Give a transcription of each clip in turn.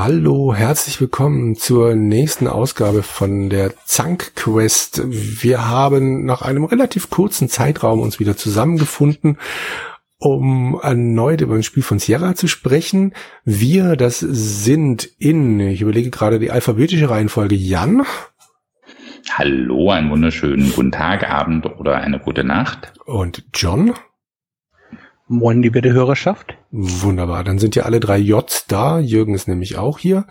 Hallo, herzlich willkommen zur nächsten Ausgabe von der Zank Quest. Wir haben nach einem relativ kurzen Zeitraum uns wieder zusammengefunden, um erneut über ein Spiel von Sierra zu sprechen. Wir, das sind in, ich überlege gerade die alphabetische Reihenfolge, Jan. Hallo, einen wunderschönen guten Tag, Abend oder eine gute Nacht. Und John. Moin, liebe Hörerschaft. Wunderbar, dann sind ja alle drei Js da. Jürgen ist nämlich auch hier.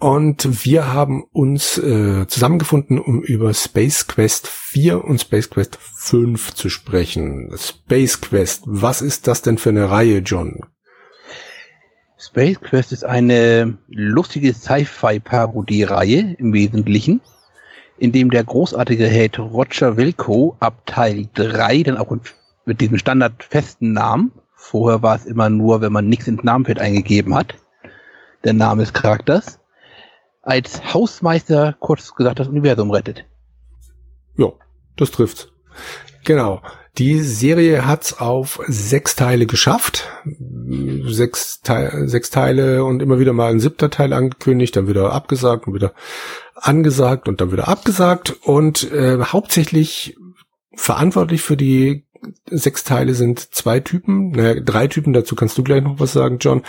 Und wir haben uns äh, zusammengefunden, um über Space Quest 4 und Space Quest 5 zu sprechen. Space Quest, was ist das denn für eine Reihe, John? Space Quest ist eine lustige Sci-Fi-Parodie-Reihe im Wesentlichen, in dem der großartige Held Roger Wilco ab Teil 3 dann auch mit diesem standardfesten Namen. Vorher war es immer nur, wenn man nichts ins Namenfeld eingegeben hat, der Name des Charakters, als Hausmeister, kurz gesagt, das Universum rettet. Ja, das trifft. Genau. Die Serie hat's auf sechs Teile geschafft. Sechs, Teil, sechs Teile und immer wieder mal ein siebter Teil angekündigt, dann wieder abgesagt und wieder angesagt und dann wieder abgesagt. Und äh, hauptsächlich verantwortlich für die sechs Teile sind zwei Typen, naja, drei Typen, dazu kannst du gleich noch was sagen, John.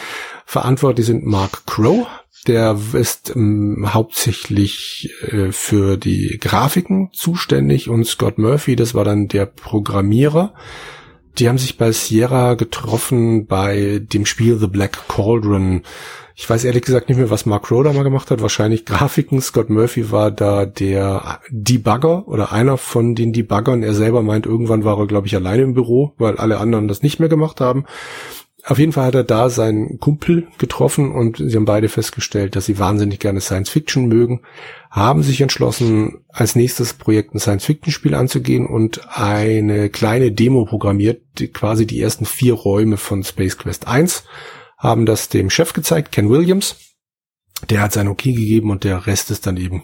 Verantwortlich sind Mark Crow, der ist ähm, hauptsächlich äh, für die Grafiken zuständig und Scott Murphy, das war dann der Programmierer. Die haben sich bei Sierra getroffen bei dem Spiel The Black Cauldron. Ich weiß ehrlich gesagt nicht mehr, was Mark Roder mal gemacht hat. Wahrscheinlich Grafiken. Scott Murphy war da der Debugger oder einer von den Debuggern. Er selber meint, irgendwann war er, glaube ich, alleine im Büro, weil alle anderen das nicht mehr gemacht haben. Auf jeden Fall hat er da seinen Kumpel getroffen und sie haben beide festgestellt, dass sie wahnsinnig gerne Science Fiction mögen, haben sich entschlossen, als nächstes Projekt ein Science Fiction Spiel anzugehen und eine kleine Demo programmiert, die quasi die ersten vier Räume von Space Quest 1 haben das dem Chef gezeigt, Ken Williams. Der hat sein Okay gegeben und der Rest ist dann eben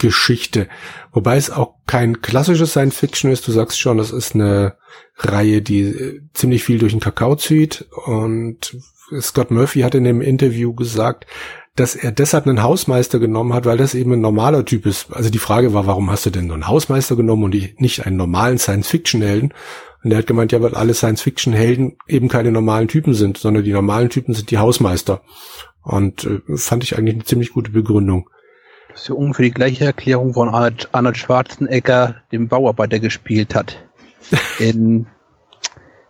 Geschichte. Wobei es auch kein klassisches Science Fiction ist. Du sagst schon, das ist eine Reihe, die äh, ziemlich viel durch den Kakao zieht. Und Scott Murphy hat in dem Interview gesagt, dass er deshalb einen Hausmeister genommen hat, weil das eben ein normaler Typ ist. Also die Frage war, warum hast du denn so einen Hausmeister genommen und nicht einen normalen Science-Fiction-Helden? Und er hat gemeint, ja, weil alle Science-Fiction-Helden eben keine normalen Typen sind, sondern die normalen Typen sind die Hausmeister. Und äh, fand ich eigentlich eine ziemlich gute Begründung. Ist ja ungefähr die gleiche Erklärung von Arnold, Schwarzenegger, dem Bauarbeiter gespielt hat. In,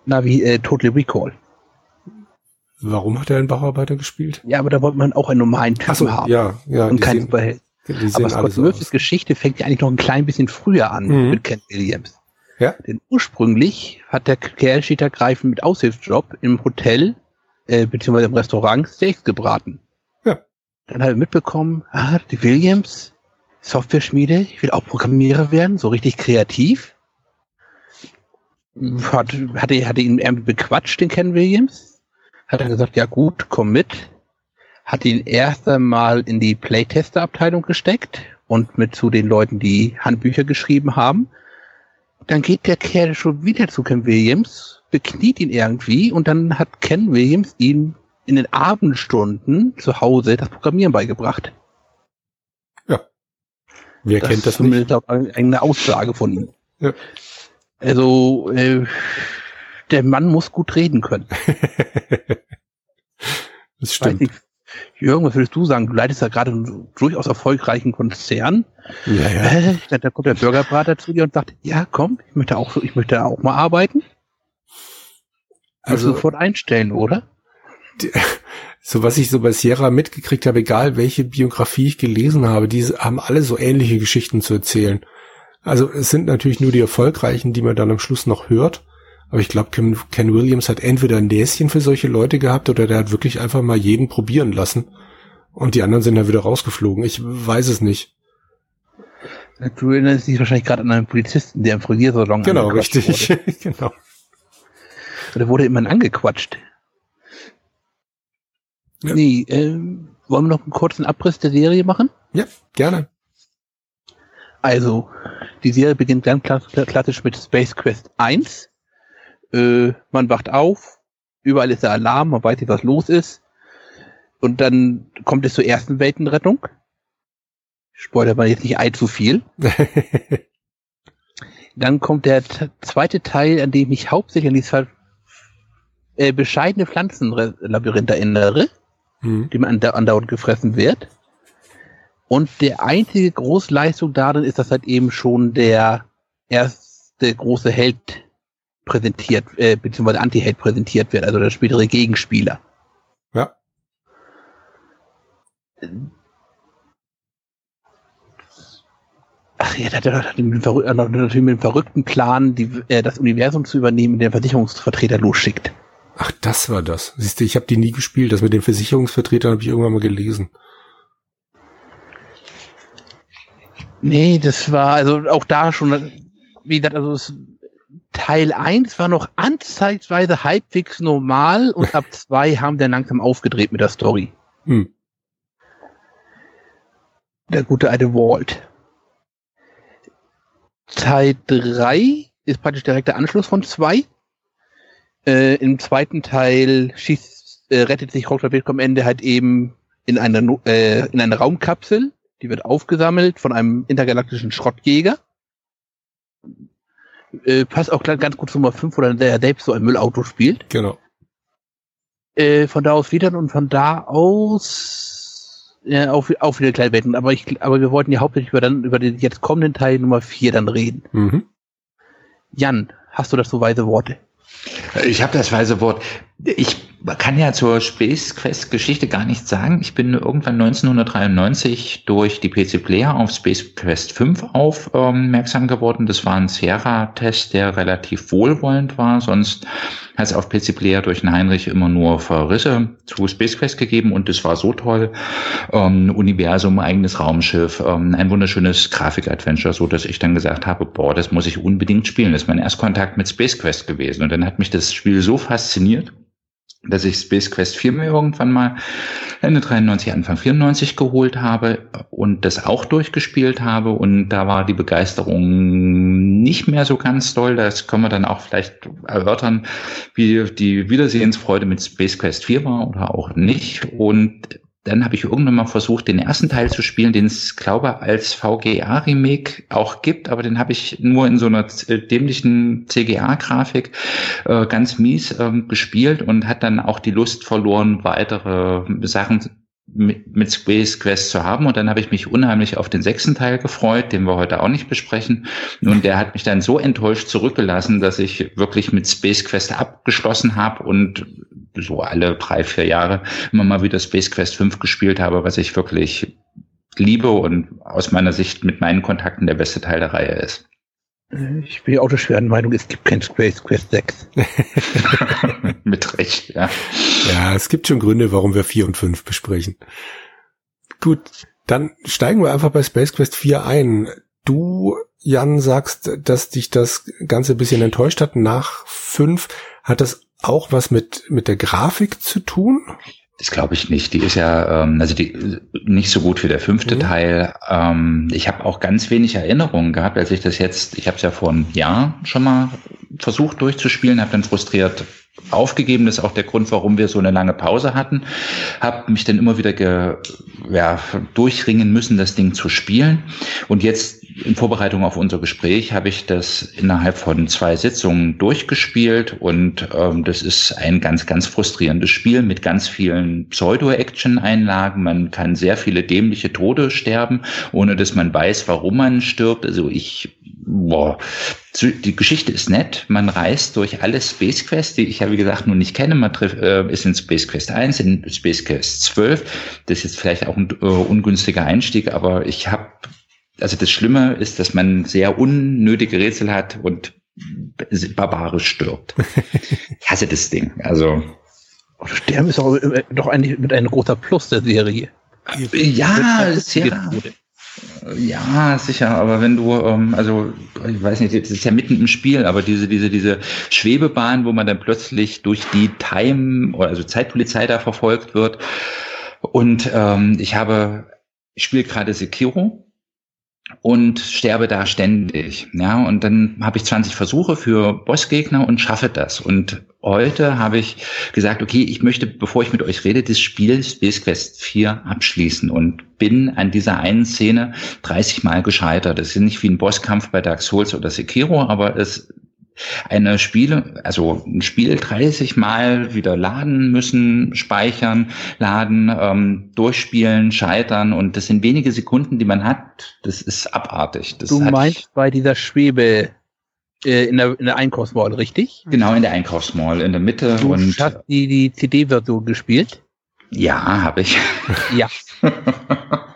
na, wie, äh, Totally Recall. Warum hat er einen Bauarbeiter gespielt? Ja, aber da wollte man auch einen normalen Typen so, haben. Ja, ja. Und keinen Superheld. Aber Scott Murphys so Geschichte fängt ja eigentlich noch ein klein bisschen früher an mhm. mit Ken Williams. Ja. Denn ursprünglich hat der Kerl steht ergreifend mit Aushilfsjob im Hotel äh, beziehungsweise im Restaurant Steaks gebraten. Dann hat er mitbekommen, ah, die Williams, Software-Schmiede, ich will auch Programmierer werden, so richtig kreativ. Hat, hatte, hatte ihn irgendwie bequatscht, den Ken Williams. Hat er gesagt, ja gut, komm mit. Hat ihn erst einmal in die Playtester-Abteilung gesteckt und mit zu den Leuten, die Handbücher geschrieben haben dann geht der Kerl schon wieder zu Ken Williams, bekniet ihn irgendwie und dann hat Ken Williams ihm in den Abendstunden zu Hause das Programmieren beigebracht. Ja. Wer das kennt das nicht? Eine Aussage von ihm. Ja. Also, äh, der Mann muss gut reden können. das stimmt. Nicht, Jürgen, was würdest du sagen? Du leitest ja gerade einen durchaus erfolgreichen Konzern. Ja, ja. Äh, da kommt der Bürgerbrater zu dir und sagt, ja, komm, ich möchte auch so, ich möchte auch mal arbeiten. Also sofort einstellen, oder? So was ich so bei Sierra mitgekriegt habe, egal welche Biografie ich gelesen habe, die haben alle so ähnliche Geschichten zu erzählen. Also es sind natürlich nur die erfolgreichen, die man dann am Schluss noch hört. Aber ich glaube, Ken, Ken, Williams hat entweder ein Näschen für solche Leute gehabt oder der hat wirklich einfach mal jeden probieren lassen. Und die anderen sind dann wieder rausgeflogen. Ich weiß es nicht. Du erinnerst dich wahrscheinlich gerade an einen Polizisten, der im Frisiersalon Genau, richtig. genau. Oder wurde immer angequatscht. Ja. Nee, ähm, wollen wir noch einen kurzen Abriss der Serie machen? Ja, gerne. Also, die Serie beginnt ganz klassisch mit Space Quest 1 äh, man wacht auf, überall ist der Alarm, man weiß nicht, was los ist. und dann kommt es zur ersten Weltenrettung. Spoiler mal jetzt nicht allzu viel. dann kommt der zweite Teil, an dem ich hauptsächlich an dieses äh, bescheidene Pflanzenlabyrinth erinnere, mhm. die man andauernd gefressen wird. Und der einzige Großleistung darin ist, dass halt eben schon der erste große Held präsentiert, äh, beziehungsweise Anti-Held präsentiert wird, also der spätere Gegenspieler. Ja. Ach ja, der hat natürlich mit dem verrückten Plan, die, äh, das Universum zu übernehmen, den Versicherungsvertreter losschickt. Ach, das war das. Siehst du, ich habe die nie gespielt. Das mit den Versicherungsvertretern habe ich irgendwann mal gelesen. Nee, das war also auch da schon, wie gesagt, also es, Teil 1 war noch anzeigweise halbwegs normal und ab 2 haben dann langsam aufgedreht mit der Story. Hm. Der gute alte Walt. Teil 3 ist praktisch direkt der Anschluss von 2. Äh, Im zweiten Teil schießt, äh, rettet sich Roger Wilk am Ende halt eben in einer, äh, in einer Raumkapsel die wird aufgesammelt von einem intergalaktischen Schrottjäger. Äh, passt auch ganz gut zu Nummer 5, wo dann der selbst so ein Müllauto spielt. Genau. Äh, von da aus wieder und von da aus ja, auch, auch wieder kleine Wetten. Aber, ich, aber wir wollten ja hauptsächlich über, dann, über den jetzt kommenden Teil Nummer 4 dann reden. Mhm. Jan, hast du das so weise Worte? Ich habe das weise Wort. Ich kann ja zur Space Quest Geschichte gar nichts sagen. Ich bin irgendwann 1993 durch die PC Player auf Space Quest 5 aufmerksam geworden. Das war ein Sierra-Test, der relativ wohlwollend war. Sonst hat es auf PC Player durch den Heinrich immer nur Verrisse zu Space Quest gegeben und das war so toll. Ähm, Universum, eigenes Raumschiff, ähm, ein wunderschönes Grafik-Adventure, so dass ich dann gesagt habe, boah, das muss ich unbedingt spielen. Das ist mein Erstkontakt mit Space Quest gewesen. Und dann hat mich das Spiel so fasziniert, dass ich Space Quest 4 mir irgendwann mal Ende 93, Anfang 94 geholt habe und das auch durchgespielt habe und da war die Begeisterung nicht mehr so ganz doll. Das können wir dann auch vielleicht erörtern, wie die Wiedersehensfreude mit Space Quest 4 war oder auch nicht. Und dann habe ich irgendwann mal versucht, den ersten Teil zu spielen, den es, glaube als VGA-Remake auch gibt, aber den habe ich nur in so einer dämlichen CGA-Grafik äh, ganz mies ähm, gespielt und hat dann auch die Lust verloren, weitere Sachen mit, Space Quest zu haben. Und dann habe ich mich unheimlich auf den sechsten Teil gefreut, den wir heute auch nicht besprechen. Und der hat mich dann so enttäuscht zurückgelassen, dass ich wirklich mit Space Quest abgeschlossen habe und so alle drei, vier Jahre immer mal wieder Space Quest 5 gespielt habe, was ich wirklich liebe und aus meiner Sicht mit meinen Kontakten der beste Teil der Reihe ist. Ich bin ja auch der schweren Meinung, es gibt kein Space Quest 6. Mit Recht, ja. Ja, es gibt schon Gründe, warum wir 4 und 5 besprechen. Gut, dann steigen wir einfach bei Space Quest 4 ein. Du, Jan, sagst, dass dich das Ganze ein bisschen enttäuscht hat. Nach 5 hat das auch was mit, mit der Grafik zu tun? Das glaube ich nicht. Die ist ja, ähm, also die nicht so gut wie der fünfte mhm. Teil. Ähm, ich habe auch ganz wenig Erinnerungen gehabt, als ich das jetzt, ich habe es ja vor einem Jahr schon mal versucht durchzuspielen, habe dann frustriert aufgegeben. Das ist auch der Grund, warum wir so eine lange Pause hatten. Habe mich dann immer wieder ge, ja, durchringen müssen, das Ding zu spielen. Und jetzt in Vorbereitung auf unser Gespräch habe ich das innerhalb von zwei Sitzungen durchgespielt und ähm, das ist ein ganz, ganz frustrierendes Spiel mit ganz vielen Pseudo-Action-Einlagen. Man kann sehr viele dämliche Tode sterben, ohne dass man weiß, warum man stirbt. Also ich, boah, die Geschichte ist nett. Man reist durch alle Space Quests, die ich ja wie gesagt nur nicht kenne. Man trifft, äh, ist in Space Quest 1, in Space Quest 12. Das ist jetzt vielleicht auch ein äh, ungünstiger Einstieg, aber ich habe also das Schlimme ist, dass man sehr unnötige Rätsel hat und barbarisch stirbt. ich hasse das Ding. Also. Sterben ist auch doch eigentlich mit einem großer Plus der Serie. Ja, sehr. Ja, sicher, aber wenn du, ähm, also ich weiß nicht, das ist ja mitten im Spiel, aber diese, diese, diese Schwebebahn, wo man dann plötzlich durch die Time, also Zeitpolizei da verfolgt wird. Und ähm, ich habe, ich spiele gerade Sekiro und sterbe da ständig. Ja, und dann habe ich 20 Versuche für Bossgegner und schaffe das. Und heute habe ich gesagt, okay, ich möchte, bevor ich mit euch rede, das Spiel Space Quest 4 abschließen und bin an dieser einen Szene 30 Mal gescheitert. Das ist nicht wie ein Bosskampf bei Dark Souls oder Sekiro, aber es eine Spiele, also ein Spiel 30 Mal wieder laden müssen, speichern, laden, ähm, durchspielen, scheitern und das sind wenige Sekunden, die man hat. Das ist abartig. Das du meinst bei dieser Schwebe äh, in, der, in der Einkaufsmall, richtig? Genau, in der Einkaufsmall in der Mitte. Du und hast die, die CD-Version gespielt? Ja, habe ich. Ja.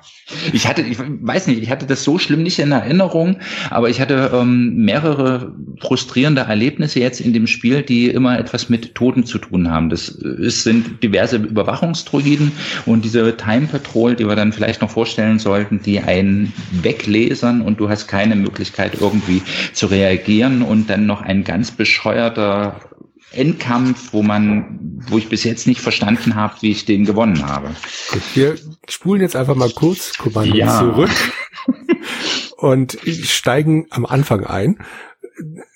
Ich hatte, ich weiß nicht, ich hatte das so schlimm nicht in Erinnerung, aber ich hatte ähm, mehrere frustrierende Erlebnisse jetzt in dem Spiel, die immer etwas mit Toten zu tun haben. Das ist, sind diverse Überwachungsdroiden und diese Time Patrol, die wir dann vielleicht noch vorstellen sollten, die einen weglesern und du hast keine Möglichkeit irgendwie zu reagieren und dann noch ein ganz bescheuerter Endkampf, wo man, wo ich bis jetzt nicht verstanden habe, wie ich den gewonnen habe. Wir spulen jetzt einfach mal kurz Kommando ja. zurück und steigen am Anfang ein.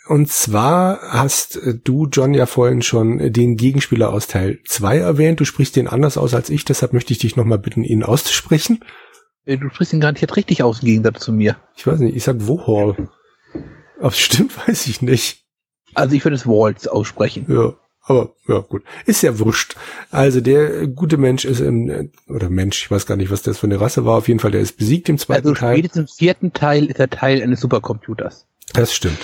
Und zwar hast du, John, ja vorhin schon den Gegenspieler aus Teil 2 erwähnt. Du sprichst den anders aus als ich, deshalb möchte ich dich nochmal bitten, ihn auszusprechen. Äh, du sprichst ihn garantiert richtig aus im Gegensatz zu mir. Ich weiß nicht, ich sag Wohol. Ob es stimmt, weiß ich nicht. Also ich würde es Waltz aussprechen. Ja, aber ja gut, ist ja wurscht. Also der gute Mensch ist im oder Mensch, ich weiß gar nicht, was das für eine Rasse war. Auf jeden Fall, der ist besiegt im zweiten also Teil. Spätestens im vierten Teil ist er Teil eines Supercomputers. Das stimmt.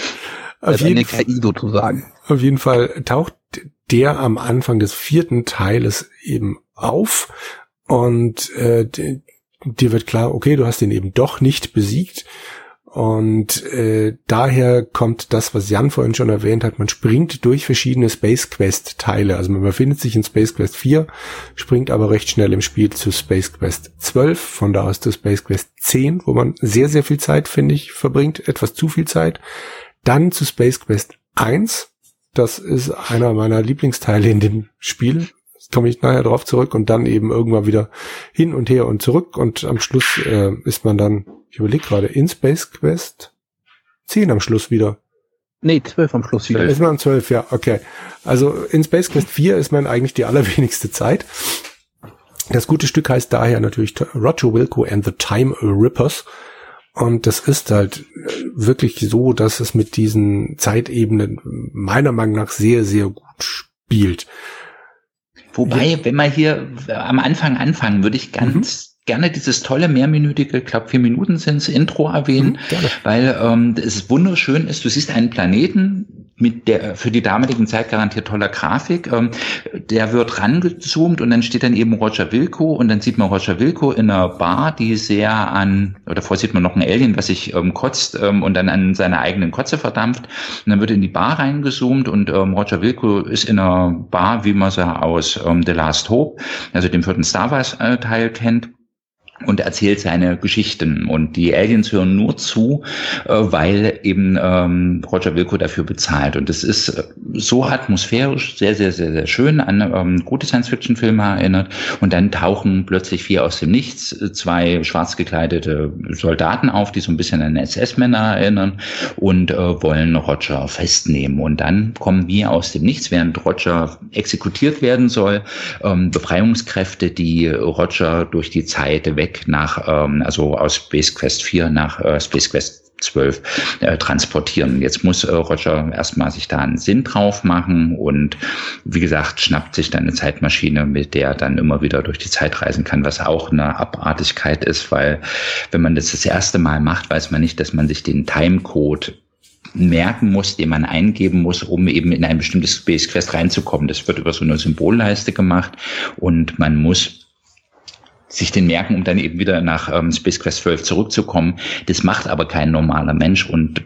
Auf also eine KI sozusagen. Auf jeden Fall taucht der am Anfang des vierten Teiles eben auf und äh, dir wird klar, okay, du hast ihn eben doch nicht besiegt und äh, daher kommt das, was Jan vorhin schon erwähnt hat, man springt durch verschiedene Space Quest Teile. Also man befindet sich in Space Quest 4, springt aber recht schnell im Spiel zu Space Quest 12, von da aus zu Space Quest 10, wo man sehr, sehr viel Zeit, finde ich, verbringt, etwas zu viel Zeit. Dann zu Space Quest 1, das ist einer meiner Lieblingsteile in dem Spiel. komme ich nachher drauf zurück und dann eben irgendwann wieder hin und her und zurück und am Schluss äh, ist man dann ich überlege gerade, in Space Quest 10 am Schluss wieder. Nee, 12 am Schluss wieder. Ist man 12, ja, okay. Also in Space Quest 4 ist man eigentlich die allerwenigste Zeit. Das gute Stück heißt daher natürlich Roger Wilco and the Time Rippers. Und das ist halt äh, wirklich so, dass es mit diesen Zeitebenen meiner Meinung nach sehr, sehr gut spielt. Wobei, ja. wenn man hier am Anfang anfangen, würde ich ganz mhm gerne dieses tolle mehrminütige, ich glaube vier Minuten sind's Intro erwähnen, mhm, weil ähm, es wunderschön ist. Du siehst einen Planeten mit der für die damaligen Zeit garantiert toller Grafik. Ähm, der wird rangezoomt und dann steht dann eben Roger Wilco und dann sieht man Roger Wilco in einer Bar, die sehr an, oder vorher sieht man noch ein Alien, was sich ähm, kotzt ähm, und dann an seiner eigenen Kotze verdampft. Und dann wird in die Bar reingezoomt und ähm, Roger Wilco ist in einer Bar, wie man sie aus ähm, The Last Hope, also dem vierten Star Wars äh, Teil kennt und erzählt seine Geschichten. Und die Aliens hören nur zu, äh, weil eben ähm, Roger Wilco dafür bezahlt. Und es ist äh, so atmosphärisch sehr, sehr, sehr, sehr schön an ähm, gute Science-Fiction-Filme erinnert. Und dann tauchen plötzlich vier aus dem Nichts äh, zwei schwarz gekleidete Soldaten auf, die so ein bisschen an SS-Männer erinnern und äh, wollen Roger festnehmen. Und dann kommen wir aus dem Nichts, während Roger exekutiert werden soll, ähm, Befreiungskräfte, die Roger durch die Zeit weg nach, ähm, also aus Space Quest 4 nach äh, Space Quest 12 äh, transportieren. Jetzt muss äh, Roger erstmal sich da einen Sinn drauf machen und wie gesagt, schnappt sich dann eine Zeitmaschine, mit der er dann immer wieder durch die Zeit reisen kann, was auch eine Abartigkeit ist, weil wenn man das das erste Mal macht, weiß man nicht, dass man sich den Timecode merken muss, den man eingeben muss, um eben in ein bestimmtes Space Quest reinzukommen. Das wird über so eine Symbolleiste gemacht und man muss sich den merken, um dann eben wieder nach ähm, Space Quest 12 zurückzukommen. Das macht aber kein normaler Mensch und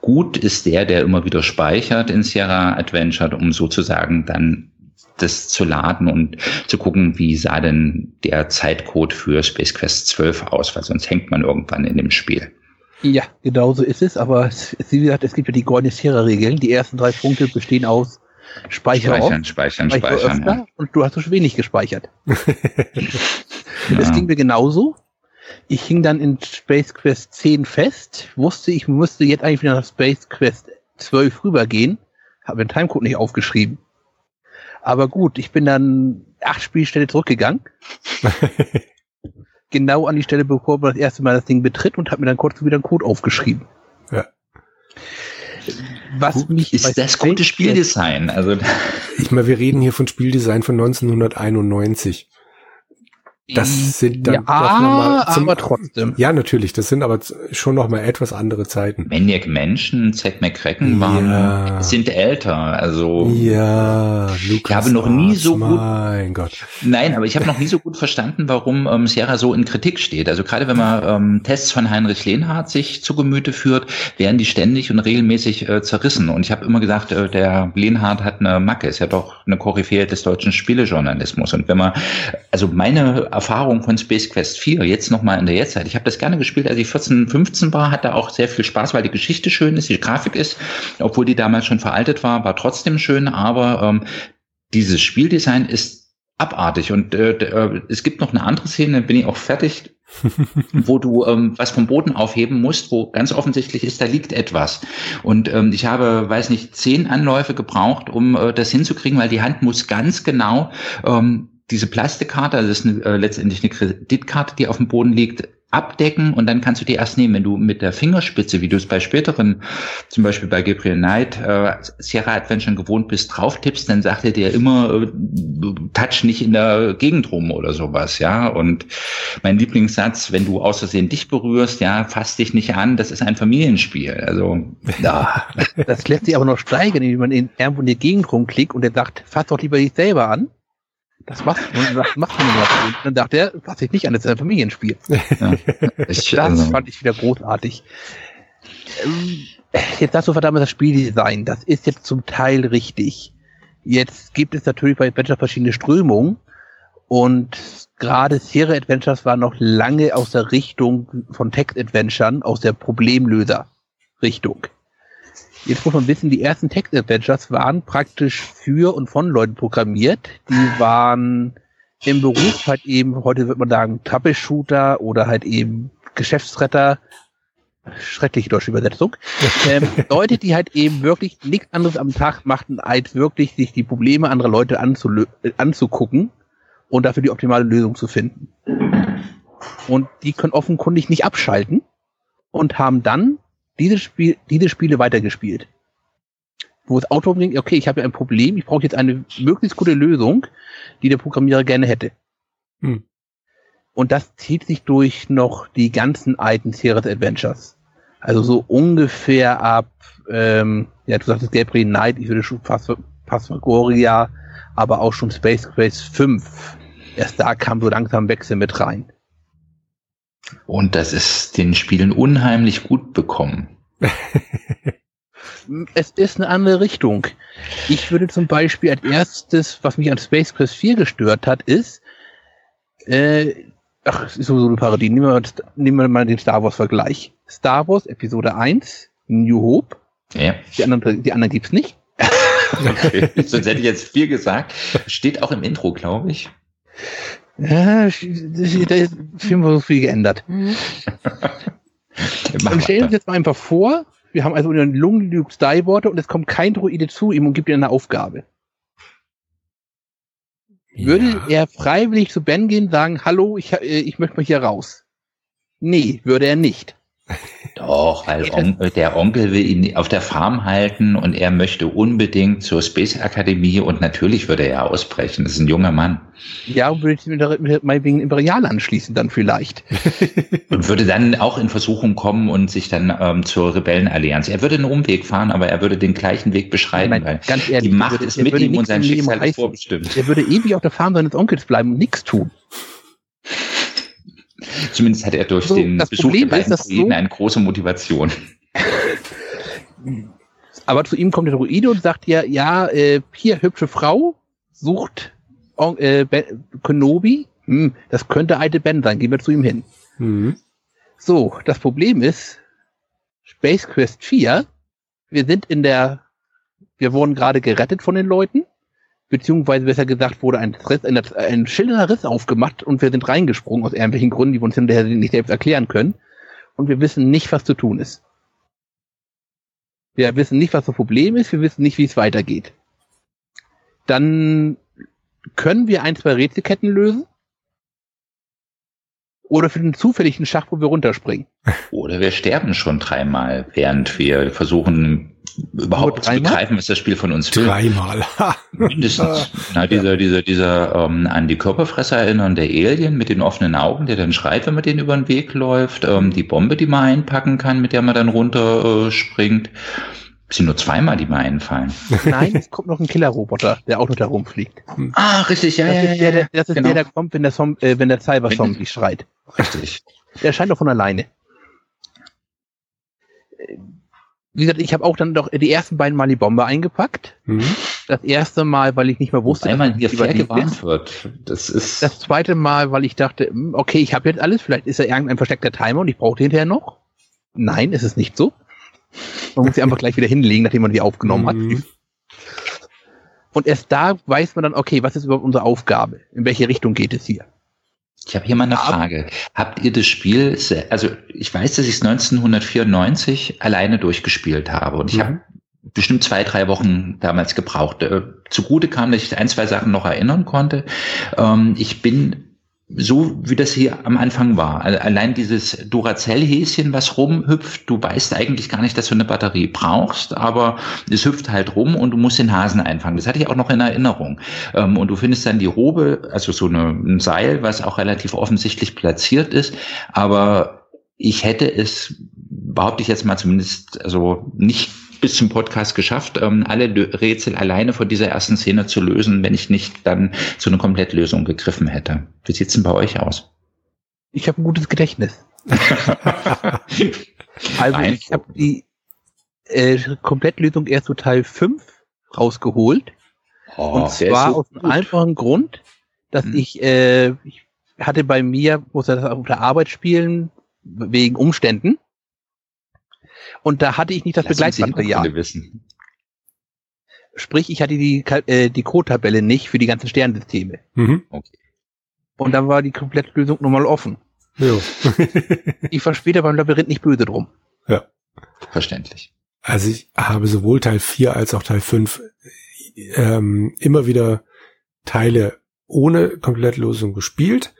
gut ist der, der immer wieder speichert in Sierra Adventure, um sozusagen dann das zu laden und zu gucken, wie sah denn der Zeitcode für Space Quest 12 aus, weil sonst hängt man irgendwann in dem Spiel. Ja, genau so ist es, aber wie gesagt, es gibt ja die goldene Sierra-Regeln. Die ersten drei Punkte bestehen aus Speicher speichern, auf, speichern, speichern, speichern ja. und du hast so wenig gespeichert. Das ging mir genauso. Ich hing dann in Space Quest 10 fest, wusste, ich müsste jetzt eigentlich wieder nach Space Quest 12 rübergehen, habe den Timecode nicht aufgeschrieben. Aber gut, ich bin dann acht Spielstelle zurückgegangen. genau an die Stelle, bevor man das erste Mal das Ding betritt und habe mir dann kurz wieder einen Code aufgeschrieben. Ja. Was mich ist das gute Spieldesign? Also Ich meine, wir reden hier von Spieldesign von 1991. Das sind dann ja, doch noch mal zum- aber trotzdem. Ja, natürlich, das sind aber schon noch mal etwas andere Zeiten. Maniac Mansion, Zack McCracken waren, Ja. sind älter. Also Ja, Lukas. habe noch nie so gut- Mein Gott. Nein, aber ich habe noch nie so gut verstanden, warum ähm, Sierra so in Kritik steht. Also gerade wenn man ähm, Tests von Heinrich Lehnhardt sich zu Gemüte führt, werden die ständig und regelmäßig äh, zerrissen. Und ich habe immer gesagt, äh, der Lehnhardt hat eine Macke, ist ja doch eine Koryphäe des deutschen Spielejournalismus. Und wenn man, also meine Erfahrung von Space Quest 4, jetzt nochmal in der Jetztzeit, ich habe das gerne gespielt, als ich 14, 15 war, hatte auch sehr viel Spaß, weil die Geschichte schön ist, die Grafik ist, obwohl die damals schon veraltet war, war trotzdem schön, aber ähm, dieses Spieldesign ist abartig. Und äh, äh, es gibt noch eine andere Szene, bin ich auch fertig, wo du ähm, was vom Boden aufheben musst, wo ganz offensichtlich ist, da liegt etwas. Und ähm, ich habe, weiß nicht, zehn Anläufe gebraucht, um äh, das hinzukriegen, weil die Hand muss ganz genau ähm, diese Plastikkarte, also das ist eine, äh, letztendlich eine Kreditkarte, die auf dem Boden liegt, abdecken und dann kannst du die erst nehmen. Wenn du mit der Fingerspitze, wie du es bei späteren, zum Beispiel bei Gabriel Knight, äh, Sierra Adventure gewohnt bist, drauf tippst, dann sagt er dir immer, äh, touch nicht in der Gegend rum oder sowas, ja. Und mein Lieblingssatz, wenn du aus Versehen dich berührst, ja, fass dich nicht an, das ist ein Familienspiel. Also, ja. Das lässt sich aber noch steigern, indem man in irgendwo in der Gegend rumklickt und der sagt, fass doch lieber dich selber an. Das macht, das macht man nicht. Und dann dachte er, fass dich nicht an, das ist ein Familienspiel. ja. Ich, Das also, fand ich wieder großartig. Ähm, Jetzt sagst du verdammt das Spieldesign. Das ist jetzt zum Teil richtig. Jetzt gibt es natürlich bei Adventure verschiedene Strömungen. Und gerade Sierra Adventures war noch lange aus der Richtung von Text-Adventuren, aus der Problemlöser-Richtung. Jetzt muss man wissen, die ersten Text-Adventures waren praktisch für und von Leuten programmiert. Die waren im Beruf halt eben, heute wird man sagen, Troubleshooter oder halt eben Geschäftsretter. Schreckliche deutsche Übersetzung. ähm, Leute, die halt eben wirklich nichts anderes am Tag machten, als wirklich sich die Probleme anderer Leute anzugucken und dafür die optimale Lösung zu finden. Und die können offenkundig nicht abschalten und haben dann diese, Spiel, diese Spiele weitergespielt. Wo das Auto bringt, okay, ich habe ja ein Problem, ich brauche jetzt eine möglichst gute Lösung, die der Programmierer gerne hätte. Hm. Und das zieht sich durch noch die ganzen alten Sierras Adventures. Also so ungefähr ab, ähm, ja, du sagtest Gabriel Knight, ich würde schon fast Phasmagoria, aber auch schon Space Quest 5. Erst da kam so langsam Wechsel mit rein. Und das ist den Spielen unheimlich gut bekommen. Es ist eine andere Richtung. Ich würde zum Beispiel als erstes, was mich an Space Quest 4 gestört hat, ist, äh, ach, es ist sowieso eine Parodie. Nehmen wir, nehmen wir mal den Star Wars Vergleich. Star Wars Episode 1, New Hope. Ja. Die anderen, die anderen gibt's nicht. Okay. Sonst hätte ich jetzt viel gesagt. Steht auch im Intro, glaube ich. Ja, der Film war so viel geändert. Machen Und stellen wir uns jetzt mal einfach vor, wir haben also einen Lungen Luke Skywalker und es kommt kein Droide zu ihm und gibt ihm eine Aufgabe. Würde Ja. er freiwillig zu Ben gehen, sagen, hallo, ich, äh, ich möchte mal hier raus? Nee, würde er nicht. Doch, weil On der Onkel will ihn auf der Farm halten und er möchte unbedingt zur Space Akademie und natürlich würde er ausbrechen. Das ist ein junger Mann. Ja, und würde ich mit, meinetwegen Imperial anschließen dann vielleicht. Und würde dann auch in Versuchung kommen und sich dann ähm, zur Rebellenallianz. Er würde einen Umweg fahren, aber er würde den gleichen Weg beschreiten, Nein, weil ganz ehrlich, die Macht würde- ist mit ihm und sein Schicksal ist vorbestimmt. Er würde ewig auf der Farm seines Onkels bleiben und nichts tun. Zumindest hat er durch So, den das Besuch Problem der ist, beiden dass Druiden so- eine große Motivation. Aber zu ihm kommt der Druide und sagt ja, ja, äh, hier, hübsche Frau, sucht äh, ben Kenobi. Hm, das könnte alte Ben sein, gehen wir zu ihm hin. Mhm. So, das Problem ist, Space Quest 4, wir sind in der, wir wurden gerade gerettet von den Leuten. Beziehungsweise besser gesagt wurde ein, Riss, ein, ein schillernder Riss aufgemacht und wir sind reingesprungen aus irgendwelchen Gründen, die wir uns hinterher nicht selbst erklären können. Und wir wissen nicht, was zu tun ist. Wir wissen nicht, was das Problem ist, wir wissen nicht, wie es weitergeht. Dann können wir ein, zwei Rätselketten lösen. Oder für den zufälligen Schach, wo wir runterspringen. Oder wir sterben schon dreimal, während wir versuchen, überhaupt zu begreifen, was das Spiel von uns will. Dreimal. Mindestens. Na, dieser, dieser, dieser ähm, an die Körperfresser erinnernde Alien mit den offenen Augen, der dann schreit, wenn man den über den Weg läuft. Ähm, die Bombe, die man einpacken kann, mit der man dann runterspringt. Äh, es sind nur zweimal, die mir einfallen. Nein, es kommt noch ein Killerroboter, der auch noch da rumfliegt. Ah, richtig, ja, das ja, ist der, der, Das ist genau. der, der kommt, wenn der, äh, wenn der Cyber-Zombie schreit. Richtig. Der scheint doch von alleine. Wie gesagt, ich habe auch dann doch die ersten beiden Mal die Bombe eingepackt. Mhm. Das erste Mal, weil ich nicht mehr wusste, einmal hier fair gewarnt wird. Das ist das zweite Mal, weil ich dachte, hm, okay, ich habe jetzt alles, vielleicht ist da irgendein versteckter Timer und ich brauche den hinterher noch. Nein, ist es nicht so. Man muss sie einfach gleich wieder hinlegen, nachdem man die aufgenommen mhm. hat. Und erst da weiß man dann, okay, was ist überhaupt unsere Aufgabe? In welche Richtung geht es hier? Ich habe hier mal eine Frage. Habt ihr das Spiel, also ich weiß, dass ich es 1994 alleine durchgespielt habe und ich mhm. habe bestimmt zwei, drei Wochen damals gebraucht. Äh, zugute kam, dass ich ein, zwei Sachen noch erinnern konnte. Ähm, ich bin so wie das hier am Anfang war. Allein dieses Duracell-Häschen, was rumhüpft, du weißt eigentlich gar nicht, dass du eine Batterie brauchst, aber es hüpft halt rum und du musst den Hasen einfangen. Das hatte ich auch noch in Erinnerung. Ähm, und du findest dann die Robe, also so eine, ein Seil, was auch relativ offensichtlich platziert ist, aber ich hätte es, behaupte ich jetzt mal zumindest, also nicht bis zum Podcast geschafft, ähm, alle Rätsel alleine von dieser ersten Szene zu lösen, wenn ich nicht dann zu einer Komplettlösung gegriffen hätte. Wie sieht's denn bei euch aus? Ich habe ein gutes Gedächtnis. also Nein. ich habe die äh, Komplettlösung erst zu Teil 5 rausgeholt. Oh, und zwar so aus einem einfachen Grund, dass hm. ich, äh, ich hatte bei mir, musste das auf der Arbeit spielen, wegen Umständen. Und da hatte ich nicht das Lass Begleitmaterial. Wissen. Sprich, ich hatte die, äh, die Code-Tabelle nicht für die ganzen Sternsysteme. Mhm. Okay. Und dann war die Komplettlösung nochmal offen. Jo. ich war später beim Labyrinth nicht böse drum. Ja. Verständlich. Also ich habe sowohl Teil 4 als auch Teil 5 ähm, immer wieder Teile ohne Komplettlösung gespielt,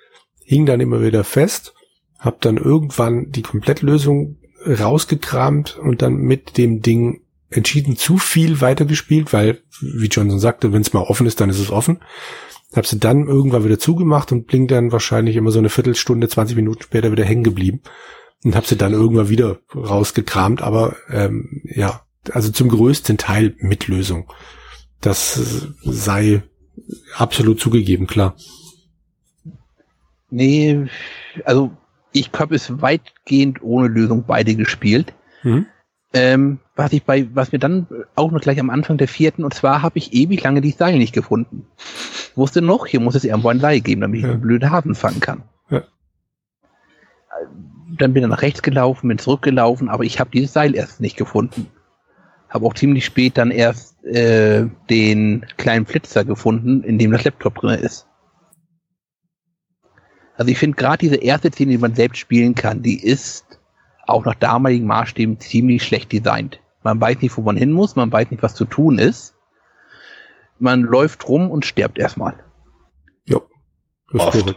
hing dann immer wieder fest, habe dann irgendwann die Komplettlösung rausgekramt und dann mit dem Ding entschieden zu viel weitergespielt, weil, wie Johnson sagte, wenn es mal offen ist, dann ist es offen. Hab sie dann irgendwann wieder zugemacht und bling dann wahrscheinlich immer so eine Viertelstunde, 20 Minuten später wieder hängen geblieben. Und hab sie dann irgendwann wieder rausgekramt, aber ähm, ja, also zum größten Teil mit Lösung. Das sei absolut zugegeben, klar. Nee, also ich habe es weitgehend ohne Lösung beide gespielt. Mhm. Ähm, was ich bei, was mir dann auch noch gleich am Anfang der vierten, und zwar habe ich ewig lange die Seil nicht gefunden. Wusste noch, hier muss es irgendwo ein Seil geben, damit ich ja. einen blöden Hasen fangen kann. Ja. Dann bin ich nach rechts gelaufen, bin zurückgelaufen, aber ich habe dieses Seil erst nicht gefunden. Habe auch ziemlich spät dann erst äh, den kleinen Flitzer gefunden, in dem das Laptop drin ist. Also ich finde gerade diese erste Szene, die man selbst spielen kann, die ist auch nach damaligen Maßstäben ziemlich schlecht designt. Man weiß nicht, wo man hin muss, man weiß nicht, was zu tun ist. Man läuft rum und stirbt erstmal. Ja. Oft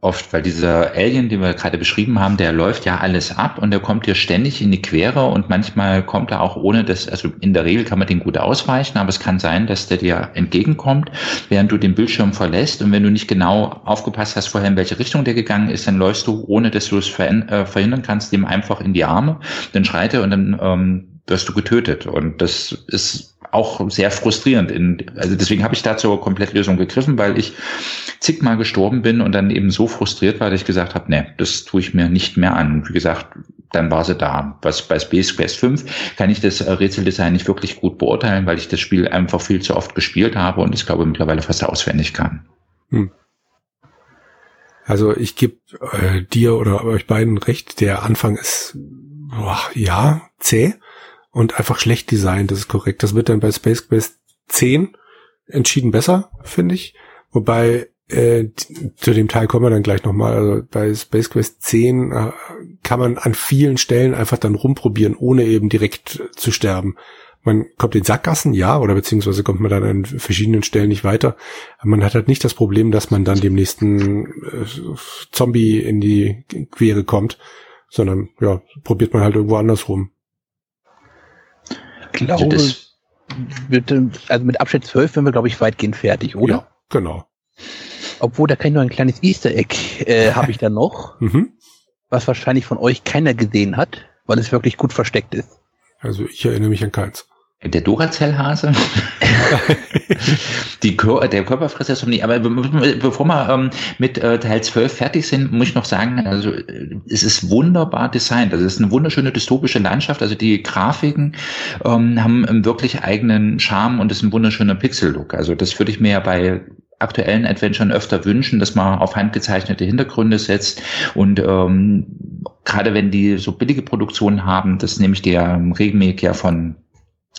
oft, weil dieser Alien, den wir gerade beschrieben haben, der läuft ja alles ab und der kommt dir ständig in die Quere und manchmal kommt er auch ohne das, also in der Regel kann man den gut ausweichen, aber es kann sein, dass der dir entgegenkommt, während du den Bildschirm verlässt. Und wenn du nicht genau aufgepasst hast vorher, in welche Richtung der gegangen ist, dann läufst du, ohne dass du es äh, verhindern kannst, dem einfach in die Arme, dann schreit er und dann ähm, wirst du getötet. Und das ist auch sehr frustrierend. In, also deswegen habe ich da zur Komplettlösung gegriffen, weil ich zigmal gestorben bin und dann eben so frustriert war, dass ich gesagt habe, nee, das tue ich mir nicht mehr an. Wie gesagt, dann war sie da. Was bei Space Quest 5 kann ich das Rätseldesign nicht wirklich gut beurteilen, weil ich das Spiel einfach viel zu oft gespielt habe und ich glaube mittlerweile fast auswendig kann. Hm. Also ich gebe äh, dir oder euch beiden recht, der Anfang ist boah, ja zäh und einfach schlecht designt, das ist korrekt. Das wird dann bei Space Quest 10 entschieden besser, finde ich. Wobei äh, zu dem Teil kommen wir dann gleich nochmal. Also bei Space Quest 10 äh, kann man an vielen Stellen einfach dann rumprobieren, ohne eben direkt zu sterben. Man kommt in Sackgassen, ja, oder beziehungsweise kommt man dann an verschiedenen Stellen nicht weiter. Man hat halt nicht das Problem, dass man dann dem nächsten äh, Zombie in die Quere kommt, sondern ja, probiert man halt irgendwo anders rum. Glaube, mit, also mit Abschnitt 12 sind wir, glaube ich, weitgehend fertig, oder? Ja, genau. Obwohl, da kann ich noch ein kleines Easter Egg, äh, habe ich da noch, mhm. was wahrscheinlich von euch keiner gesehen hat, weil es wirklich gut versteckt ist. Also ich erinnere mich an keins. Der Duracell-Hase? die Kör der Körperfresser ist nicht. Aber bevor wir ähm, mit äh, Teil 12 fertig sind, muss ich noch sagen, also es ist wunderbar designt. Also es ist eine wunderschöne dystopische Landschaft. Also die Grafiken ähm, haben einen wirklich eigenen Charme und es ist ein wunderschöner Pixel-Look. Also das würde ich mir ja bei aktuellen Adventuren öfter wünschen, dass man auf handgezeichnete Hintergründe setzt und ähm, gerade wenn die so billige Produktionen haben, das nehme ich dir ähm, regelmäßig ja von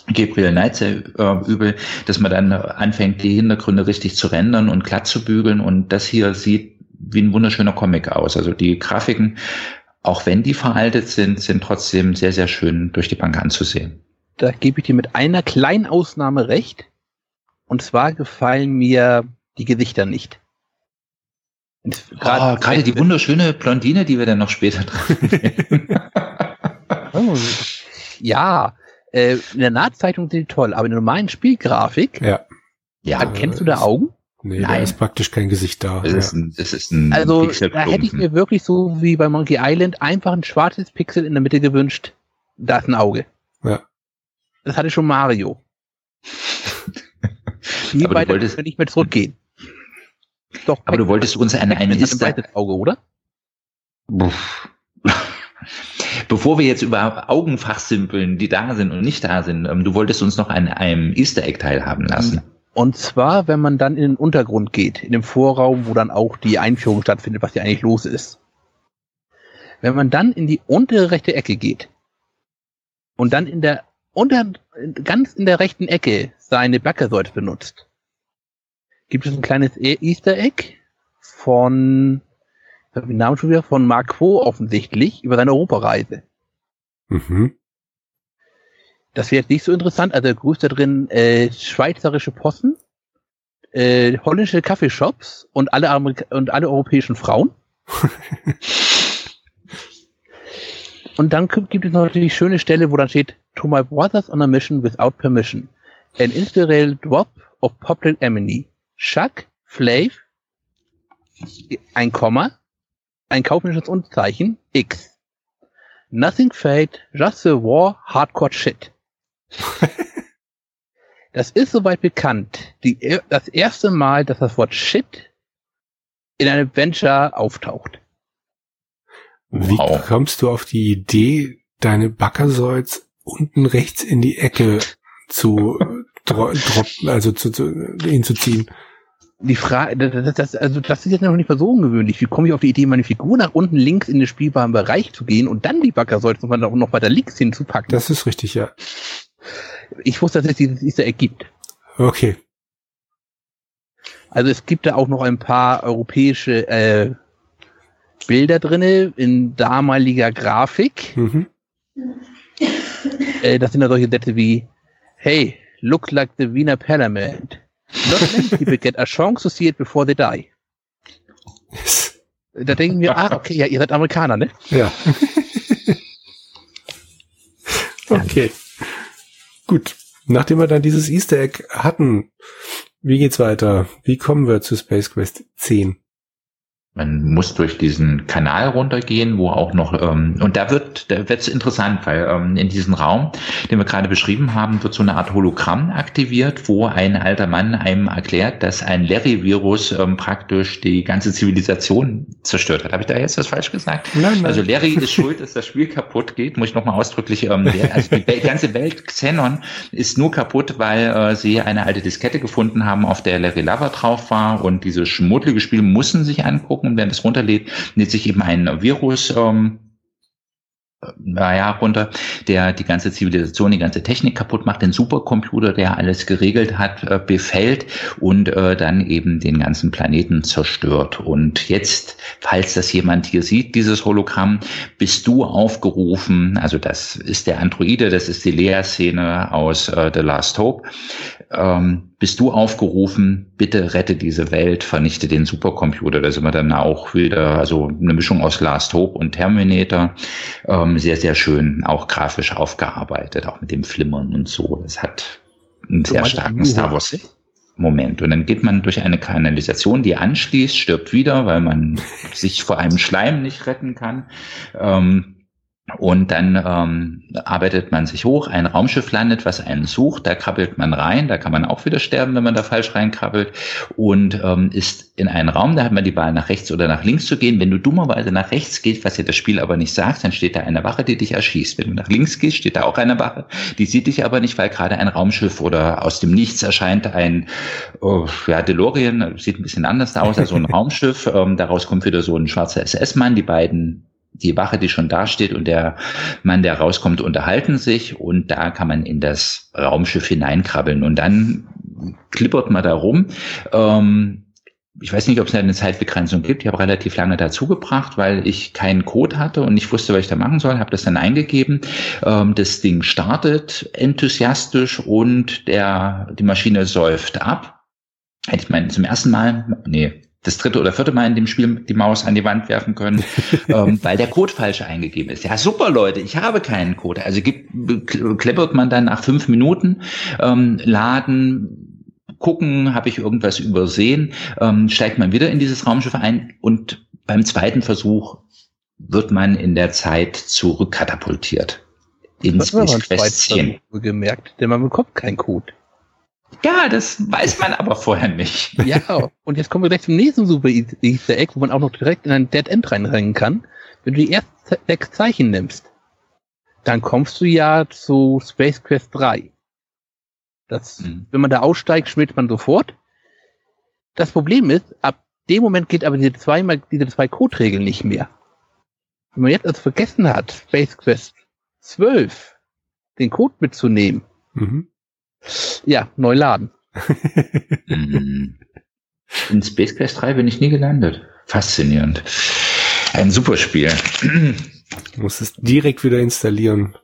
Gabriel Knight sehr äh, übel, dass man dann anfängt, die Hintergründe richtig zu rendern und glatt zu bügeln und das hier sieht wie ein wunderschöner Comic aus. Also die Grafiken, auch wenn die veraltet sind, sind trotzdem sehr, sehr schön durch die Bank anzusehen. Da gebe ich dir mit einer kleinen Ausnahme recht. Und zwar gefallen mir die Gesichter nicht. Gerade oh, die wunderschöne Blondine, die wir dann noch später oh, ja, äh, in der Nahtzeitung sind die toll, aber in der normalen Spielgrafik, ja. Ja, kennst du da Augen? Nee, Nein. da ist praktisch kein Gesicht da. Das, ja. ist, ein, das ist ein Also, da hätte ich mir wirklich so wie bei Monkey Island einfach ein schwarzes Pixel in der Mitte gewünscht. Da ist ein Auge. Ja. Das hatte schon Mario. Die aber weiter wolltest, nicht mehr zurückgehen. Doch. Aber du wolltest uns eine, eine Easter Auge, oder? Bevor wir jetzt über Augenfachsimpeln, die da sind und nicht da sind, ähm, du wolltest uns noch an einem Easter Egg teilhaben lassen. Und zwar, wenn man dann in den Untergrund geht, in dem Vorraum, wo dann auch die Einführung stattfindet, was hier eigentlich los ist. Wenn man dann in die untere rechte Ecke geht und dann in der unter, ganz in der rechten Ecke seine Backersäule benutzt, gibt es ein kleines e- Easter Egg von, habe den Namen schon wieder, von Mark Quo offensichtlich über seine Europareise. Mhm. Das wäre jetzt nicht so interessant, also er grüßt da drin äh, schweizerische Posten, äh, holländische Kaffeeshops und alle, Amerika und alle europäischen Frauen. und dann gibt es noch die schöne Stelle, wo dann steht, to my brothers on a mission without permission. An incidental drop of public enemy. Chuck, Flav, ein Komma, ein kaufmännisches Unzeichen, X. Nothing fake, just a war, hardcore shit. das ist soweit bekannt. Die, das erste Mal, dass das Wort shit in einem Adventure auftaucht. Wie wow. kommst du auf die Idee, deine Backersäuz unten rechts in die Ecke zu droppen, also zu, zu, hinzuziehen? Die Frage, das, das, also das ist jetzt noch nicht mal so ungewöhnlich. Wie komme ich auf die Idee, meine Figur nach unten links in den spielbaren Bereich zu gehen und dann die Backersäule noch, noch weiter links hinzupacken? Das ist richtig, ja. Ich wusste, dass es dieses Easter Egg gibt. Okay. Also es gibt da auch noch ein paar europäische äh, Bilder drinne in damaliger Grafik. Mhm. Äh, das sind da solche Sätze wie Hey, look like the Wiener Parliament. Not many people get a chance to see it before they die. Da denken wir, ah, okay, ja, ihr seid Amerikaner, ne? Ja. okay. Gut. Nachdem wir dann dieses Easter Egg hatten, wie geht's weiter? Wie kommen wir zu Space Quest 10? Man muss durch diesen Kanal runtergehen, wo auch noch, ähm, und da wird da wird's interessant, weil ähm, in diesem Raum, den wir gerade beschrieben haben, wird so eine Art Hologramm aktiviert, wo ein alter Mann einem erklärt, dass ein Larry-Virus ähm, praktisch die ganze Zivilisation zerstört hat. Habe ich da jetzt was falsch gesagt? Nein, nein. Also Larry ist schuld, dass das Spiel kaputt geht, muss ich nochmal ausdrücklich, ähm, der, also die ganze Welt Xenon ist nur kaputt, weil äh, sie eine alte Diskette gefunden haben, auf der Larry Lover drauf war und dieses schmuddelige Spiel müssen sich angucken angucken, während es runterlädt, lädt sich eben ein Virus ähm, naja, runter, der die ganze Zivilisation, die ganze Technik kaputt macht, den Supercomputer, der alles geregelt hat, äh, befällt und äh, dann eben den ganzen Planeten zerstört. Und jetzt, falls das jemand hier sieht, dieses Hologramm, bist du aufgerufen, also das ist der Androide, das ist die Lea-Szene aus äh, The Last Hope, ähm, bist du aufgerufen, bitte rette diese Welt, vernichte den Supercomputer. Da sind wir dann auch wieder, also eine Mischung aus Last Hope und Terminator. Ähm, sehr, sehr schön, auch grafisch aufgearbeitet, auch mit dem Flimmern und so. Das hat einen sehr starken Star Wars. Moment. Und dann geht man durch eine Kanalisation, die anschließt, stirbt wieder, weil man sich vor einem Schleim nicht retten kann. Ähm, und dann ähm, arbeitet man sich hoch, ein Raumschiff landet, was einen sucht, da krabbelt man rein, da kann man auch wieder sterben, wenn man da falsch reinkrabbelt und ähm, ist in einen Raum, da hat man die Wahl nach rechts oder nach links zu gehen. Wenn du dummerweise nach rechts gehst, was dir das Spiel aber nicht sagt, dann steht da eine Wache, die dich erschießt. Wenn du nach links gehst, steht da auch eine Wache, die sieht dich aber nicht, weil gerade ein Raumschiff oder aus dem Nichts erscheint ein oh, ja, DeLorean, sieht ein bisschen anders aus als so ein Raumschiff. Ähm, daraus kommt wieder so ein schwarzer SS-Mann, die beiden die Wache, die schon da steht und der Mann, der rauskommt, unterhalten sich und da kann man in das Raumschiff hineinkrabbeln und dann klippert man da rum. Ähm, ich weiß nicht, ob es eine Zeitbegrenzung gibt. Ich habe relativ lange dazu gebracht, weil ich keinen Code hatte und nicht wusste, was ich da machen soll. Habe das dann eingegeben. Ähm, das Ding startet enthusiastisch und der die Maschine säuft ab. Hätte ich meinen zum ersten Mal, nee, das dritte oder vierte Mal in dem Spiel die Maus an die Wand werfen können, ähm, weil der Code falsch eingegeben ist. Ja, super Leute, ich habe keinen Code. Also gibt, kleppert man dann nach fünf Minuten, ähm, laden, gucken, habe ich irgendwas übersehen, ähm, steigt man wieder in dieses Raumschiff ein und beim zweiten Versuch wird man in der Zeit zurückkatapultiert. In Space Quest 10. gemerkt, denn man bekommt keinen Code. Ja, das weiß man aber vorher nicht. Ja, und jetzt kommen wir gleich zum nächsten Super Easter Egg, wo man auch noch direkt in ein Dead End reinrennen kann. Wenn du die ersten sechs Zeichen nimmst, dann kommst du ja zu Space Quest 3. Das, mhm. Wenn man da aussteigt, schmilzt man sofort. Das Problem ist, ab dem Moment geht aber diese, zweimal, diese zwei Code-Regeln nicht mehr. Wenn man jetzt also vergessen hat, Space Quest 12 den Code mitzunehmen, mhm. Ja, neu laden. In Space Quest 3 bin ich nie gelandet. Faszinierend. Ein super Spiel. Du musst es direkt wieder installieren.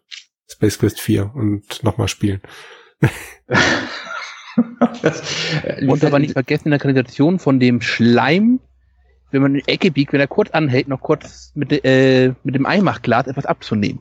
Space Quest 4 und nochmal spielen. und aber nicht vergessen in der Kanalisation von dem Schleim, wenn man in die Ecke biegt, wenn er kurz anhält, noch kurz mit, äh, mit dem Eimachglas etwas abzunehmen.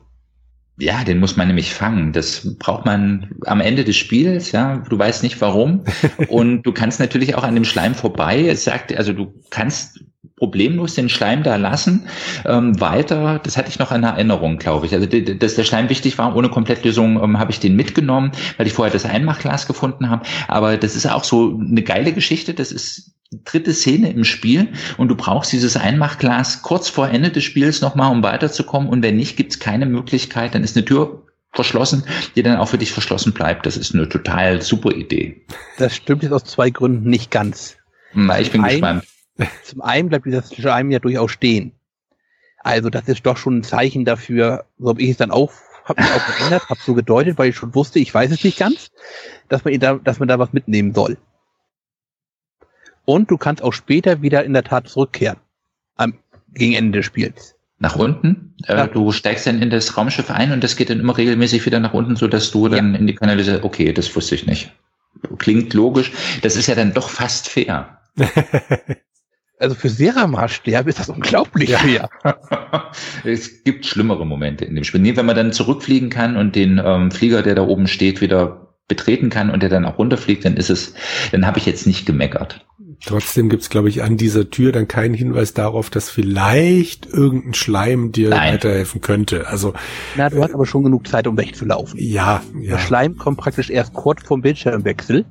Ja, den muss man nämlich fangen. Das braucht man am Ende des Spiels, ja. Du weißt nicht warum. Und du kannst natürlich auch an dem Schleim vorbei. Es sagt, also du kannst problemlos den Schleim da lassen. Ähm, weiter, das hatte ich noch in Erinnerung, glaube ich. Also, dass der Schleim wichtig war, ohne Komplettlösung ähm, habe ich den mitgenommen, weil ich vorher das Einmachglas gefunden habe. Aber das ist auch so eine geile Geschichte. Das ist dritte Szene im Spiel und du brauchst dieses Einmachglas kurz vor Ende des Spiels nochmal, um weiterzukommen. Und wenn nicht, gibt es keine Möglichkeit, dann ist eine Tür verschlossen, die dann auch für dich verschlossen bleibt. Das ist eine total super Idee. Das stimmt jetzt aus zwei Gründen nicht ganz. Na, ich bin ein, gespannt. Zum einen bleibt dieser Schleim ja durchaus stehen. Also das ist doch schon ein Zeichen dafür, so habe ich es dann auch, habe mich auch verändert, habe so gedeutet, weil ich schon wusste, ich weiß es nicht ganz, dass man da, dass man da was mitnehmen soll. Und du kannst auch später wieder in der Tat zurückkehren. Am, gegen Ende des Spiels. Nach unten? Äh, ja. Du steigst dann in das Raumschiff ein und das geht dann immer regelmäßig wieder nach unten, so dass du dann ja. in die Kanalisation. Okay, das wusste ich nicht. Klingt logisch. Das ist ja dann doch fast fair. also für Seramaßstab ist das unglaublich ja. fair. es gibt schlimmere Momente in dem Spiel. Nee, wenn man dann zurückfliegen kann und den ähm, Flieger, der da oben steht, wieder betreten kann und der dann auch runterfliegt, dann ist es, dann habe ich jetzt nicht gemeckert. Trotzdem gibt's, glaube ich, an dieser Tür dann keinen Hinweis darauf, dass vielleicht irgendein Schleim dir Nein. weiterhelfen könnte. Also Na, du hast aber schon genug Zeit, um wegzulaufen. Ja, ja. Der Schleim kommt praktisch erst kurz vorm Bildschirmwechsel.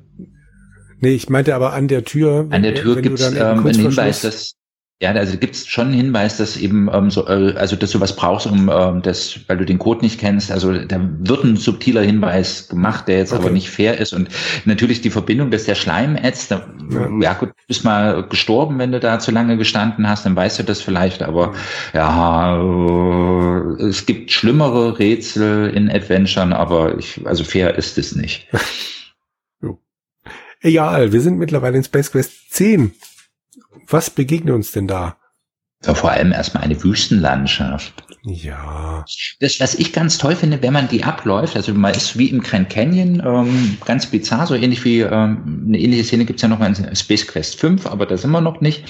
Nee, ich meinte aber an der Tür. An der Tür gibt's ähm, einen Hinweis, dass Ja, also gibt es schon einen Hinweis, dass eben ähm, so, äh, also dass du was brauchst, um ähm, das, weil du den Code nicht kennst. Also da wird ein subtiler Hinweis gemacht, der jetzt okay. aber nicht fair ist. Und natürlich die Verbindung, dass der Schleim ätzt. Da, ja. ja gut, bist mal gestorben, wenn du da zu lange gestanden hast, dann weißt du das vielleicht. Aber ja, äh, es gibt schlimmere Rätsel in Adventuren, aber ich, also fair ist es nicht. Egal, wir sind mittlerweile in Space Quest 10 was begegnet uns denn da? Ja, vor allem erstmal eine Wüstenlandschaft. Ja. Das, was ich ganz toll finde, wenn man die abläuft, also man ist wie im Grand Canyon, ähm, ganz bizarr, so ähnlich wie ähm, eine ähnliche Szene gibt's ja noch in Space Quest 5, aber da sind wir noch nicht.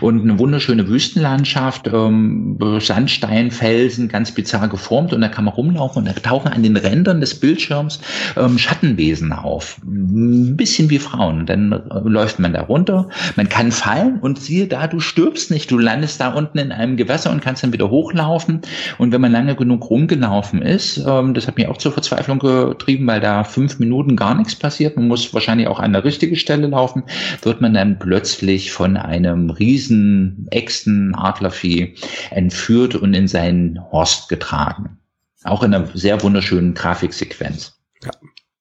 Und eine wunderschöne Wüstenlandschaft, ähm, Sandsteinfelsen, ganz bizarr geformt und da kann man rumlaufen und da tauchen an den Rändern des Bildschirms ähm, Schattenwesen auf. Ein bisschen wie Frauen. Dann äh, läuft man da runter, man kann fallen und siehe da, du stirbst nicht, du landest da unten in einem Gewässer und kannst dann wieder hochlaufen. Und wenn man lange genug rumgelaufen ist, ähm, das hat mich auch zur Verzweiflung getrieben, weil da fünf Minuten gar nichts passiert, man muss wahrscheinlich auch an der richtigen Stelle laufen, wird man dann plötzlich von einem riesen Echsen Adlervieh entführt und in seinen Horst getragen. Auch in einer sehr wunderschönen Grafiksequenz. Ja.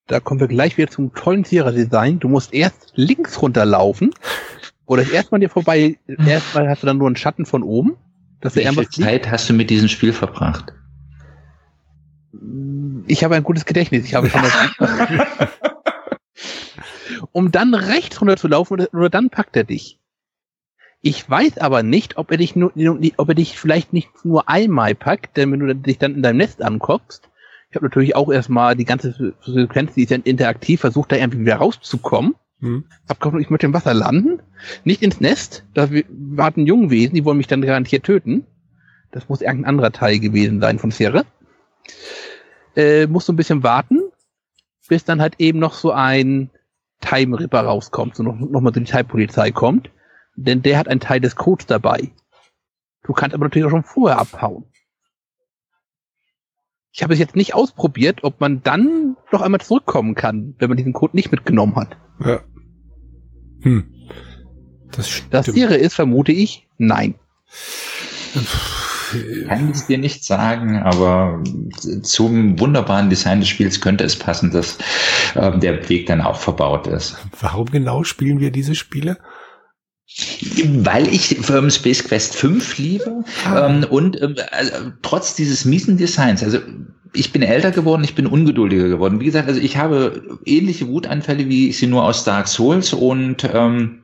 Da kommen wir gleich wieder zum tollen Tiererdesign. Du musst erst links runterlaufen oder erstmal dir vorbei, erstmal hast du dann nur einen Schatten von oben dass Wie viel Zeit hast du mit diesem Spiel verbracht? Ich habe ein gutes Gedächtnis. Ich habe schon das um dann rechts runter zu laufen oder, dann packt er dich. Ich weiß aber nicht, ob er dich nur, ob er dich vielleicht nicht nur einmal packt, denn wenn du dich dann in deinem Nest anguckst, ich habe natürlich auch erstmal die ganze Sequenz, die ist ja interaktiv, versucht da irgendwie wieder rauszukommen. Hm. Hab ich möchte im Wasser landen, nicht ins Nest. Da warten Jungwesen, die wollen mich dann garantiert töten. Das muss irgendein anderer Teil gewesen sein von Sierra. Äh, muss so ein bisschen warten, bis dann halt eben noch so ein Time Ripper rauskommt, so noch, noch mal so die Time-Polizei kommt. Denn der hat einen Teil des Codes dabei. Du kannst aber natürlich auch schon vorher abhauen. Ich habe es jetzt nicht ausprobiert, ob man dann noch einmal zurückkommen kann, wenn man diesen Code nicht mitgenommen hat. Ja. Hm. Das, stimmt. das Tiere ist, vermute ich, nein. Kann ich dir nicht sagen, aber zum wunderbaren Design des Spiels könnte es passen, dass äh, der Weg dann auch verbaut ist. Warum genau spielen wir diese Spiele? Weil ich ähm, Space Quest 5 liebe ah. ähm, und ähm, also, trotz dieses miesen Designs, also ich bin älter geworden, ich bin ungeduldiger geworden. Wie gesagt, also ich habe ähnliche Wutanfälle, wie ich sie nur aus Dark Souls und ähm,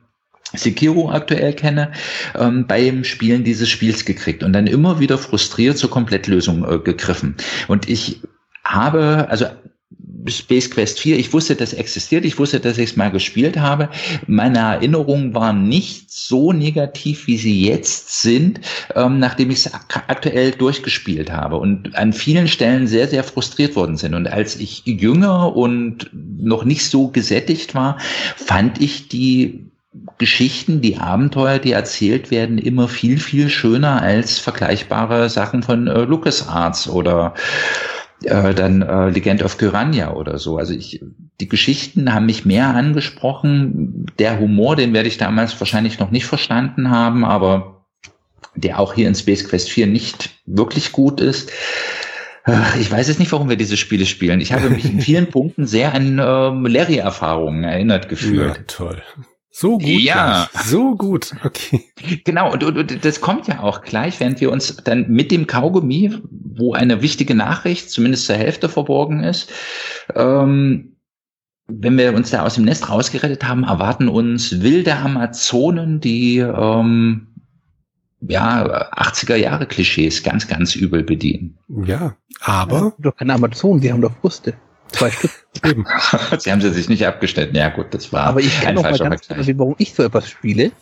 Sekiro aktuell kenne, ähm, beim Spielen dieses Spiels gekriegt und dann immer wieder frustriert zur Komplettlösung äh, gegriffen. Und ich habe, also Space Quest 4, ich wusste, das existiert, ich wusste, dass ich es mal gespielt habe. Meine Erinnerungen waren nicht so negativ, wie sie jetzt sind, ähm, nachdem ich es aktuell durchgespielt habe und an vielen Stellen sehr, sehr frustriert worden sind. Und als ich jünger und noch nicht so gesättigt war, fand ich die Geschichten, die Abenteuer, die erzählt werden, immer viel, viel schöner als vergleichbare Sachen von äh, LucasArts oder äh, dann äh, Legend of Gyrania oder so. Also ich, die Geschichten haben mich mehr angesprochen. Der Humor, den werde ich damals wahrscheinlich noch nicht verstanden haben, aber der auch hier in Space Quest 4 nicht wirklich gut ist. Ich weiß jetzt nicht, warum wir diese Spiele spielen. Ich habe mich in vielen Punkten sehr an ähm, Larry-Erfahrungen erinnert gefühlt. Ja, toll. So gut. Ja. So gut. Okay. Genau. Und, und, und das kommt ja auch gleich, während wir uns dann mit dem Kaugummi, wo eine wichtige Nachricht zumindest zur Hälfte verborgen ist, ähm, wenn wir uns da aus dem Nest rausgerettet haben, erwarten uns wilde Amazonen, die ähm, ja 80er Jahre Klischees ganz, ganz übel bedienen. Ja, aber. Ja, doch keine Amazonen, die haben doch Brüste. Zwei Stück. Eben. sie haben sie sich nicht abgeschnitten. Ja gut, das war Aber ich kann falscher mal ganz Vergleich. warum ich so etwas spiele.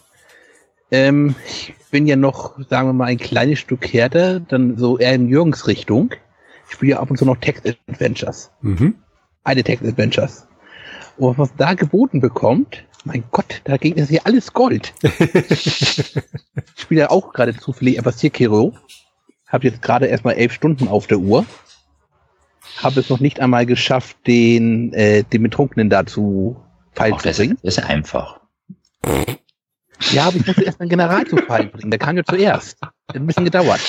Ähm, ich bin ja noch, sagen wir mal, ein kleines Stück härter, dann so eher in Jürgens Richtung. Ich spiele ja ab und zu noch Text-Adventures. Mhm. Eine Text-Adventures. Und was da geboten bekommt, mein Gott, dagegen ist hier alles Gold. ich spiele ja auch gerade zufällig etwas Sekiro. Hab jetzt gerade erstmal elf Stunden auf der Uhr habe es noch nicht einmal geschafft, den, äh, den Betrunkenen dazu feil zu bringen. Das ist einfach. Ja, aber ich musste erst einen Generalzug bringen. Der kam ja zuerst. Hat ein bisschen gedauert.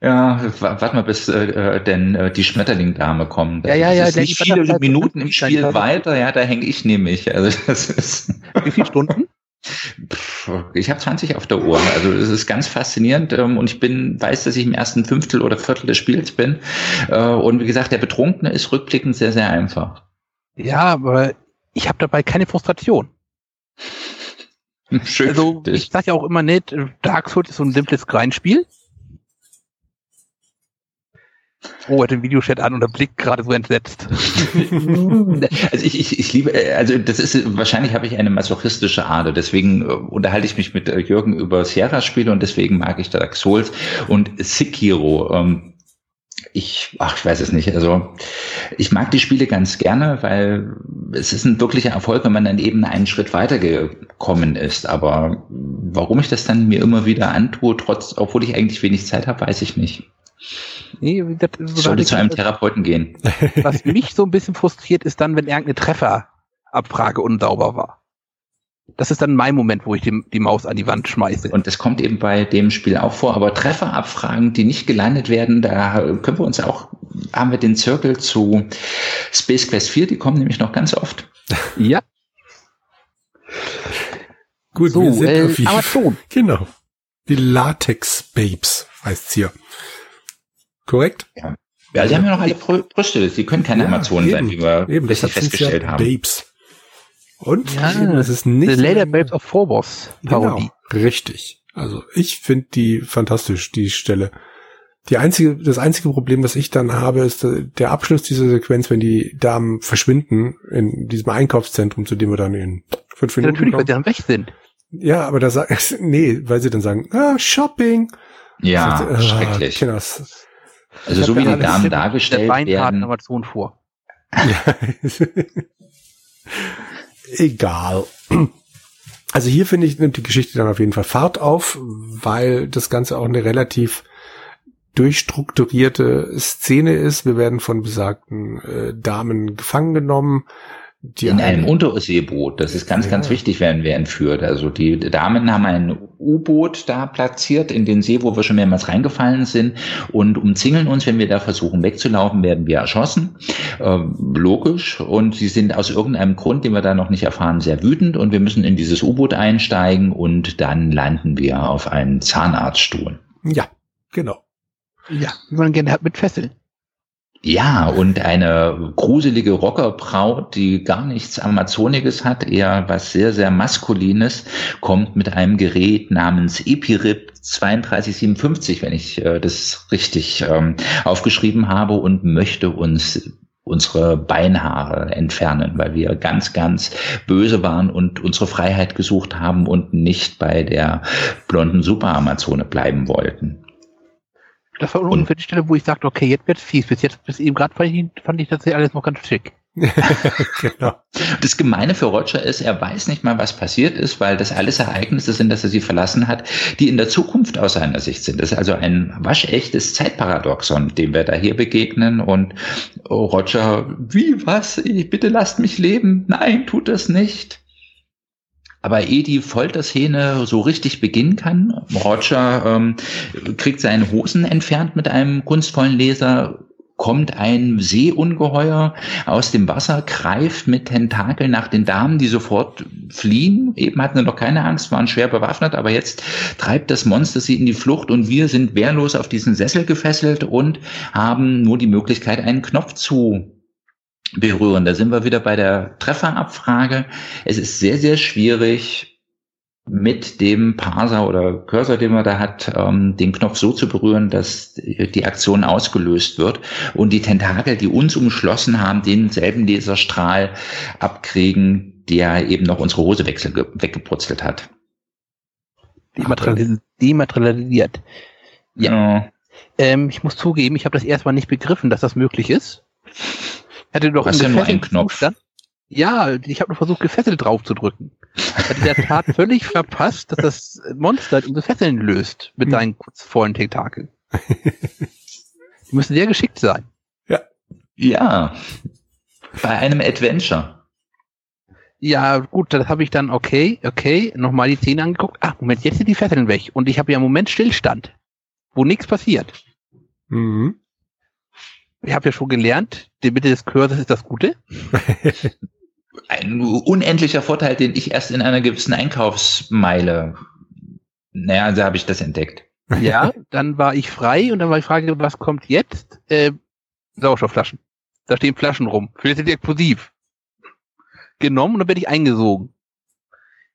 Ja, warte mal, bis äh, äh, denn äh, die Schmetterlingdame kommt. Ja, ja, ja. Das ist nicht viele Minuten im Spiel weiter, ja, da hänge ich nämlich. Also das ist Wie viele Stunden? Ich habe 20 auf der Uhr. Also es ist ganz faszinierend ähm, und ich bin weiß, dass ich im ersten Fünftel oder Viertel des Spiels bin. Äh, und wie gesagt, der Betrunkene ist rückblickend sehr, sehr einfach. Ja, aber ich habe dabei keine Frustration. Schön. Also ich sage ja auch immer nicht, Dark Souls ist so ein simples Grindspiel. Oh, hat den Videochat an und er blickt gerade so entsetzt. also ich, ich, ich liebe, also das ist, wahrscheinlich habe ich eine masochistische Ader, deswegen äh, unterhalte ich mich mit äh, Jürgen über Sierra-Spiele und deswegen mag ich Dark Souls und Sekiro. Ähm, ich, ach, ich weiß es nicht. Also ich mag die Spiele ganz gerne, weil es ist ein wirklicher Erfolg, wenn man dann eben einen Schritt weitergekommen ist. Aber warum ich das dann mir immer wieder antue, trotz, obwohl ich eigentlich wenig Zeit habe, weiß ich nicht. Nee, das so sollte zu einem Therapeuten gehen. Was mich so ein bisschen frustriert, ist dann, wenn irgendeine Trefferabfrage unsauber war. Das ist dann mein Moment, wo ich die, die, Maus an die Wand schmeiße. Und das kommt eben bei dem Spiel auch vor. Aber Trefferabfragen, die nicht gelandet werden, da können wir uns auch, haben wir den Zirkel zu Space Quest 4, die kommen nämlich noch ganz oft. Ja. Gut, so, wir sind äh, auf die, Amazon. Genau. Die Latex Babes heißt's hier. Korrekt? Ja. Ja, die haben ja noch alle Brüste. Die können keine Ja, Amazonen sein, wie wir Eben, richtig festgestellt ja haben. Babes. Und Ja, eben, das ist nicht The Later Babes of Phobos Parodie. Genau, richtig. Also ich finde die fantastisch, die Stelle. Die einzige, das einzige Problem, was ich dann habe, ist äh, der Abschluss dieser Sequenz, wenn die Damen verschwinden in diesem Einkaufszentrum, zu dem wir dann in fünf Ja, Minuten natürlich, weil kommen. die dann weg sind. Ja, aber da sagen, nee, weil sie dann sagen, ah, Shopping. Ja, Ah, schrecklich. Kinders. Also so wie die Damen dargestellt der werden. Amazon vor. Ja. Egal. Also hier finde ich, nimmt die Geschichte dann auf jeden Fall Fahrt auf, weil das Ganze auch eine relativ durchstrukturierte Szene ist. Wir werden von besagten äh, Damen gefangen genommen. Die in einem eine- Unterseeboot. Das ist ganz, Ja. ganz wichtig, werden wir entführt. Also die Damen haben ein U-Boot da platziert in den See, wo wir schon mehrmals reingefallen sind und umzingeln uns. Wenn wir da versuchen wegzulaufen, werden wir erschossen. Ähm, logisch. Und sie sind aus irgendeinem Grund, den wir da noch nicht erfahren, sehr wütend und wir müssen in dieses U-Boot einsteigen und dann landen wir auf einen Zahnarztstuhl. ja, genau. Ja, wie man gerne hat mit Fesseln. Ja, und eine gruselige Rockerbraut, die gar nichts Amazoniges hat, eher was sehr, sehr Maskulines, kommt mit einem Gerät namens Epirip 3257, wenn ich äh, das richtig ähm, aufgeschrieben habe, und möchte uns unsere Beinhaare entfernen, weil wir ganz, ganz böse waren und unsere Freiheit gesucht haben und nicht bei der blonden Superamazone bleiben wollten. Das war Und- ungefähr die Stelle, wo ich sagte, okay, jetzt wird's fies. Bis jetzt, bis eben gerade fand ich, fand ich das hier alles noch ganz schick. genau. Das Gemeine für Roger ist, er weiß nicht mal, was passiert ist, weil das alles Ereignisse sind, dass er sie verlassen hat, die in der Zukunft aus seiner Sicht sind. Das ist also ein waschechtes Zeitparadoxon, dem wir da hier begegnen. Und oh, Roger, wie was? Ich, bitte lasst mich leben. Nein, tut das nicht. Aber ehe die Folterszene so richtig beginnen kann, Roger ähm, kriegt seine Hosen entfernt mit einem kunstvollen Laser, kommt ein Seeungeheuer aus dem Wasser, greift mit Tentakeln nach den Damen, die sofort fliehen. Eben hatten sie noch keine Angst, waren schwer bewaffnet, aber jetzt treibt das Monster sie in die Flucht und wir sind wehrlos auf diesen Sessel gefesselt und haben nur die Möglichkeit, einen Knopf zu berühren. Da sind wir wieder bei der Trefferabfrage. Es ist sehr, sehr schwierig, mit dem Parser oder Cursor, den man da hat, ähm, den Knopf so zu berühren, dass die Aktion ausgelöst wird und die Tentakel, die uns umschlossen haben, denselben Laserstrahl abkriegen, der eben noch unsere Hose wechsel weggeputzelt hat. Dematerialis dematerialisiert. Ja. Ähm, ich muss zugeben, ich habe das erstmal nicht begriffen, dass das möglich ist. Ich hatte doch ja im nur einen Knopf. Zustand- Ja, ich habe nur versucht, gefesselt drauf zu drücken. Hatte in der Tat völlig verpasst, dass das Monster unsere Fesseln löst mit Hm. seinen kurzvollen Tentakeln. Die müssen sehr geschickt sein. Ja. Bei einem Adventure. Ja, gut, das habe ich dann, okay, okay, nochmal die Zähne angeguckt. Ach, Moment, jetzt sind die Fesseln weg. Und ich habe ja im Moment Stillstand, wo nichts passiert. Mhm. Ich habe ja schon gelernt, die Mitte des Cursors ist das Gute. Ein unendlicher Vorteil, den ich erst in einer gewissen Einkaufsmeile, naja, da habe ich das entdeckt. Ja, dann war ich frei und dann war die Frage, was kommt jetzt? Äh, Sauerstoffflaschen. Da stehen Flaschen rum. Vielleicht sind die explosiv. Genommen und dann werde ich eingesogen.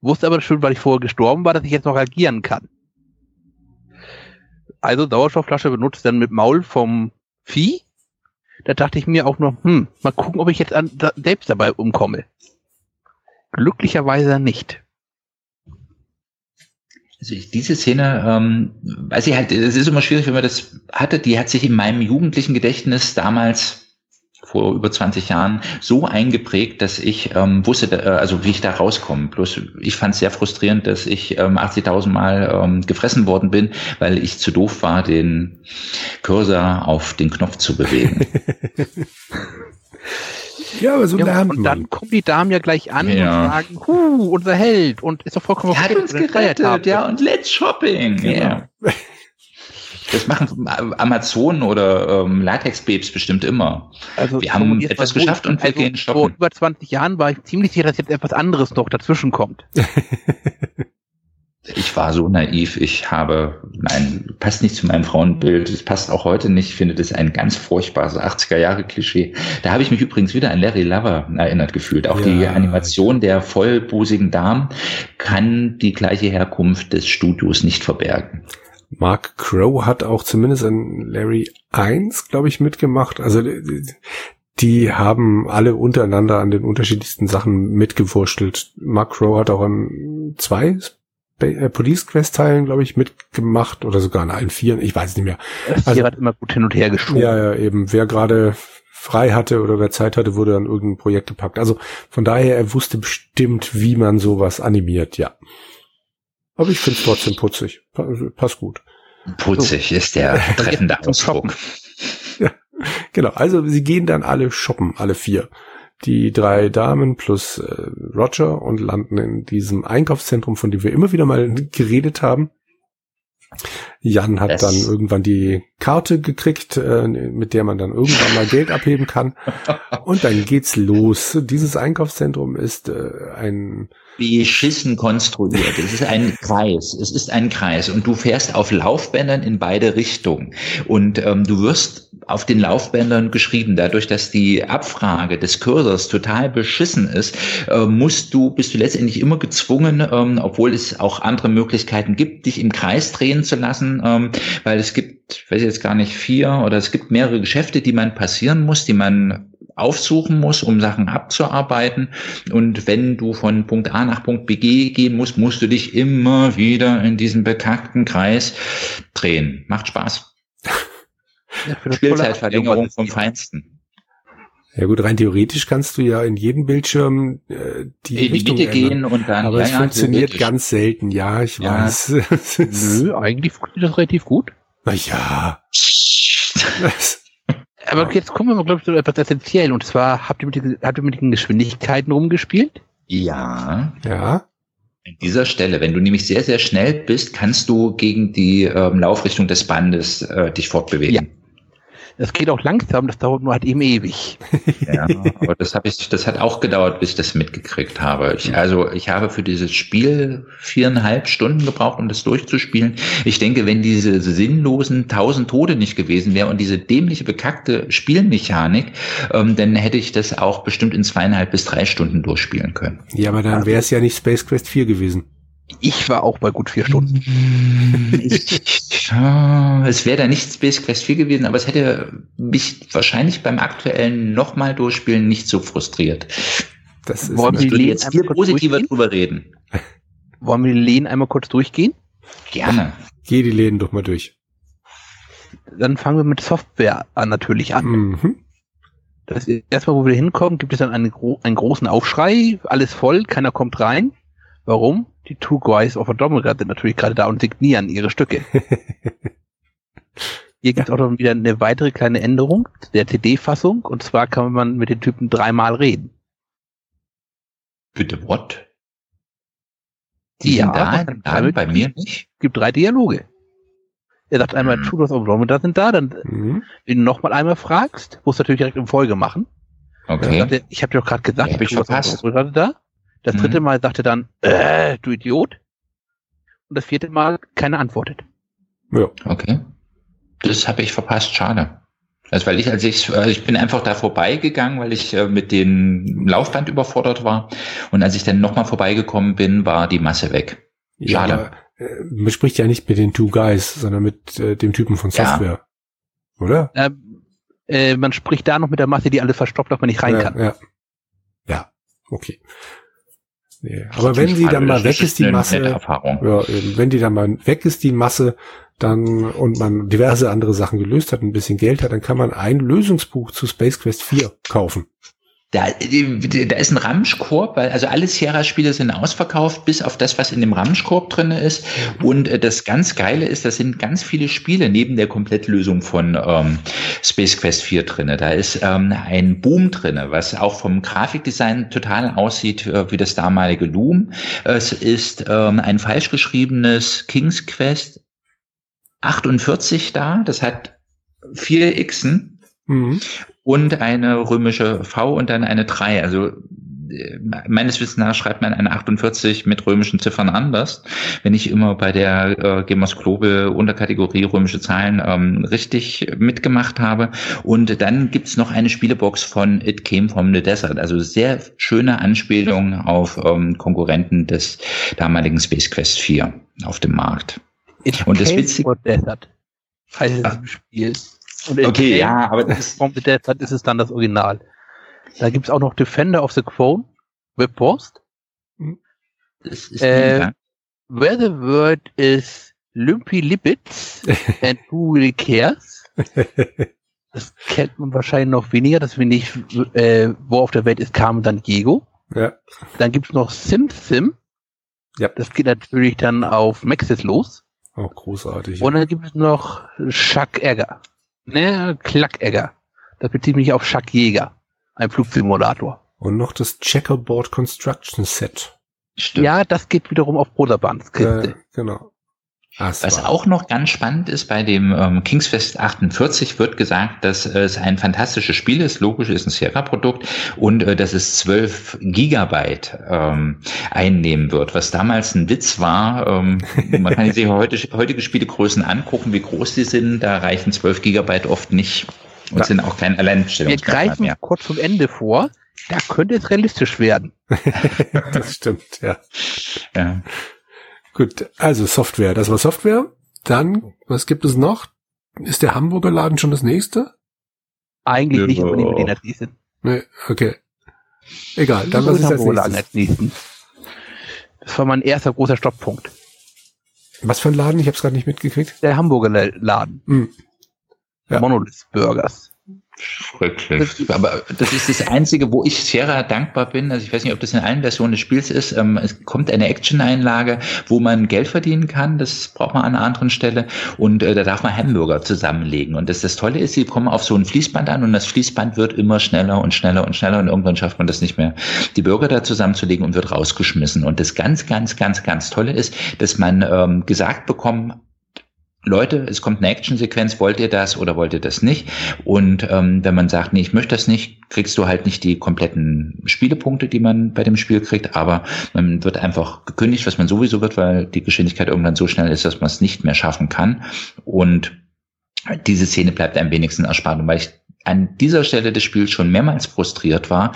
Wusste aber schon, weil ich vorher gestorben war, dass ich jetzt noch agieren kann. Also Sauerstoffflasche benutzt dann mit Maul vom Vieh. Da dachte ich mir auch noch, hm, mal gucken, ob ich jetzt an, da, selbst dabei umkomme. Glücklicherweise nicht. Also ich, diese Szene, ähm, weiß ich halt, es ist immer schwierig, wenn man das hatte, die hat sich in meinem jugendlichen Gedächtnis damals vor über 20 Jahren so eingeprägt, dass ich ähm, wusste, äh, also wie ich da rauskomme. Bloß ich fand es sehr frustrierend, dass ich ähm, 80.000 Mal ähm, gefressen worden bin, weil ich zu doof war, den Cursor auf den Knopf zu bewegen. Ja, aber so Ja, lernt und man. dann kommen die Damen ja gleich an Ja. und sagen, huh, unser Held. Und ist doch vollkommen Er hat uns gerettet, ja, und let's shopping. Genau. Yeah. Das machen Amazon oder ähm, Latex-Babes bestimmt immer. Also Wir haben etwas so, geschafft und wir also gehen shoppen. Vor über 20 Jahren war ich ziemlich sicher, dass jetzt etwas anderes noch dazwischen kommt. Ich war so naiv. Ich habe, nein, passt nicht zu meinem Frauenbild. Es passt auch heute nicht. Ich finde das ein ganz furchtbares 80er-Jahre-Klischee. Da habe ich mich übrigens wieder an Larry Lover erinnert gefühlt. Auch Ja. die Animation der vollbusigen Damen kann die gleiche Herkunft des Studios nicht verbergen. Mark Crow hat auch zumindest an Larry 1, glaube ich, mitgemacht. Also die, haben alle untereinander an den unterschiedlichsten Sachen mitgewurschtelt. Mark Crow hat auch an zwei äh, Police Quest Teilen, glaube ich, mitgemacht oder sogar an allen vier. Ich weiß nicht mehr. Das Also- hier hat immer gut hin und her geschoben. Ja, ja, eben. Wer gerade frei hatte oder wer Zeit hatte, wurde an irgendein Projekt gepackt. Also von daher, er wusste bestimmt, wie man sowas animiert, ja. Aber ich finde es trotzdem putzig. Pa- Passt gut. Putzig ist der treffende Ausdruck. Genau, also sie gehen dann alle shoppen, alle vier. Die drei Damen plus äh, Roger und landen in diesem Einkaufszentrum, von dem wir immer wieder mal geredet haben. Jan hat Das- dann irgendwann die Karte gekriegt, äh, mit der man dann irgendwann mal Geld abheben kann. Und dann geht's los. Dieses Einkaufszentrum ist äh, ein beschissen konstruiert. Es ist ein Kreis. Es ist ein Kreis. Und du fährst auf Laufbändern in beide Richtungen. Und ähm, du wirst auf den Laufbändern geschrieben. Dadurch, dass die Abfrage des Cursors total beschissen ist, äh, musst du, bist du letztendlich immer gezwungen, ähm, obwohl es auch andere Möglichkeiten gibt, dich im Kreis drehen zu lassen, ähm, weil es gibt, weiß ich jetzt gar nicht, vier oder es gibt mehrere Geschäfte, die man passieren muss, die man aufsuchen muss, um Sachen abzuarbeiten. Und wenn du von Punkt A nach Punkt B gehen musst, musst du dich immer wieder in diesem bekackten Kreis drehen. Macht Spaß. Spielzeitverlängerung vom. Feinsten. Ja gut, rein theoretisch kannst du ja in jedem Bildschirm äh, die, In die Richtung Mitte ändern. gehen und dann. Aber ja, es funktioniert ganz selten. Ja, ich Ja. weiß. Nö, eigentlich funktioniert das relativ gut. Na ja. Aber jetzt kommen wir mal, glaube ich, zu etwas essentiell. Und zwar, habt ihr mit, den- habt ihr mit den Geschwindigkeiten rumgespielt? Ja, ja. an dieser Stelle, wenn du nämlich sehr, sehr schnell bist, kannst du gegen die ähm, Laufrichtung des Bandes äh, dich fortbewegen. Ja. Das geht auch langsam, das dauert nur halt eben ewig. Ja, aber das habe ich, das hat auch gedauert, bis ich das mitgekriegt habe. Ich, also ich habe für dieses Spiel viereinhalb Stunden gebraucht, um das durchzuspielen. Ich denke, wenn diese sinnlosen tausend Tode nicht gewesen wäre und diese dämliche bekackte Spielmechanik, ähm, dann hätte ich das auch bestimmt in zweieinhalb bis drei Stunden durchspielen können. Ja, aber dann wäre es ja nicht Space Quest 4 gewesen. Ich war auch bei gut vier Stunden. Ich, es wäre da nicht Space Quest 4 gewesen, aber es hätte mich wahrscheinlich beim aktuellen nochmal durchspielen nicht so frustriert. Das ist Wollen wir jetzt viel kurz positiver drüber reden. Wollen wir die Lehnen einmal kurz durchgehen? Gerne. Geh die Läden doch mal durch. Dann fangen wir mit Software an, natürlich an. Mhm. Das ist erstmal, wo wir hinkommen, gibt es dann eine, gro einen großen Aufschrei, alles voll, keiner kommt rein. Warum? Die Two Guys of Adomera sind natürlich gerade da und signieren ihre Stücke. Hier gibt es auch noch wieder eine weitere kleine Änderung der CD-Fassung. Und zwar kann man mit den Typen dreimal reden. Bitte, what? Die sind ja, da, damit- bei mir nicht. Es gibt drei Dialoge. Er sagt einmal, Hm. Tudors of Andromeda sind da, dann, Mhm. wenn du noch mal einmal fragst, musst du natürlich direkt in Folge machen. Okay. er, ich habe dir doch gerade gesagt, Ja, hab ich verpasst. Andromeda sind da. Das Mhm. dritte Mal sagt er dann, äh, du Idiot. Und das vierte Mal keiner antwortet. Ja. Okay. Das habe ich verpasst, schade. Also weil ich, als ich, äh, ich bin einfach da vorbeigegangen, weil ich äh, mit dem Laufband überfordert war. Und als ich dann nochmal vorbeigekommen bin, war die Masse weg. Ja, Schade. aber, äh, man spricht ja nicht mit den Two Guys, sondern mit äh, dem Typen von Ja. Software. Oder? Ähm, äh, man spricht da noch mit der Masse, die alles verstopft, dass man nicht rein ja, kann. Ja. ja, okay. Nee, aber wenn sie dann mal weg ist, die Masse, ja, eben, wenn die dann mal weg ist, die Masse, dann und man diverse andere Sachen gelöst hat, ein bisschen Geld hat, dann kann man ein Lösungsbuch zu Space Quest 4 kaufen. Da, da ist ein Ramschkorb, weil also alle Sierra-Spiele sind ausverkauft, bis auf das, was in dem Ramschkorb drinne ist. Und äh, das ganz Geile ist, da sind ganz viele Spiele neben der Komplettlösung von ähm, Space Quest 4 drinne. Da ist ähm, ein Boom drinne, was auch vom Grafikdesign total aussieht äh, wie das damalige Loom. Es ist ähm, ein falsch geschriebenes King's Quest 48 da. Das hat vier Xen Mhm. Und eine römische V und dann eine 3. Also äh, meines Wissens nach schreibt man eine 48 mit römischen Ziffern anders. Wenn ich immer bei der äh, Gamers Global Unterkategorie römische Zahlen ähm, richtig mitgemacht habe. Und dann gibt's noch eine Spielebox von It Came from the Desert. Also sehr schöne Anspielung auf ähm, Konkurrenten des damaligen Space Quest 4 auf dem Markt. It Und das Witzige- heißt es im Spiel. Und Okay, came ja, aber das ist From the Desert ist es dann das Original. Da gibt's auch noch Defender of the Throne, Webpost. Das ist Äh, mega. Where the word is Limpy Libbits and who really cares? Das kennt man wahrscheinlich noch weniger, dass wir nicht, äh, wo auf der Welt ist Carmen San Diego. Ja. Dann gibt's noch Sim Sim. Ja. Das geht natürlich dann auf Maxis los. Auch großartig. Und dann gibt es noch Chuck Egger. Ne, Klack Egger. Das bezieht mich auf Chuck Jäger. Ein Flugsimulator. Und noch das Checkerboard Construction Set. Stimmt. Ja, das geht wiederum auf Brotherbands Kiste. Äh, genau. Es Was auch noch ganz spannend ist, bei dem ähm, Kingsfest 48 wird gesagt, dass äh, es ein fantastisches Spiel ist. Logisch ist ein Sierra-Produkt und äh, dass es 12 Gigabyte ähm, einnehmen wird, was damals ein Witz war. Ähm, man kann sich heute, heutige Spielegrößen angucken, wie groß die sind. Da reichen 12 Gigabyte oft nicht und Ja. sind auch kein Wir Alleinstellungsmerkmal greifen mehr. kurz zum Ende vor. Da könnte es realistisch werden. das stimmt, ja. Ja. Gut, also Software, das war Software. Dann, was gibt es noch? Ist der Hamburger Laden schon das nächste? Eigentlich nicht, aber nehmen wir den als nächsten. Nee, okay. Egal, dann was ist Hamburger nächstes? als nächsten. Das war mein erster großer Stopppunkt. Was für ein Laden? Ich habe es gerade nicht mitgekriegt. Der Hamburger La- Laden. Hm. Ja. Monolith Burgers. Schrecklich. Aber das ist das Einzige, wo ich Sierra dankbar bin. Also ich weiß nicht, ob das in allen Versionen des Spiels ist. Ähm, es kommt eine Action-Einlage, wo man Geld verdienen kann. Das braucht man an einer anderen Stelle. Und äh, da darf man Hamburger zusammenlegen. Und das, das Tolle ist, sie kommen auf so ein Fließband an und das Fließband wird immer schneller und schneller und schneller. Und irgendwann schafft man das nicht mehr, die Burger da zusammenzulegen und wird rausgeschmissen. Und das ganz, ganz, ganz, ganz Tolle ist, dass man ähm, gesagt bekommt, Leute, es kommt eine Actionsequenz, wollt ihr das oder wollt ihr das nicht? Und ähm, wenn man sagt, nee, ich möchte das nicht, kriegst du halt nicht die kompletten Spielepunkte, die man bei dem Spiel kriegt, aber man wird einfach gekündigt, was man sowieso wird, weil die Geschwindigkeit irgendwann so schnell ist, dass man es nicht mehr schaffen kann. Und diese Szene bleibt einem wenigsten erspart. Weil ich an dieser Stelle des Spiels schon mehrmals frustriert war,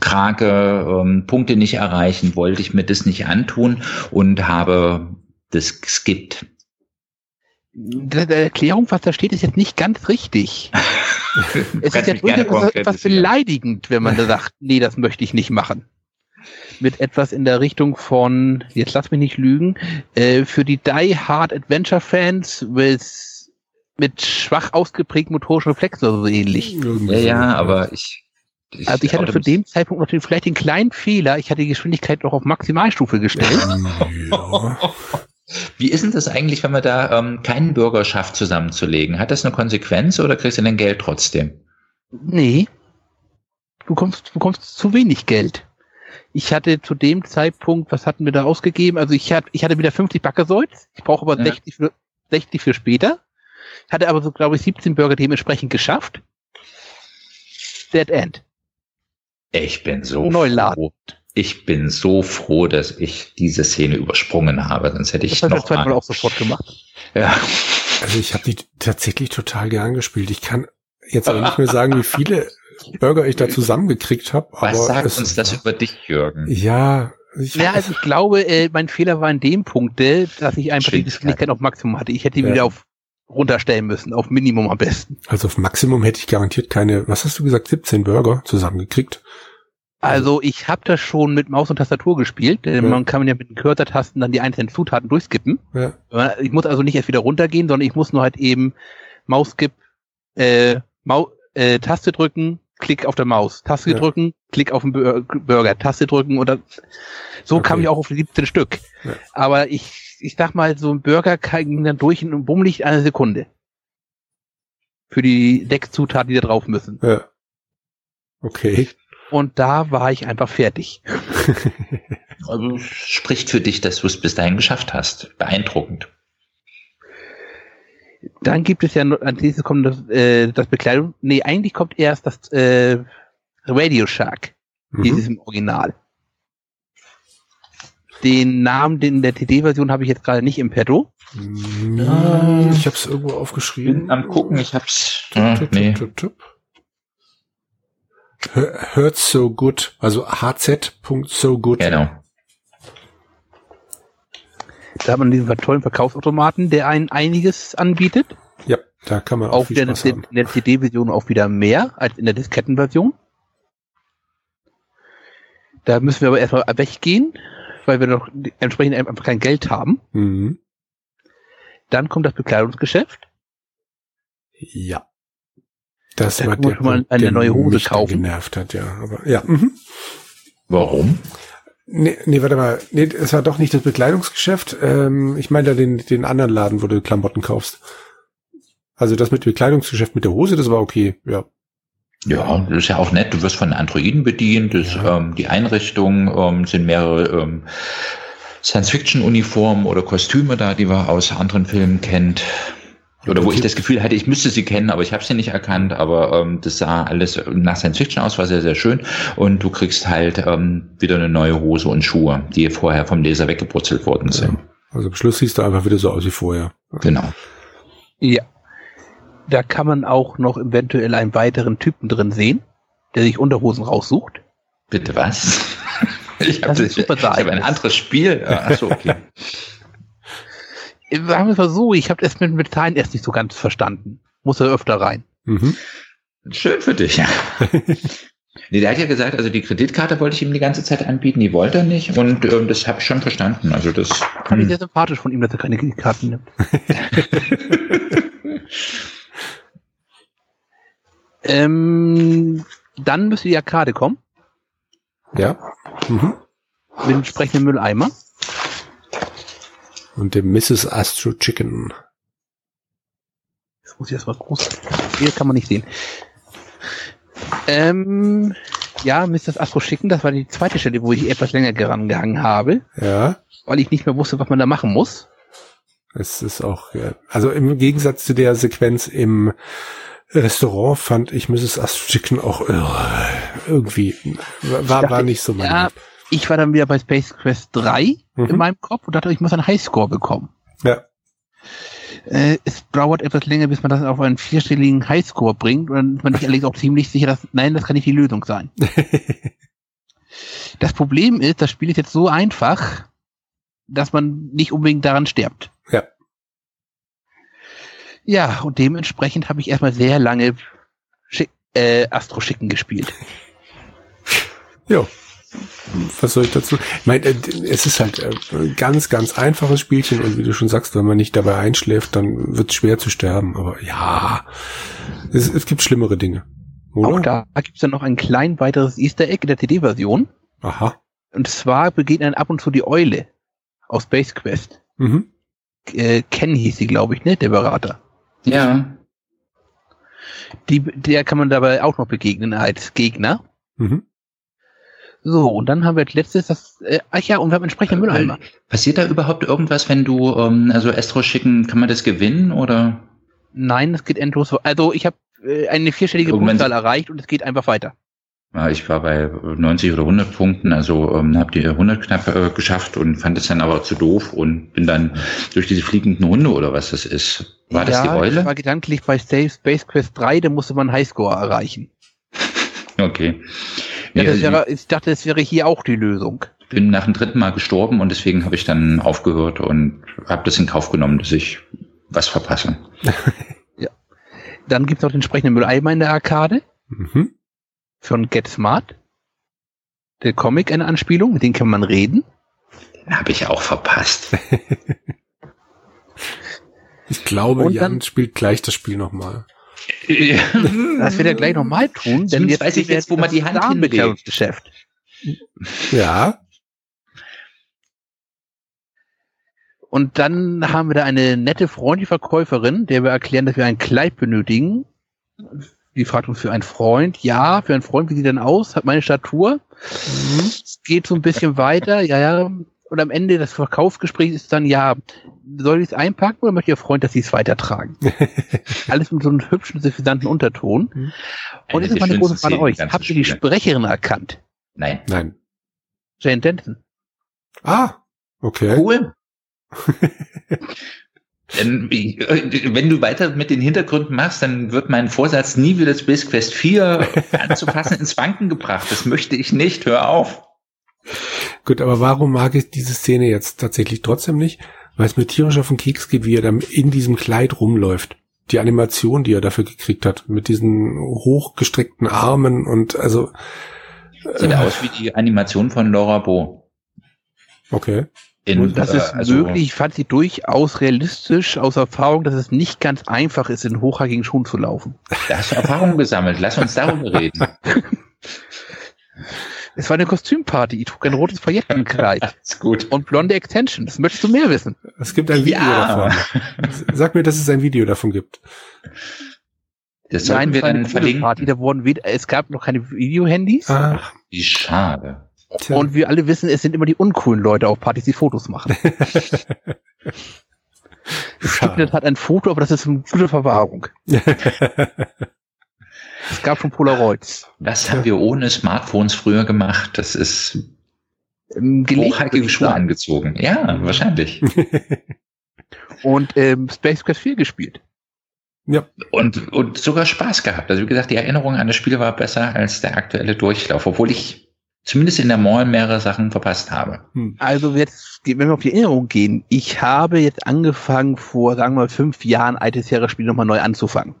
Krake, ähm, Punkte nicht erreichen, wollte ich mir das nicht antun und habe das geskippt. Die Erklärung, was da steht, ist jetzt nicht ganz richtig. Es ist ja durchaus etwas beleidigend, wenn man da sagt, nee, das möchte ich nicht machen. Mit etwas in der Richtung von, jetzt lass mich nicht lügen, äh, für die Die Hard Adventure Fans with, mit schwach ausgeprägten motorischen Reflexen oder so ähnlich. Ja, ja, aber ich. ich Also ich hatte zu dem Zeitpunkt noch den, vielleicht den kleinen Fehler, ich hatte die Geschwindigkeit noch auf Maximalstufe gestellt. Ja. Wie ist denn das eigentlich, wenn man da ähm, keinen Bürger schafft, zusammenzulegen? Hat das eine Konsequenz oder kriegst du dein Geld trotzdem? Nee. du bekommst, bekommst zu wenig Geld. Ich hatte zu dem Zeitpunkt, was hatten wir da ausgegeben? Also ich hatte, ich hatte wieder 50 Backersäuls. Ich brauche aber Ja. 60, für, 60 für später. Hatte aber so, glaube ich, 17 Burger dementsprechend geschafft. Dead End. Ich bin so Neuladen. froh. Ich bin so froh, dass ich diese Szene übersprungen habe, sonst hätte ich Das noch zweite Mal auch sofort gemacht. Ja. Also ich habe die tatsächlich total gern gespielt. Ich kann jetzt aber nicht mehr sagen, wie viele Burger ich da zusammengekriegt habe. Was sagt es uns das war- über dich, Jürgen? Ja, ich, Ja, also ich glaube, äh, mein Fehler war in dem Punkte, dass ich einfach die Geschwindigkeit. Geschwindigkeit auf Maximum hatte. Ich hätte die Ja. wieder auf runterstellen müssen, auf Minimum am besten. also auf Maximum hätte ich garantiert keine, was hast du gesagt, 17 Burger zusammengekriegt. Also ich habe das schon mit Maus und Tastatur gespielt. Denn Ja. Man kann ja mit den Cursor-Tasten dann die einzelnen Zutaten durchskippen. Ja, Ich muss also nicht erst wieder runtergehen, sondern ich muss nur halt eben Mauskip, äh, Mau äh, Taste drücken, Klick auf der Maus, Taste Ja. drücken, Klick auf den Bur Burger, Taste drücken oder so Okay. kam ich auch auf die 17 Stück. Aber ich, ich sag mal, so ein Burger ging dann durch in einem Bummlicht eine Sekunde. Für die sechs Zutaten, die da drauf müssen. ja. Okay. Und da war ich einfach fertig. Also spricht für dich, dass du es bis dahin geschafft hast. Beeindruckend. Dann gibt es ja noch, als nächstes kommt das, äh, das Bekleidung. Nee, eigentlich kommt erst das äh, Radio Shark. Dieses Mhm. im Original. Den Namen den der TD-Version habe ich jetzt gerade nicht im Petto. Mhm. Ich habe es irgendwo aufgeschrieben. Bin am gucken, ich hab's. Tup, Ah, tup, tup, tup. Hört so good, also hz.so good. Genau. Da hat man diesen tollen Verkaufsautomaten, der einen einiges anbietet. Ja, da kann man auch, Auch viel wieder in Spaß der, haben. in der CD-Version auch wieder mehr als in der Diskettenversion. Da müssen wir aber erstmal weggehen, weil wir noch entsprechend einfach kein Geld haben. Mhm. Dann kommt das Bekleidungsgeschäft. Ja. Das Da war der, schon mal eine der neue Hose kaufen. genervt hat, ja. Aber ja. Mhm. Warum? Nee, nee, warte mal. Nee, es war doch nicht das Bekleidungsgeschäft. Ähm, ich meine da den, den anderen Laden, wo du Klamotten kaufst. Also das mit dem Bekleidungsgeschäft mit der Hose, das war okay, ja. Ja, das ist ja auch nett. Du wirst von Androiden bedient. Das, Ja. ähm, die Einrichtung ähm, sind mehrere ähm, Science-Fiction-Uniformen oder Kostüme da, die man aus anderen Filmen kennt. Oder wo ich das Gefühl hatte, ich müsste sie kennen, aber ich habe sie nicht erkannt. Aber ähm, das sah alles nach Science-Fiction aus, war sehr, sehr schön. Und du kriegst halt ähm, wieder eine neue Hose und Schuhe, die vorher vom Laser weggebrutzelt worden sind. Also am Schluss siehst du einfach wieder so aus wie vorher. Genau. Ja. Da kann man auch noch eventuell einen weiteren Typen drin sehen, der sich Unterhosen raussucht. Bitte was? Ich habe Das ist super ich hab ein anderes Spiel. Ah, Ach so, okay. Sagen wir es mal so, ich habe das mit Zahlen erst nicht so ganz verstanden. Muss er öfter rein. Mhm. Schön für dich. nee, der hat ja gesagt, also die Kreditkarte wollte ich ihm die ganze Zeit anbieten, die wollte er nicht und ähm, das habe ich schon verstanden. Also das Fand ich sehr sympathisch von ihm, dass er keine Karten nimmt. ähm, dann müsste die Arkade kommen, Ja. Mhm. mit dem entsprechenden Mülleimer. Und dem Mrs. Astro Chicken. Das muss ich erstmal groß. Hier kann man nicht sehen. Ähm, ja, Mr. Astro schicken, das war die zweite Stelle, wo ich etwas länger gerangehangen habe, Ja. weil ich nicht mehr wusste, was man da machen muss. Es ist auch, also im Gegensatz zu der Sequenz im Restaurant fand ich Mrs. Astro Chicken auch äh, irgendwie, war, war nicht so mein ja, Lieb. Ich war dann wieder bei Space Quest 3 in Mhm. meinem Kopf und dachte, ich muss einen Highscore bekommen. Ja. Äh, es dauert etwas länger, bis man das auf einen vierstelligen Highscore bringt und dann ist man nicht allerdings auch ziemlich sicher, dass, nein, das kann nicht die Lösung sein. Das Problem ist, das Spiel ist jetzt so einfach, dass man nicht unbedingt daran stirbt. Ja. Ja, und dementsprechend habe ich erstmal sehr lange Schick, äh, Astro Schicken gespielt. Ja. Was soll ich dazu? Ich meine, äh, es ist halt äh, ein ganz, ganz einfaches Spielchen und wie du schon sagst, wenn man nicht dabei einschläft, dann wird es schwer zu sterben. Aber ja, es, es gibt schlimmere Dinge. Oder? Auch da gibt es dann noch ein klein weiteres Easter Egg in der CD-Version. Aha. Und zwar begegnet ab und zu die Eule aus Space Quest. Mhm. Äh, Ken hieß sie, glaube ich, ne? Der Berater. Ja. Die, der kann man dabei auch noch begegnen als Gegner. Mhm. So, und dann haben wir als letztes das, äh, ach ja, und wir haben entsprechende Mülleimer. Passiert da überhaupt irgendwas, wenn du, ähm, also Astro schicken, kann man das gewinnen oder? Nein, es geht endlos. so- Also ich habe äh, eine vierstellige Irgendwann- Punktzahl erreicht und es geht einfach weiter. Ja, ich war bei 90 oder 100 Punkten, also ähm, habe die 100 knapp äh, geschafft und fand es dann aber zu doof und bin dann durch diese fliegenden Hunde oder was das ist. War das die Ich Eule? war gedanklich bei Save Space Quest 3, da musste man Highscore erreichen. Okay. Ja, das wäre, ich dachte, das wäre hier auch die Lösung. ich bin nach dem dritten Mal gestorben und deswegen habe ich dann aufgehört und habe das in Kauf genommen, dass ich was verpasse. Dann gibt's noch den entsprechenden Mülleimer in der Arcade Mhm. von Get Smart. Der Comic eine Anspielung, mit dem kann man reden. Den habe ich auch verpasst. Ich glaube, Und Jan dann- spielt gleich das Spiel nochmal. Das wird er gleich nochmal tun, denn jetzt weiß ich jetzt, wo man die Hand hinlegt. Geschäft. Ja. Und dann haben wir da eine nette, freundliche Verkäuferin, der wir erklären, dass wir ein Kleid benötigen. Die fragt uns für einen Freund. Ja, für einen Freund, wie sieht denn aus? Hat meine Statur. Es geht so ein bisschen weiter, ja, ja. Und am Ende des Verkaufsgesprächs ist dann, ja, soll ich es einpacken oder möchte Ihr Freund, dass Sie es weitertragen? Alles mit so einem hübschen, suffisanten Unterton. Mhm. Und jetzt ist meine große Frage an euch. Habt ihr die. Sprecherin erkannt? Nein. Nein. Jane Denton. Ah, okay. Cool. Denn, wenn du weiter mit den Hintergründen machst, dann wird mein Vorsatz, nie wieder Space Quest 4 anzufassen, ins Wanken gebracht. Das möchte ich nicht. Hör auf. Gut, aber warum mag ich diese Szene jetzt tatsächlich trotzdem nicht? Weil es mir tierisch auf den Keks geht, wie er dann in diesem Kleid rumläuft. Die Animation, die er dafür gekriegt hat, mit diesen hochgestreckten Armen und also, Sieht Äh. aus wie die Animation von Laura Bo. okay. In, Und das äh, ist also- möglich, ich fand sie durchaus realistisch aus Erfahrung, dass es nicht ganz einfach ist, in hochhackigen Schuhen zu laufen. Da hast du Erfahrung gesammelt. Lass uns darüber reden. Es war eine Kostümparty, ich trug ein rotes Paillettenkleid ist gut. und blonde Extensions. Möchtest du mehr wissen? Es gibt ein Video Ja. davon. Sag mir, dass es ein Video davon gibt. Das sollten wir es war eine dann Party, verlinken. da wurden weder, es gab noch keine Videohandys Ach, Wie schade. tja. und wir alle wissen, es sind immer die uncoolen Leute auf Partys, die Fotos machen. Schade. Das hat ein Foto, aber das ist eine gute Verwahrung. Es gab schon Polaroids. Das haben wir ohne Smartphones früher gemacht. Das ist Ähm, hochhackige ich Schuhe sagen. angezogen. Ja, wahrscheinlich. Und ähm, Space Quest 4 gespielt. ja, Und, und sogar Spaß gehabt. Also wie gesagt, die Erinnerung an das Spiel war besser als der aktuelle Durchlauf, obwohl ich zumindest in der Mall mehrere Sachen verpasst habe. hm. Also jetzt, wenn wir auf die Erinnerung gehen, ich habe jetzt angefangen, vor, sagen wir mal, fünf Jahren altes Spiel nochmal neu anzufangen.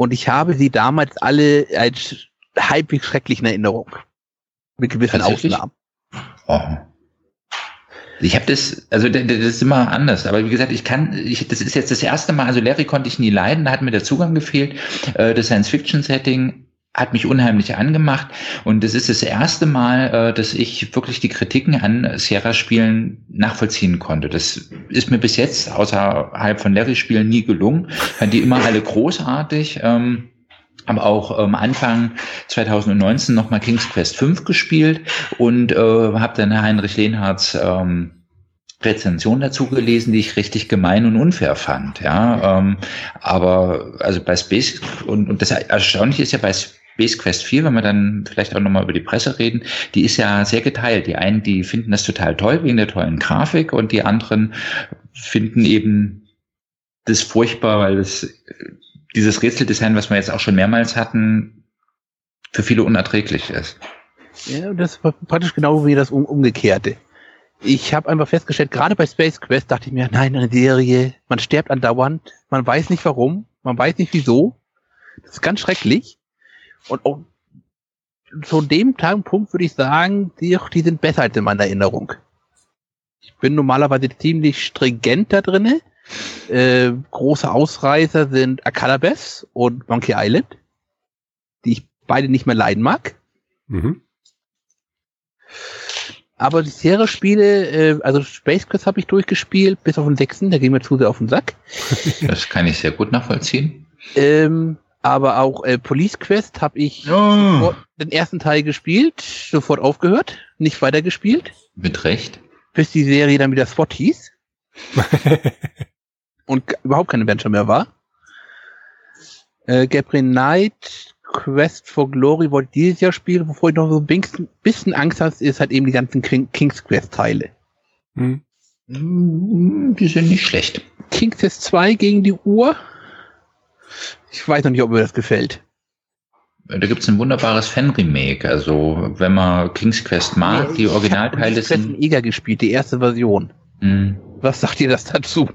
Und ich habe sie damals alle als halbwegs schrecklich in Erinnerung. Mit gewissen? Ausnahmen. Oh. Ich habe das, also das ist immer anders, aber wie gesagt, ich kann, ich, das ist jetzt das erste Mal, also Larry konnte ich nie leiden, da hat mir der Zugang gefehlt. Äh, Das Science-Fiction-Setting hat mich unheimlich angemacht und das ist das erste Mal, äh, dass ich wirklich die Kritiken an Sierra-Spielen nachvollziehen konnte. Das ist mir bis jetzt außerhalb von Larry-Spielen nie gelungen. Fand die immer alle großartig. Ähm, aber auch ähm, Anfang 2019 nochmal King's Quest 5 gespielt und äh, habe dann Heinrich Lehnhardts ähm, Rezension dazu gelesen, die ich richtig gemein und unfair fand. Ja, ähm, aber also bei Space und, und das Erstaunliche ist ja bei Space Quest 4, wenn wir dann vielleicht auch nochmal über die Presse reden, die ist ja sehr geteilt. Die einen, die finden das total toll wegen der tollen Grafik und die anderen finden eben das furchtbar, weil es dieses Rätseldesign, was wir jetzt auch schon mehrmals hatten, für viele unerträglich ist. Ja, das war praktisch genau wie das um, Umgekehrte. Ich habe einfach festgestellt, gerade bei Space Quest dachte ich mir, nein, eine Serie, man stirbt andauernd, man weiß nicht warum, man weiß nicht wieso. Das ist ganz schrecklich. Und auch zu dem Zeitpunkt würde ich sagen, die, die sind besser als in meiner Erinnerung. Ich bin normalerweise ziemlich stringent da drinne. Äh, große Ausreißer sind Akalabes und Monkey Island, die ich beide nicht mehr leiden mag. Mhm. Aber die Serie-Spiele, äh, also Space Quest habe ich durchgespielt, bis auf den sechsten, der ging mir zu sehr auf den Sack. Das kann ich sehr gut nachvollziehen. Ähm, Aber auch äh, Police Quest habe ich Oh. sofort den ersten Teil gespielt, sofort aufgehört, nicht weitergespielt, Mit Recht. bis die Serie dann wieder SWAT hieß und überhaupt kein Adventure mehr war. Äh, Gabriel Knight, Quest for Glory wollte ich dieses Jahr spielen, bevor ich noch so ein bisschen- bisschen Angst hatte, ist halt eben die ganzen King, King's Quest Teile. Hm. Mm, Die sind nicht schlecht. King's Quest 2 gegen die Uhr. Ich weiß noch nicht, ob mir das gefällt. Da gibt's ein wunderbares Fan-Remake. Also, wenn man King's Quest mag, die Ich hab Originalteile Police Quest in sind. Eger gespielt, die erste Version. Mh. Was sagt ihr das dazu?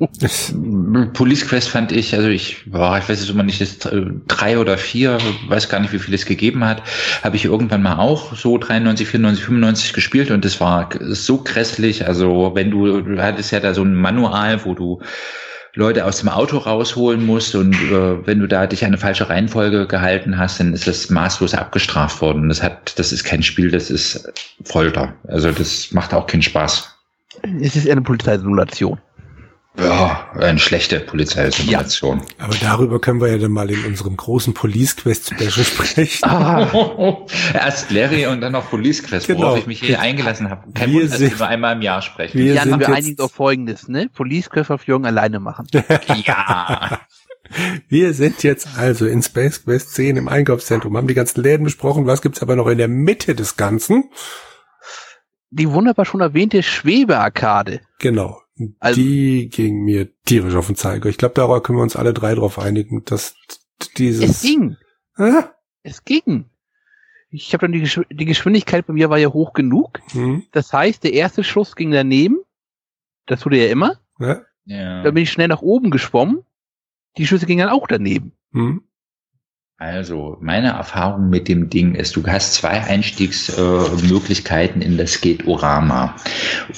Police Quest fand ich, also ich, boah, ich weiß jetzt immer nicht, das äh, drei oder vier, weiß gar nicht, wie viel es gegeben hat, habe ich irgendwann mal auch so 93, 94, 95 gespielt und das war so grässlich. Also wenn du, du hattest ja da so ein Manual, wo du Leute aus dem Auto rausholen musst und äh, wenn du da dich an eine falsche Reihenfolge gehalten hast, dann ist das maßlos abgestraft worden. Das hat, das ist kein Spiel, das ist Folter. Also das macht auch keinen Spaß. Es ist eine Polizeisimulation. Ja, eine schlechte Polizeisimulation. Aber darüber können wir ja dann mal in unserem großen Police Quest Special sprechen. Ah, Erst Larry und dann noch Police Quest, Genau. worauf ich mich hier eingelassen habe. Kein Wir Wunder, dass sind- wir nur einmal im Jahr sprechen. Wir Jan, wir einigen auf Folgendes, ne? Police Quest auf Jürgen alleine machen. ja. Wir sind jetzt also in Space Quest 10 im Einkaufszentrum, haben die ganzen Läden besprochen. Was gibt's aber noch in der Mitte des Ganzen? Die wunderbar schon erwähnte Schwebearkade. Genau. Also- die ging mir tierisch auf den Zeiger. Ich glaube, darauf können wir uns alle drei drauf einigen, dass dieses... Es ging. Ah, Es ging. Ich habe dann die, Geschw die Geschwindigkeit bei mir war ja hoch genug. hm, Das heißt, der erste Schuss ging daneben. Das er ja immer. ja, ja. Dann bin ich schnell nach oben geschwommen. Die Schüsse gingen dann auch daneben. hm, Also, meine Erfahrung mit dem Ding ist, du hast zwei Einstiegsmöglichkeiten äh, in das Gate-Orama.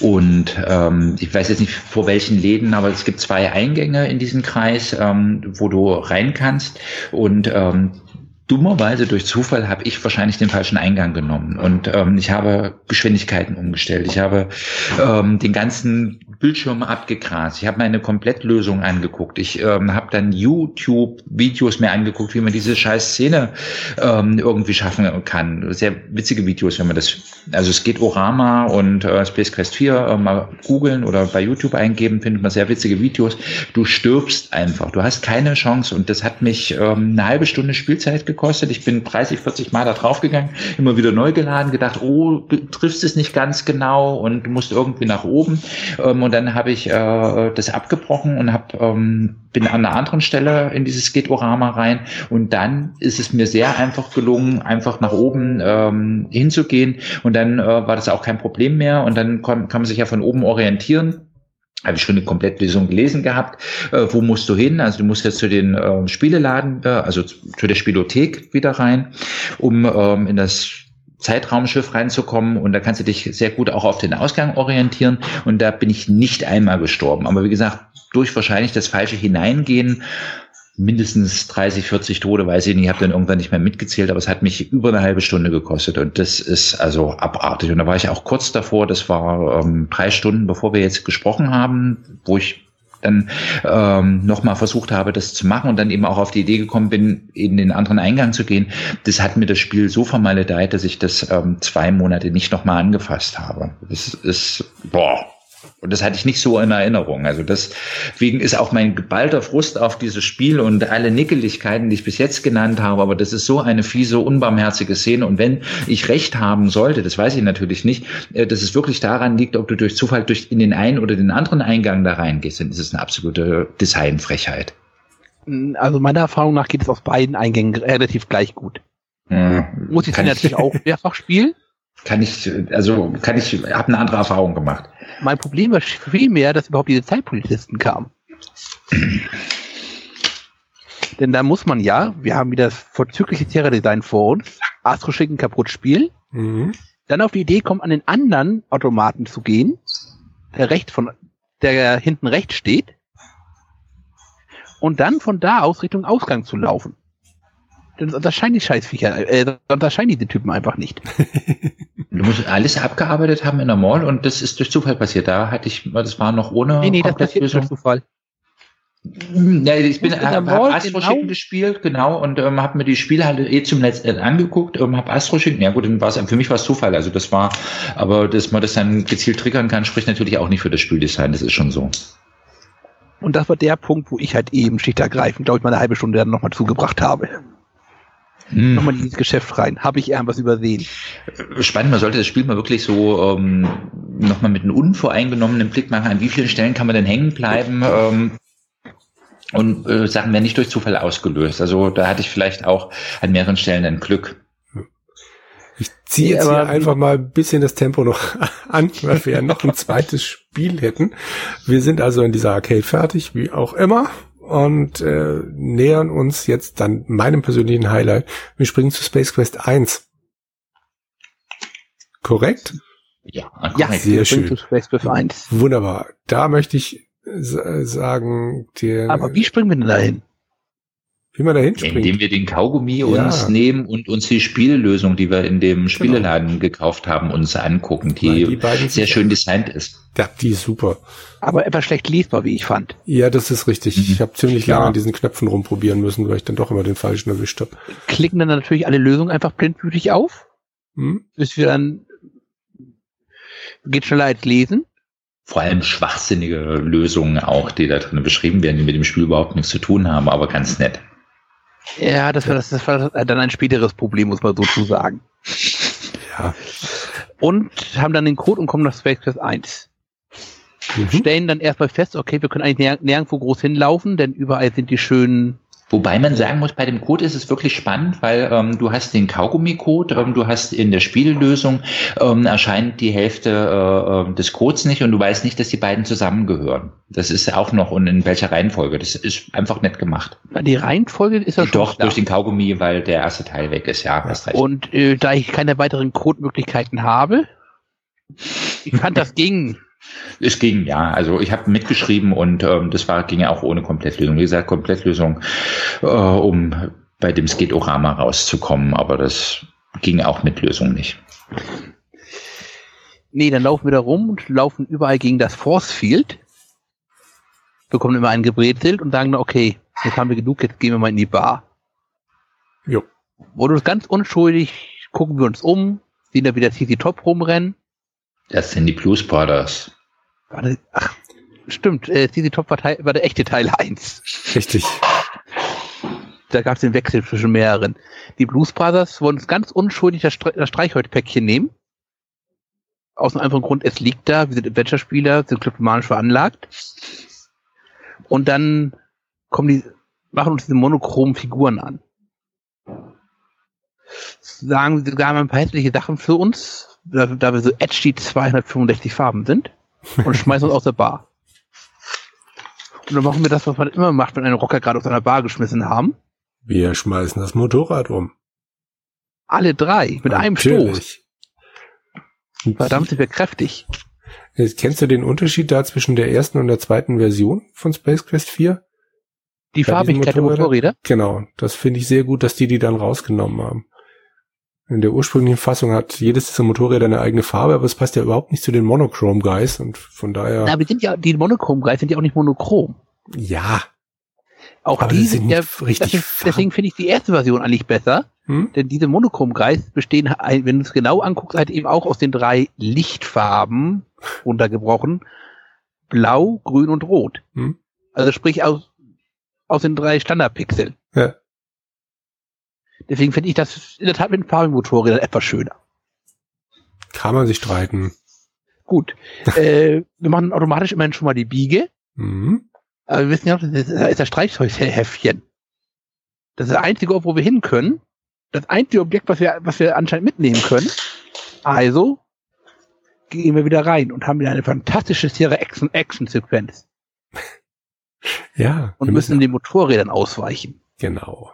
Und ähm, ich weiß jetzt nicht vor welchen Läden, aber es gibt zwei Eingänge in diesem Kreis, ähm, wo du rein kannst. Und ähm, dummerweise durch Zufall habe ich wahrscheinlich den falschen Eingang genommen. Und ähm, ich habe Geschwindigkeiten umgestellt. Ich habe ähm, den ganzen Bildschirm abgegrast. Ich habe meine Komplettlösung angeguckt. Ich ähm, habe dann YouTube-Videos mir angeguckt, wie man diese scheiß Szene ähm, irgendwie schaffen kann. Sehr witzige Videos, wenn man das, also es geht Orama und äh, Space Quest 4 äh, mal googeln oder bei YouTube eingeben, findet man sehr witzige Videos. Du stirbst einfach. Du hast keine Chance und das hat mich ähm, eine halbe Stunde Spielzeit gekostet. Ich bin 30, 40 Mal da drauf gegangen, immer wieder neu geladen, gedacht, oh, triffst es nicht ganz genau und du musst irgendwie nach oben. Ähm, und dann habe ich äh, das abgebrochen und hab, ähm, bin an einer anderen Stelle in dieses Gate-Orama rein. Und dann ist es mir sehr einfach gelungen, einfach nach oben ähm, hinzugehen. Und dann äh, war das auch kein Problem mehr. Und dann kann man sich ja von oben orientieren habe ich schon eine Komplettlösung gelesen gehabt. Äh, wo musst du hin? Also du musst jetzt zu den äh, Spieleladen, äh, also zu zu der Spielothek wieder rein, um ähm, in das Zeitraumschiff reinzukommen und da kannst du dich sehr gut auch auf den Ausgang orientieren und da bin ich nicht einmal gestorben. Aber wie gesagt, durch wahrscheinlich das falsche Hineingehen mindestens 30, 40 Tode, weiß ich nicht, ich habe dann irgendwann nicht mehr mitgezählt, aber es hat mich über eine halbe Stunde gekostet und das ist also abartig. Und da war ich auch kurz davor, das war ähm, drei Stunden, bevor wir jetzt gesprochen haben, wo ich dann ähm, nochmal versucht habe, das zu machen und dann eben auch auf die Idee gekommen bin, in den anderen Eingang zu gehen. Das hat mir das Spiel so vermaledeit, dass ich das ähm, zwei Monate nicht nochmal angefasst habe. Das ist, boah. Und das hatte ich nicht so in Erinnerung. Also deswegen ist auch mein geballter Frust auf dieses Spiel und alle Nickeligkeiten, die ich bis jetzt genannt habe, aber das ist so eine fiese, unbarmherzige Szene. Und wenn ich recht haben sollte, das weiß ich natürlich nicht, äh, dass es wirklich daran liegt, ob du durch Zufall durch in den einen oder den anderen Eingang da reingehst, dann ist es eine absolute Designfrechheit. Also meiner Erfahrung nach geht es aus beiden Eingängen relativ gleich gut. Hm. Muss ich dann natürlich auch mehrfach spielen. Kann ich, also kann ich, habe eine andere Erfahrung gemacht. Mein Problem war vielmehr, dass überhaupt diese Zeitpolizisten kamen. Denn da muss man ja, wir haben wieder das vorzügliche Terra-Design vor uns, Astro schicken kaputt spielen, mhm. dann auf die Idee kommen, an den anderen Automaten zu gehen, der rechts von, der hinten rechts steht, und dann von da aus Richtung Ausgang zu laufen. Das unterscheiden die Scheißviecher, äh, das unterscheiden diese Typen einfach nicht. Du musst alles abgearbeitet haben in der Mall und das ist durch Zufall passiert. Da hatte ich, das war noch ohne Nee, nee, das passiert durch Zufall. Ja, ich bin, Und in der habe Mall, Astro genau. Chicken gespielt, genau, und ähm, habe mir die Spiele halt eh zum letzten angeguckt, ähm, habe Astro Chicken, ja gut, dann war es, für mich war es Zufall, also das war, aber dass man das dann gezielt triggern kann, spricht natürlich auch nicht für das Spieldesign, das ist schon so. Und das war der Punkt, wo ich halt eben schlicht ergreifend, glaube ich, mal eine halbe Stunde dann nochmal zugebracht habe. Hm. Nochmal in dieses Geschäft rein. Habe ich irgendwas übersehen? Spannend, man sollte das Spiel mal wirklich so ähm, nochmal mit einem unvoreingenommenen Blick machen, an wie vielen Stellen kann man denn hängen bleiben ähm, und äh, Sachen werden nicht durch Zufall ausgelöst. Also da hatte ich vielleicht auch an mehreren Stellen ein Glück. Ich ziehe jetzt hier einfach mal ein bisschen das Tempo noch an, weil wir ja noch ein zweites Spiel hätten. Wir sind also in dieser Arcade fertig, wie auch immer, und äh, nähern uns jetzt dann meinem persönlichen Highlight. Wir springen zu Space Quest 1. Korrekt? Ja, Ja, korrekt. sehr wir schön. springen zu Space Quest 1. Wunderbar. Da möchte ich sa- sagen, der, Aber wie springen wir denn dahin? Wie man da hinspringt. Indem wir den Kaugummi Ja. uns nehmen und uns die Spiellösung, die wir in dem Spieleladen gekauft haben, uns angucken, die, die beiden sehr schön designt ist. Ja, die ist super. Aber etwas schlecht lesbar, wie ich fand. Ja, das ist richtig. Mhm. Ich habe ziemlich Ja. lange an diesen Knöpfen rumprobieren müssen, weil ich dann doch immer den falschen erwischt habe. Klicken dann natürlich alle Lösungen einfach blindwütig auf, Hm? bis wir dann geht schneller als lesen. Vor allem schwachsinnige Lösungen auch, die da drin beschrieben werden, die mit dem Spiel überhaupt nichts zu tun haben, aber ganz nett. Ja, das war, das, das war dann ein späteres Problem, muss man so zu sagen. Ja. Und haben dann den Code und kommen nach Space Quest 1. Mhm. Stellen dann erstmal fest, okay, wir können eigentlich nirg- nirgendwo groß hinlaufen, denn überall sind die schönen Wobei man sagen muss, bei dem Code ist es wirklich spannend, weil ähm, du hast den Kaugummi-Code, ähm, du hast in der Spiellösung ähm, erscheint die Hälfte äh, äh, des Codes nicht und du weißt nicht, dass die beiden zusammengehören. Das ist auch noch und in welcher Reihenfolge. Das ist einfach nett gemacht. Die Reihenfolge ist ja schon Doch, klar. durch den Kaugummi, weil der erste Teil weg ist, ja, hast recht. Und äh, da ich keine weiteren Codemöglichkeiten habe, ich fand das ging. Es ging, ja. Also ich habe mitgeschrieben und ähm, das war ging ja auch ohne Komplettlösung. Wie gesagt, Komplettlösung, äh, um bei dem Sketorama rauszukommen, aber das ging auch mit Lösung nicht. Nee, dann laufen wir da rum und laufen überall gegen das Force Field, bekommen immer ein gebrezelt und sagen, okay, jetzt haben wir genug, jetzt gehen wir mal in die Bar. Jo. Wurde ganz unschuldig, gucken wir uns um, sehen da wieder CC Top rumrennen. Das sind die Blues Brothers. Warte, ach, stimmt, äh, CC Top war, Teil, war der echte Teil 1. Richtig. Da gab es den Wechsel zwischen mehreren. Die Blues Brothers wollen uns ganz unschuldig das, Stre das Streichholzpäckchen nehmen. Aus einem einfachen Grund, es liegt da, wir sind Adventure-Spieler, sind kleptomanisch veranlagt. Und dann kommen die, machen uns diese monochromen Figuren an. Sagen, sie haben ein paar hässliche Sachen für uns, da, da wir so edgy 265 Farben sind, und schmeißen uns aus der Bar. Und dann machen wir das, was man immer macht, wenn einen Rocker gerade aus einer Bar geschmissen haben. Wir schmeißen das Motorrad um. Alle drei mit einem Stoß. Natürlich. Verdammt sind wir kräftig. Jetzt Kennst du den Unterschied da zwischen der ersten und der zweiten Version von Space Quest 4? Die Farbigkeit der? Motorräder. Genau, das finde ich sehr gut, dass die die dann rausgenommen haben. In der ursprünglichen Fassung hat jedes dieser Motorräder eine eigene Farbe, aber es passt ja überhaupt nicht zu den Monochrome Guys und von daher, Na, wir sind ja, die monochrom Guys sind ja auch nicht monochrom. ja, Auch Aber die die sind ja, richtig deswegen, deswegen finde ich die erste Version eigentlich besser, hm? denn diese monochrom Guys bestehen, wenn du es genau anguckst, halt eben auch aus den drei Lichtfarben runtergebrochen. Blau, Grün und Rot. Hm? Also sprich aus, aus den drei Standardpixeln. Ja. Deswegen finde ich das in der Tat mit den farbigen Motorrädern etwas schöner. kann man sich streiten. Gut. äh, wir machen automatisch immerhin schon mal die Biege. Mhm. Aber wir wissen ja, das ist, da ist das. Das ist das einzige Ort, wo wir hin können. Das einzige Objekt, was wir, was wir anscheinend mitnehmen können. Also gehen wir wieder rein und haben wieder eine fantastische Serie Action- Action-Sequenz. Ja, Und wir müssen den Motorrädern ausweichen. genau.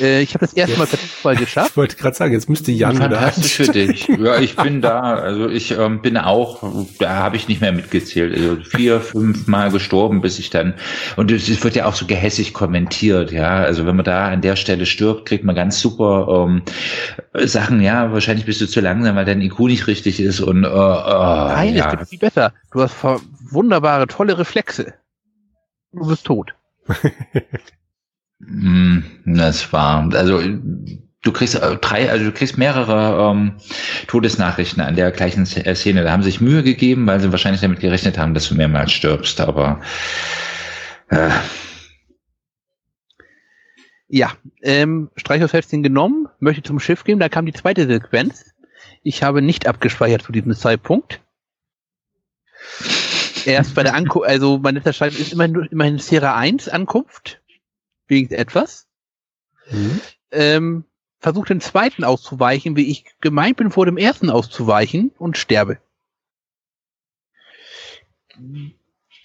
Äh, ich habe das erste Mal per Zufall geschafft. Ich wollte gerade sagen, jetzt müsste Jan Fantastisch für dich. Ja, ich bin da. Also ich ähm, bin auch, da habe ich nicht mehr mitgezählt. Also vier, fünf Mal gestorben, bis ich dann. Und es wird ja auch so gehässig kommentiert, ja. Also wenn man da an der Stelle stirbt, kriegt man ganz super ähm, Sachen, ja, wahrscheinlich bist du zu langsam, weil dein IQ nicht richtig ist. Und äh, äh, Nein, ja. es wird viel besser. Du hast wunderbare, tolle Reflexe. Du bist tot. Mm, Das war, also du kriegst äh, drei, also du kriegst mehrere ähm, Todesnachrichten an der gleichen äh, Szene. Da haben sie sich Mühe gegeben, weil sie wahrscheinlich damit gerechnet haben, dass du mehrmals stirbst. Aber äh, Ja, ähm, Streichholzhälfchen genommen, möchte zum Schiff gehen, da kam die zweite Sequenz. Ich habe nicht abgespeichert zu diesem Zeitpunkt. Erst bei der Ankunft, also mein letzter Stand ist immerhin, immerhin Sierra 1 Ankunft, wegen etwas. Mhm. Ähm, versuche den zweiten auszuweichen, wie ich gemeint bin, vor dem ersten auszuweichen und sterbe.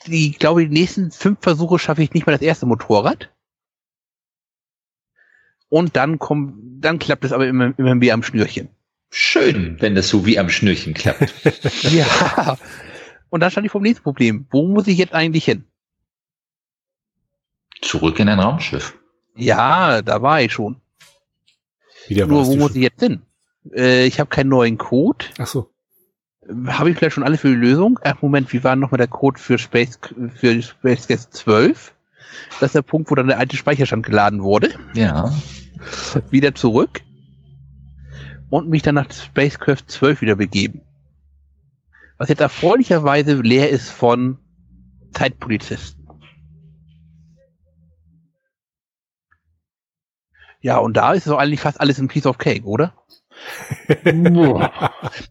Die, ich glaube, die nächsten fünf Versuche schaffe ich nicht mal das erste Motorrad. Und dann kommt, dann klappt es aber immer, immer wie am Schnürchen. schön, wenn das so wie am Schnürchen klappt. Ja. Und dann stand ich vor dem nächsten Problem. Wo muss ich jetzt eigentlich hin? Zurück in ein Raumschiff. Ja, da war ich schon. Wieder Nur wo muss ich jetzt hin? Äh, ich habe keinen neuen Code. Ach so. Habe ich vielleicht schon alle für die Lösung? Ach, Moment, wie war nochmal der Code für Space, für Space Quest 12? Das ist der Punkt, wo dann der alte Speicherstand geladen wurde. Ja. Wieder zurück. Und mich dann nach Space Quest 12 wieder begeben. Was jetzt erfreulicherweise leer ist von Zeitpolizisten. Ja, und da ist so eigentlich fast alles ein Piece of Cake, oder?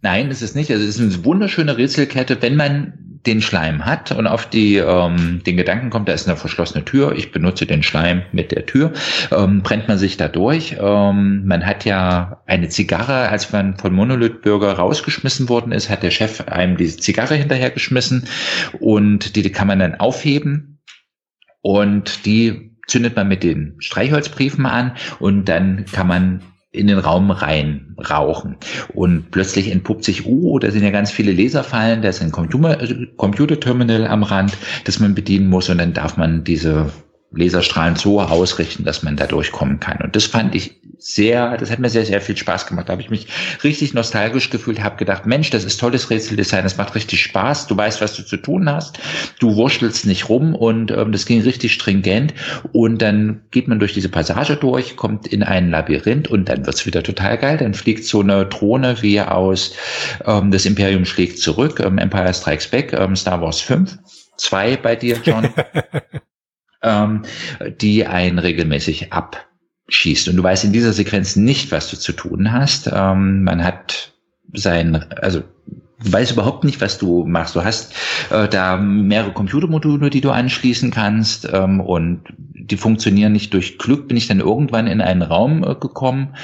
Nein, ist es nicht. Also es ist eine wunderschöne Rätselkette, wenn man den Schleim hat und auf die ähm, den Gedanken kommt, da ist eine verschlossene Tür, ich benutze den Schleim mit der Tür, ähm, brennt man sich da durch. Ähm, man hat ja eine Zigarre, als man von Monolith Burger rausgeschmissen worden ist, hat der Chef einem diese Zigarre hinterhergeschmissen und die, die kann man dann aufheben und die zündet man mit den Streichholzbriefen an und dann kann man in den Raum rein rauchen. Und plötzlich entpuppt sich, oh, da sind ja ganz viele Laserfallen, da ist ein Computer, Computerterminal am Rand, das man bedienen muss und dann darf man diese Laserstrahlen so ausrichten, dass man da durchkommen kann. Und das fand ich sehr, das hat mir sehr, sehr viel Spaß gemacht. Da habe ich mich richtig nostalgisch gefühlt, habe gedacht, Mensch, das ist tolles Rätseldesign, das macht richtig Spaß, du weißt, was du zu tun hast, du wurschtelst nicht rum und ähm, das ging richtig stringent. Und dann geht man durch diese Passage durch, kommt in ein Labyrinth und dann wird's wieder total geil. Dann fliegt so eine Drohne wie aus ähm, Das Imperium schlägt zurück, ähm, Empire Strikes Back, ähm, Star Wars 5. Zwei bei dir, John ähm, die einen regelmäßig abschießt. Und du weißt in dieser Sequenz nicht, was du zu tun hast. Ähm, man hat sein, also du weißt überhaupt nicht, was du machst. Du hast äh, da mehrere Computermodule, die du anschließen kannst ähm, und die funktionieren nicht. Durch Glück bin ich dann irgendwann in einen Raum äh, gekommen,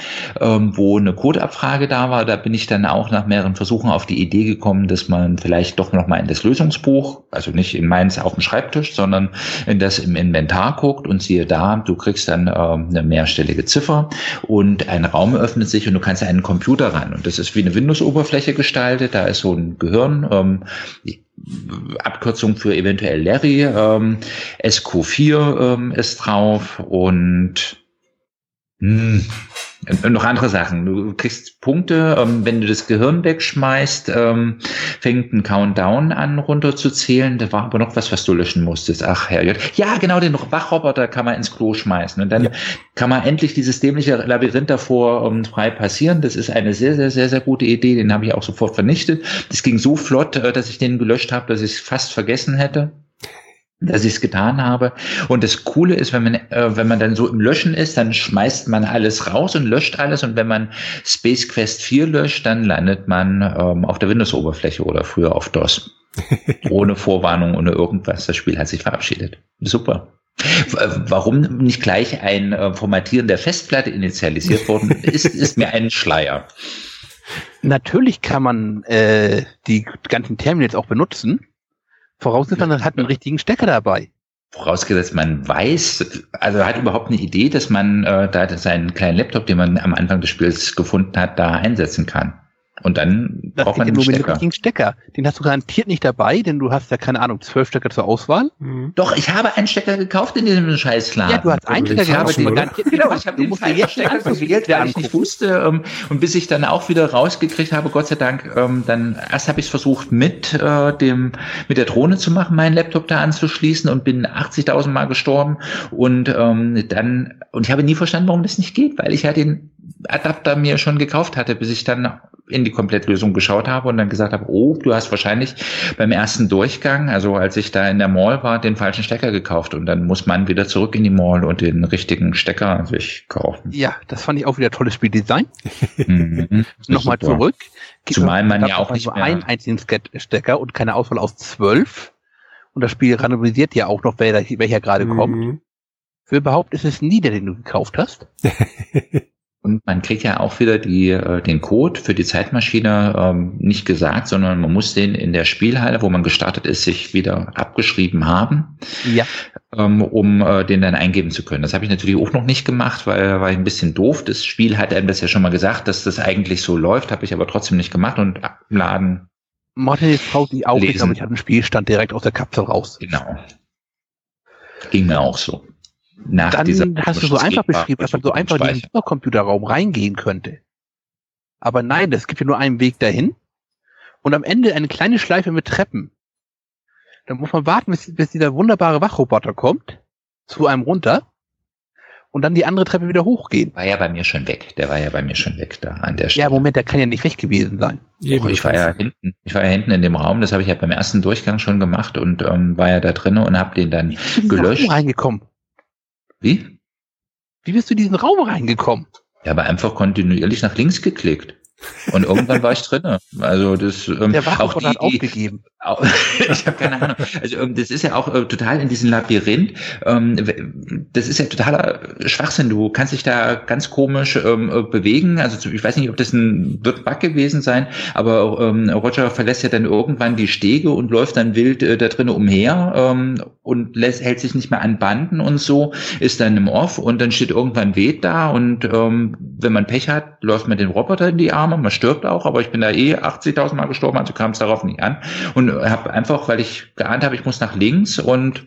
ähm, wo eine Codeabfrage da war. Da bin ich dann auch nach mehreren Versuchen auf die Idee gekommen, dass man vielleicht doch noch mal in das Lösungsbuch, also nicht in meins auf dem Schreibtisch, sondern in das im Inventar guckt und siehe da, du kriegst dann ähm, eine mehrstellige Ziffer und ein Raum öffnet sich und du kannst einen Computer ran. Und das ist wie eine Windows-Oberfläche gestaltet. Da ist ein Gehirn, ähm, Abkürzung für eventuell Larry, ähm, SQ4 ähm, ist drauf und mh, und noch andere Sachen. Du kriegst Punkte, ähm, wenn du das Gehirn wegschmeißt, ähm, fängt ein Countdown an runterzuzählen. Da war aber noch was, was du löschen musstest. Ach Herrgott. Ja, genau, den Wachroboter kann man ins Klo schmeißen. Und dann Ja. kann man endlich dieses dämliche Labyrinth davor ähm, frei passieren. Das ist eine sehr, sehr, sehr, sehr gute Idee. Den habe ich auch sofort vernichtet. Das ging so flott, äh, dass ich den gelöscht habe, dass ich es fast vergessen hätte dass ich es getan habe. Und das Coole ist, wenn man, äh, wenn man dann so im Löschen ist, dann schmeißt man alles raus und löscht alles. Und wenn man Space Quest 4 löscht, dann landet man ähm, auf der Windows-Oberfläche oder früher auf DOS. ohne Vorwarnung, ohne irgendwas. Das Spiel hat sich verabschiedet. Super. Äh, Warum nicht gleich ein äh, Formatieren der Festplatte initialisiert worden ist, ist mir ein Schleier. Natürlich kann man äh, die ganzen Terminals auch benutzen. Vorausgesetzt, man hat einen richtigen Stecker dabei. Vorausgesetzt, man weiß, also hat überhaupt eine Idee, dass man äh, da seinen kleinen Laptop, den man am Anfang des Spiels gefunden hat, da einsetzen kann. Und dann Das braucht man dem Stecker. richtigen Stecker. Den hast du garantiert nicht dabei, denn du hast ja keine Ahnung, zwölf Stecker zur Auswahl. Mhm. Doch, ich habe einen Stecker gekauft in diesem Scheißladen. Ja, du hast einen den Stecker den oder? garantiert Genau, ich habe den falschen jetzt Stecker gewählt, weil ich nicht wusste. Ähm, und bis ich dann auch wieder rausgekriegt habe, Gott sei Dank, ähm, dann erst habe ich es versucht mit äh, dem mit der Drohne zu machen, meinen Laptop da anzuschließen und bin 80.000 Mal gestorben und ähm, dann und ich habe nie verstanden, warum das nicht geht, weil ich ja den Adapter mir schon gekauft hatte, bis ich dann in die Komplettlösung geschaut habe und dann gesagt habe, oh, du hast wahrscheinlich beim ersten Durchgang, also als ich da in der Mall war, den falschen Stecker gekauft und dann muss man wieder zurück in die Mall und den richtigen Stecker sich kaufen. Ja, das fand ich auch wieder tolles Spieldesign. Mhm. Nochmal Super. zurück. Zumal man ja auch nicht nur mehr- einen einzigen Stecker und keine Auswahl aus zwölf. Und das Spiel randomisiert ja auch noch, wer, welcher gerade kommt. Mhm. Für überhaupt ist es nie der, den du gekauft hast. Und man kriegt ja auch wieder die, äh, den Code für die Zeitmaschine ähm, nicht gesagt, sondern man muss den in der Spielhalle, wo man gestartet ist, sich wieder abgeschrieben haben, Ja. ähm, um äh, den dann eingeben zu können. Das habe ich natürlich auch noch nicht gemacht, weil war ich ein bisschen doof. Das Spiel hat einem das ja schon mal gesagt, dass das eigentlich so läuft, habe ich aber trotzdem nicht gemacht und im Laden, Martin jetzt traut die auch nicht, Lesen. aber ich hatte einen Spielstand direkt aus der Kapsel raus. genau. Ging mir auch so. Nach Dann dieser hast du so einfach beschrieben, dass man so einfach in den. Supercomputerraum reingehen könnte. Aber nein, es gibt ja nur einen Weg dahin. Und am Ende eine kleine Schleife mit Treppen. Dann muss man warten, bis, bis dieser wunderbare Wachroboter kommt, zu einem runter, und dann die andere Treppe wieder hochgehen. War ja bei mir schon weg. Der war ja bei mir schon weg da an der Stelle. Ja, Moment, der kann ja nicht weg gewesen sein. Doch, ich war ja hinten, ich war ja hinten in dem Raum, das habe ich ja beim ersten Durchgang schon gemacht und ähm, war ja da drinnen und habe den dann Wie bist du in diesen Gelöscht. Raum reingekommen? Wie? Wie bist du in diesen Raum reingekommen? Ja, aber einfach kontinuierlich nach links geklickt. Und irgendwann war ich drinnen. Also das ähm, Der auch hat die, die, aufgegeben. Au- ich habe keine Ahnung. Also ähm, das ist ja auch äh, total in diesem Labyrinth. Ähm, das ist ja totaler Schwachsinn. Du kannst dich da ganz komisch ähm, äh, bewegen. Also zu- ich weiß nicht, ob das ein wird Bug gewesen sein, aber ähm, Roger verlässt ja dann irgendwann die Stege und läuft dann wild äh, da drinnen umher ähm, und lässt, hält sich nicht mehr an Banden und so, ist dann im Off und dann steht irgendwann Wed da und ähm, wenn man Pech hat, läuft man den Roboter in die Arme. Man stirbt auch, aber ich bin da eh 80.000 Mal gestorben, also kam es darauf nicht an und habe einfach, weil ich geahnt habe, ich muss nach links und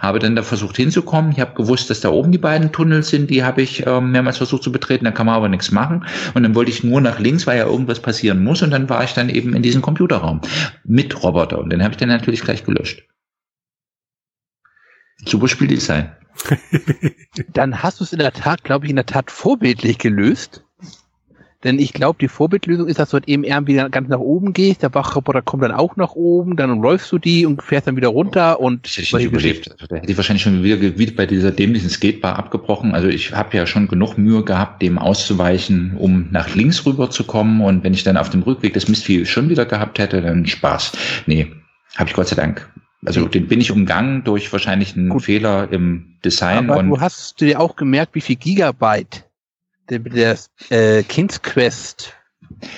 habe dann da versucht hinzukommen. Ich habe gewusst, dass da oben die beiden Tunnels sind, die habe ich ähm, mehrmals versucht zu betreten, da kann man aber nichts machen. Und dann wollte ich nur nach links, weil ja irgendwas passieren muss. Und dann war ich dann eben in diesem Computerraum mit Roboter. Und den habe ich dann natürlich gleich gelöscht. Super Spieldesign. Dann hast du es in der Tat, glaube ich, in der Tat vorbildlich gelöst. Denn ich glaube, die Vorbildlösung ist, dass du halt eben irgendwie ganz nach oben gehst, der Wachroboter kommt dann auch nach oben, dann läufst du die und fährst dann wieder runter und Das hätte ich nicht überlebt. Da hätte ich wahrscheinlich schon wieder, wieder bei dieser dämlichen Skatebar abgebrochen. Also ich habe ja schon genug Mühe gehabt, dem auszuweichen, um nach links rüber zu kommen. Und wenn ich dann auf dem Rückweg das Mistvieh schon wieder gehabt hätte, dann Spaß. Nee, habe ich Gott sei Dank. Also den bin ich umgangen durch wahrscheinlich einen Gut. Fehler im Design. Aber und du hast dir auch gemerkt, wie viel Gigabyte der, der äh, King's Quest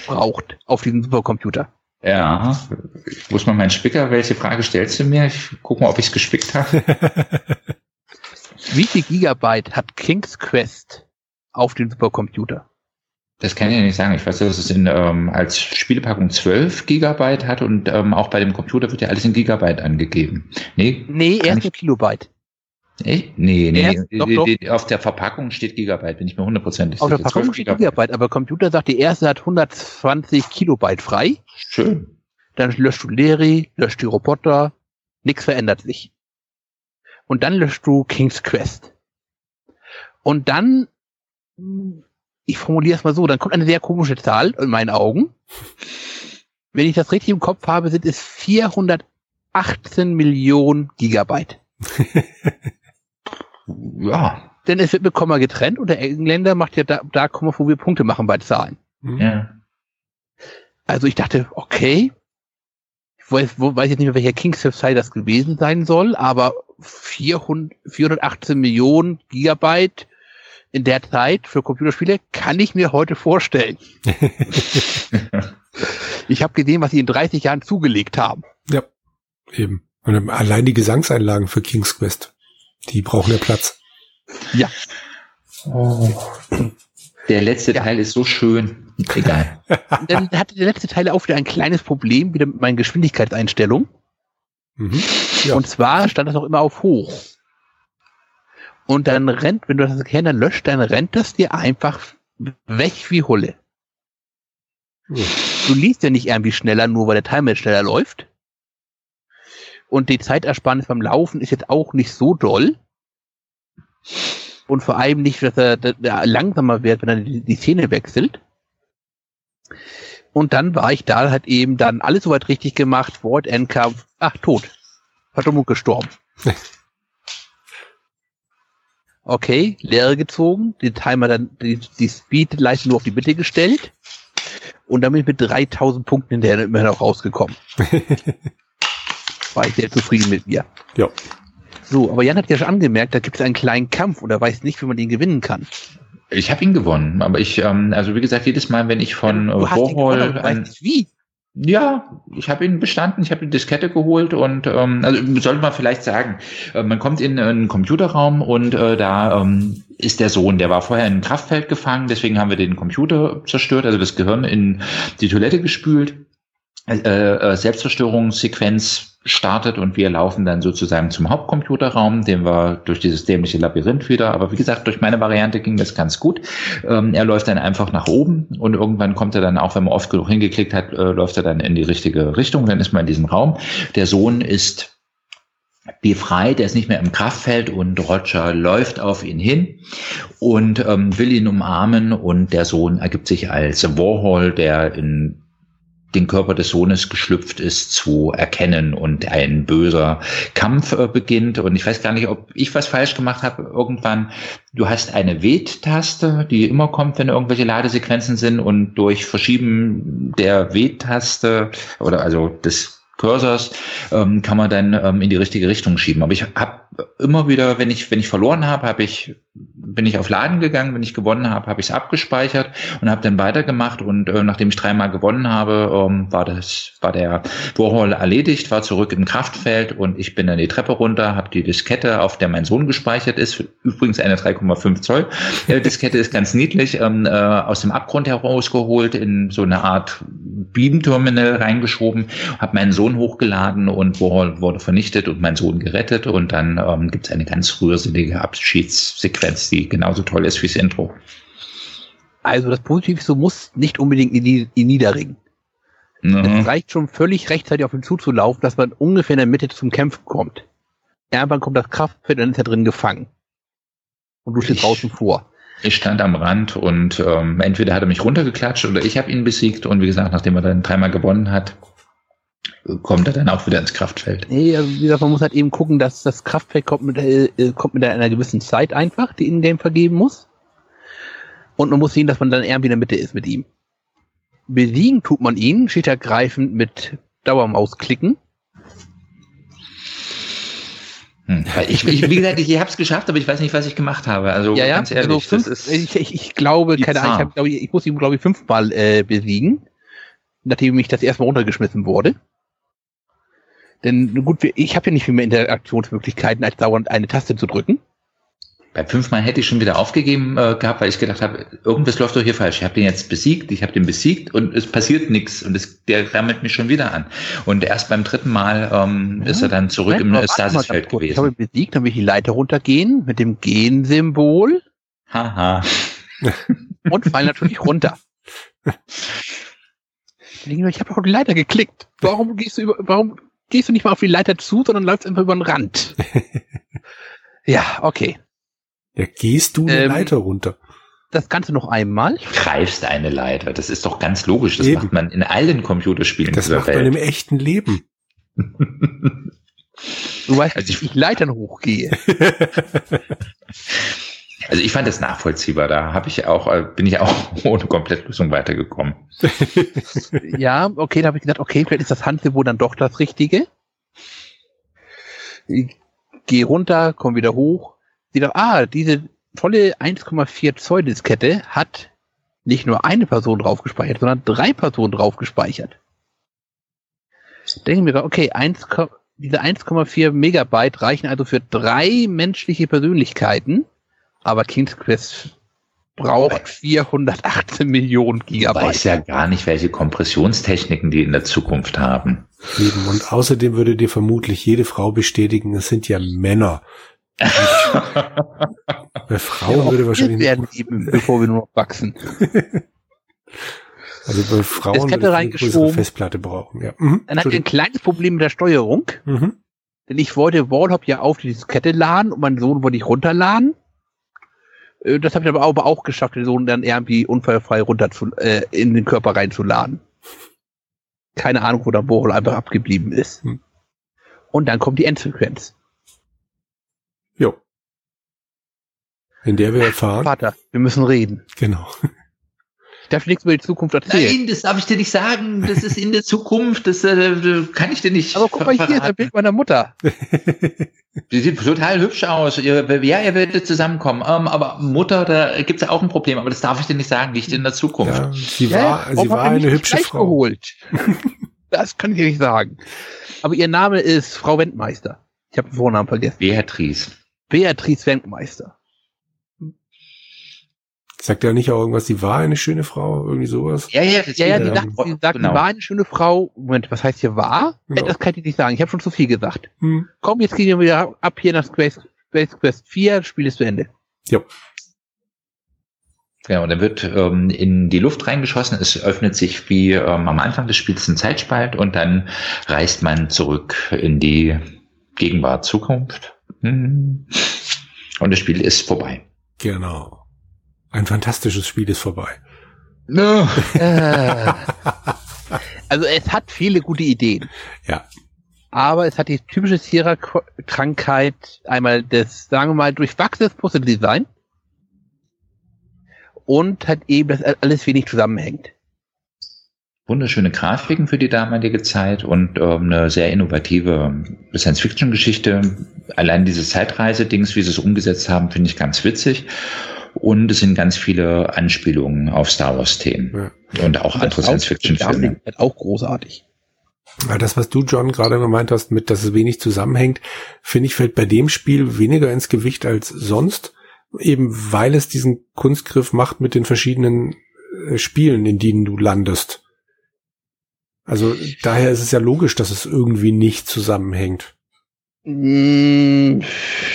braucht auf diesem Supercomputer. ja, ich muss mal meinen Spicker, welche Frage stellst du mir? Ich guck mal, ob ich es gespickt habe. Wie viel Gigabyte hat King's Quest auf dem Supercomputer? Das kann ich ja nicht sagen. Ich weiß, dass es in, ähm, als Spielepackung 12 Gigabyte hat und ähm, auch bei dem Computer wird ja alles in Gigabyte angegeben. Nee, Nee, erst ich- Kilobyte. Echt? Nee, nee, nee. doch, doch. Auf der Verpackung steht Gigabyte, bin ich mir hundertprozentig Auf der sicher. Verpackung 12 steht Gigabyte, aber Computer sagt, die erste hat 120 Kilobyte frei. Schön. Dann löscht du Leri, löscht die Roboter, nichts verändert sich. Und dann löscht du King's Quest. Und dann, ich formuliere es mal so, dann kommt eine sehr komische Zahl in meinen Augen. Wenn ich das richtig im Kopf habe, sind es 418 Millionen Gigabyte. Ja. Denn es wird mit Komma getrennt und der Engländer macht ja da, da Komma, wo wir Punkte machen bei Zahlen. Mhm. ja. Also ich dachte, okay, ich weiß, wo, weiß jetzt nicht mehr, welcher King's Website das gewesen sein soll, aber 400, 418 Millionen Gigabyte in der Zeit für Computerspiele kann ich mir heute vorstellen. ich habe gesehen, was sie in 30 Jahren zugelegt haben. Ja, eben. Und allein die Gesangseinlagen für King's Quest. Die brauchen ja Platz. Ja. Oh. Der letzte ja. Teil ist so schön. Egal. Dann hatte der letzte Teil auch wieder ein kleines Problem, wieder mit meinen Geschwindigkeitseinstellungen. Mhm. Ja. Und zwar stand das auch immer auf hoch. Und dann rennt, wenn du das Kerne löscht, dann rennt das dir einfach weg wie Hulle. Mhm. Du liest ja nicht irgendwie schneller, nur weil der Timer schneller läuft. Und die Zeitersparnis beim Laufen ist jetzt auch nicht so doll. Und vor allem nicht, dass er, dass er langsamer wird, wenn er die, die Szene wechselt. Und dann war ich da, hat eben dann alles soweit richtig gemacht, Wort Endkampf, ach, tot. Verdummung gestorben. Okay, Leere gezogen, den Timer dann, die, die Speed-Leiste nur auf die Mitte gestellt. Und dann bin ich mit 3000 Punkten hinterher immer noch rausgekommen. War ich sehr zufrieden mit mir. Ja. So, aber Jan hat ja schon angemerkt, da gibt es einen kleinen Kampf und er weiß nicht, wie man den gewinnen kann. Ich habe ihn gewonnen, aber ich, ähm, also wie gesagt, jedes Mal, wenn ich von ja, du Warhol ein, wie? Ja, ich habe ihn bestanden, ich habe die Diskette geholt und ähm, also sollte man vielleicht sagen, äh, man kommt in einen Computerraum und äh, da ähm, ist der Sohn, der war vorher in ein Kraftfeld gefangen, deswegen haben wir den Computer zerstört, also das Gehirn in die Toilette gespült. Äh, äh, Selbstzerstörungssequenz startet und wir laufen dann sozusagen zum Hauptcomputerraum, den wir durch dieses dämliche Labyrinth wieder, aber wie gesagt, durch meine Variante ging das ganz gut. Ähm, er läuft dann einfach nach oben und irgendwann kommt er dann auch, wenn man oft genug hingeklickt hat, äh, läuft er dann in die richtige Richtung, dann ist man in diesem Raum. Der Sohn ist befreit, er ist nicht mehr im Kraftfeld und Roger läuft auf ihn hin und ähm, will ihn umarmen und der Sohn ergibt sich als Warhol, der in den Körper des Sohnes geschlüpft ist, zu erkennen und ein böser Kampf äh, beginnt. Und ich weiß gar nicht, ob ich was falsch gemacht habe. Irgendwann, du hast eine Wähtaste, die immer kommt, wenn irgendwelche Ladesequenzen sind und durch Verschieben der Wähtaste oder also des Cursors ähm, kann man dann ähm, in die richtige Richtung schieben. Aber ich habe immer wieder, wenn ich wenn ich verloren habe, habe ich bin ich auf Laden gegangen. Wenn ich gewonnen habe, habe ich es abgespeichert und habe dann weitergemacht. Und äh, nachdem ich dreimal gewonnen habe, ähm, war das war der Warhol erledigt, war zurück im Kraftfeld und ich bin dann die Treppe runter, habe die Diskette, auf der mein Sohn gespeichert ist, übrigens eine 3,5 Zoll äh, Diskette ist ganz niedlich, ähm, äh, aus dem Abgrund herausgeholt in so eine Art Beam-Terminal reingeschoben, habe meinen Sohn hochgeladen und Warhol wurde vernichtet und mein Sohn gerettet und dann ähm, gibt es eine ganz rührselige Abschiedssequenz, die genauso toll ist wie das Intro. Also das Positivste muss nicht unbedingt in, in Niederringen. Mhm. Es reicht schon völlig rechtzeitig auf ihn zuzulaufen, dass man ungefähr in der Mitte zum Kämpfen kommt. Irgendwann kommt das Kraftfeld, dann ist er drin gefangen. Und du stehst draußen vor. Ich stand am Rand und ähm, entweder hat er mich runtergeklatscht oder ich habe ihn besiegt und wie gesagt, nachdem er dann dreimal gewonnen hat, kommt er dann auch wieder ins Kraftfeld. Nee, also wie gesagt, man muss halt eben gucken, dass das Kraftfeld kommt mit, äh, kommt mit einer gewissen Zeit einfach, die in-game vergeben muss. Und man muss sehen, dass man dann irgendwie in der Mitte ist mit ihm. Besiegen tut man ihn, steht ergreifend mit Dauermaus klicken. Hm. Ich, ich, wie gesagt, ich, ich habe es geschafft, aber ich weiß nicht, was ich gemacht habe. Also ja, ja. ganz ehrlich, also fünf, ich, ich, ich, glaube, keine Ahnung, ich, hab, glaub, ich, ich muss ihn, glaube ich, fünfmal äh, besiegen, nachdem mich das erstmal runtergeschmissen wurde. Denn gut, ich habe ja nicht viel mehr Interaktionsmöglichkeiten, als dauernd eine Taste zu drücken. Beim fünfmal hätte ich schon wieder aufgegeben äh, gehabt, weil ich gedacht habe, irgendwas läuft doch hier falsch. Ich habe den jetzt besiegt, ich habe den besiegt und es passiert nichts und es, der rammelt mich schon wieder an. Und erst beim dritten Mal ähm, ja, ist er dann zurück im Stasisfeld gewesen. Ich habe ihn besiegt, dann will ich die Leiter runtergehen mit dem Gen-Symbol. Haha. und fall natürlich runter. Ich habe auch die Leiter geklickt. Warum gehst du über, warum gehst du nicht mal auf die Leiter zu, sondern läufst einfach über den Rand. ja, okay. Ja, gehst du eine ähm, Leiter runter? Das Ganze noch einmal. Greifst eine Leiter. Das ist doch ganz logisch. Das Eben. macht man in allen Computerspielen das macht Welt. man im echten Leben. du weißt, also ich, ich Leitern hochgehe. Also ich fand das nachvollziehbar. Da habe ich auch, äh, bin ich auch ohne Komplettlösung weitergekommen. ja, okay, da habe ich gedacht, okay, vielleicht ist das Handsymbol dann doch das Richtige. Ich gehe runter, komme wieder hoch. Sieht doch, ah, diese tolle 1,4 Zoll Diskette hat nicht nur eine Person drauf gespeichert, sondern drei Personen drauf gespeichert. Denke mir, okay, 1, diese 1,4 Megabyte reichen also für drei menschliche Persönlichkeiten, aber King's Quest braucht 418 Millionen Ich Gigabyte. weiß ja gar nicht, welche Kompressionstechniken die in der Zukunft haben. Eben. Und außerdem würde dir vermutlich jede Frau bestätigen, es sind ja Männer. Bei Frauen würde wahrscheinlich, werden eben, bevor wir nur noch wachsen. also bei Frauen würde ich eine größere. Festplatte brauchen. Ja. Mhm. Dann hat ihr ein kleines Problem mit der Steuerung, Mhm. denn ich wollte Wallhop ja auf die Diskette laden und meinen Sohn wollte ich runterladen. Äh, Das habe ich aber auch, aber auch geschafft, den Sohn dann irgendwie unfallfrei runter zu, äh, in den Körper reinzuladen. Keine Ahnung, wo der Wallhop einfach abgeblieben ist. Hm. Und dann kommt die Endsequenz. Jo. In der wir erfahren, Vater, wir müssen reden. genau. Ich darf nichts über die Zukunft erzählen. Nein, das darf ich dir nicht sagen. Das ist in der Zukunft. Das äh, kann ich dir nicht. Aber guck mal hier, verraten. das Bild meiner Mutter. Die sieht total hübsch aus. Ja, ihr werdet zusammenkommen. Ähm, aber Mutter, da gibt es ja auch ein Problem. Aber das darf ich dir nicht sagen, nicht in der Zukunft. Ja, sie Ja, war, warum sie war eine das hübsche Frau. Geholt? das kann ich dir nicht sagen. Aber ihr Name ist Frau Wendmeister. Ich habe den Vornamen vergessen. Beatrice. Beatrice Wendmeister. Sagt er nicht auch irgendwas, sie war eine schöne Frau, irgendwie sowas? Ja, ja, das Ja, ja, die Ja, sagt, sie sagt, genau. die war eine schöne Frau. Moment, was heißt hier war? Genau. Das kann ich nicht sagen. Ich habe schon zu viel gesagt. Hm. Komm, jetzt gehen wir wieder ab hier nach Space, Space Quest 4. Spiel ist zu Ende. Jo. Ja, und dann wird ähm, in die Luft reingeschossen. Es öffnet sich wie ähm, am Anfang des Spiels ein Zeitspalt und dann reist man zurück in die Gegenwart, Zukunft. Hm. Und das Spiel ist vorbei. Genau. Ein fantastisches Spiel ist vorbei. Äh. also es hat viele gute Ideen. Ja. Aber es hat die typische Sierra-Krankheit einmal das, sagen wir mal, durchwachsenes Puzzle-Design und hat eben, dass alles wenig zusammenhängt. Wunderschöne Grafiken für die damalige Zeit und ähm, eine sehr innovative Science-Fiction-Geschichte. Allein dieses Zeitreise-Dings, wie sie es umgesetzt haben, finde ich ganz witzig. Und es sind ganz viele Anspielungen auf Star Wars-Themen und auch andere Science-Fiction-Filme. Auch großartig. Ja, das, was du, John, gerade gemeint hast, mit, dass es wenig zusammenhängt, finde ich, fällt bei dem Spiel weniger ins Gewicht als sonst, eben weil es diesen Kunstgriff macht mit den verschiedenen äh, Spielen, in denen du landest. Also daher ist es ja logisch, dass es irgendwie nicht zusammenhängt.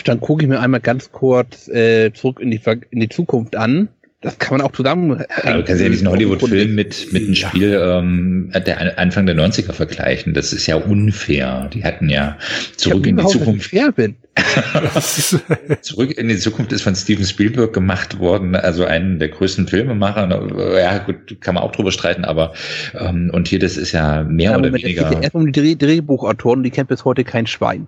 Dann gucke ich mir einmal ganz kurz äh, zurück in die, Ver- in die Zukunft an. Das kann man auch zusammen. Ja, du kannst ja diesen Hollywood-Film mit, mit einem. Spiel ähm, der An- Anfang der 90er vergleichen. Das ist ja unfair. Die hatten ja zurück in die Zukunft. Fair bin. Zurück in die Zukunft ist von Steven Spielberg gemacht worden, also einen der größten Filmemacher. Ja, gut, kann man auch drüber streiten, aber ähm, und hier, das ist ja mehr Ja, oder Moment, es geht ja weniger. erst um die Dreh Drehbuchautoren, die kennt bis heute kein Schwein.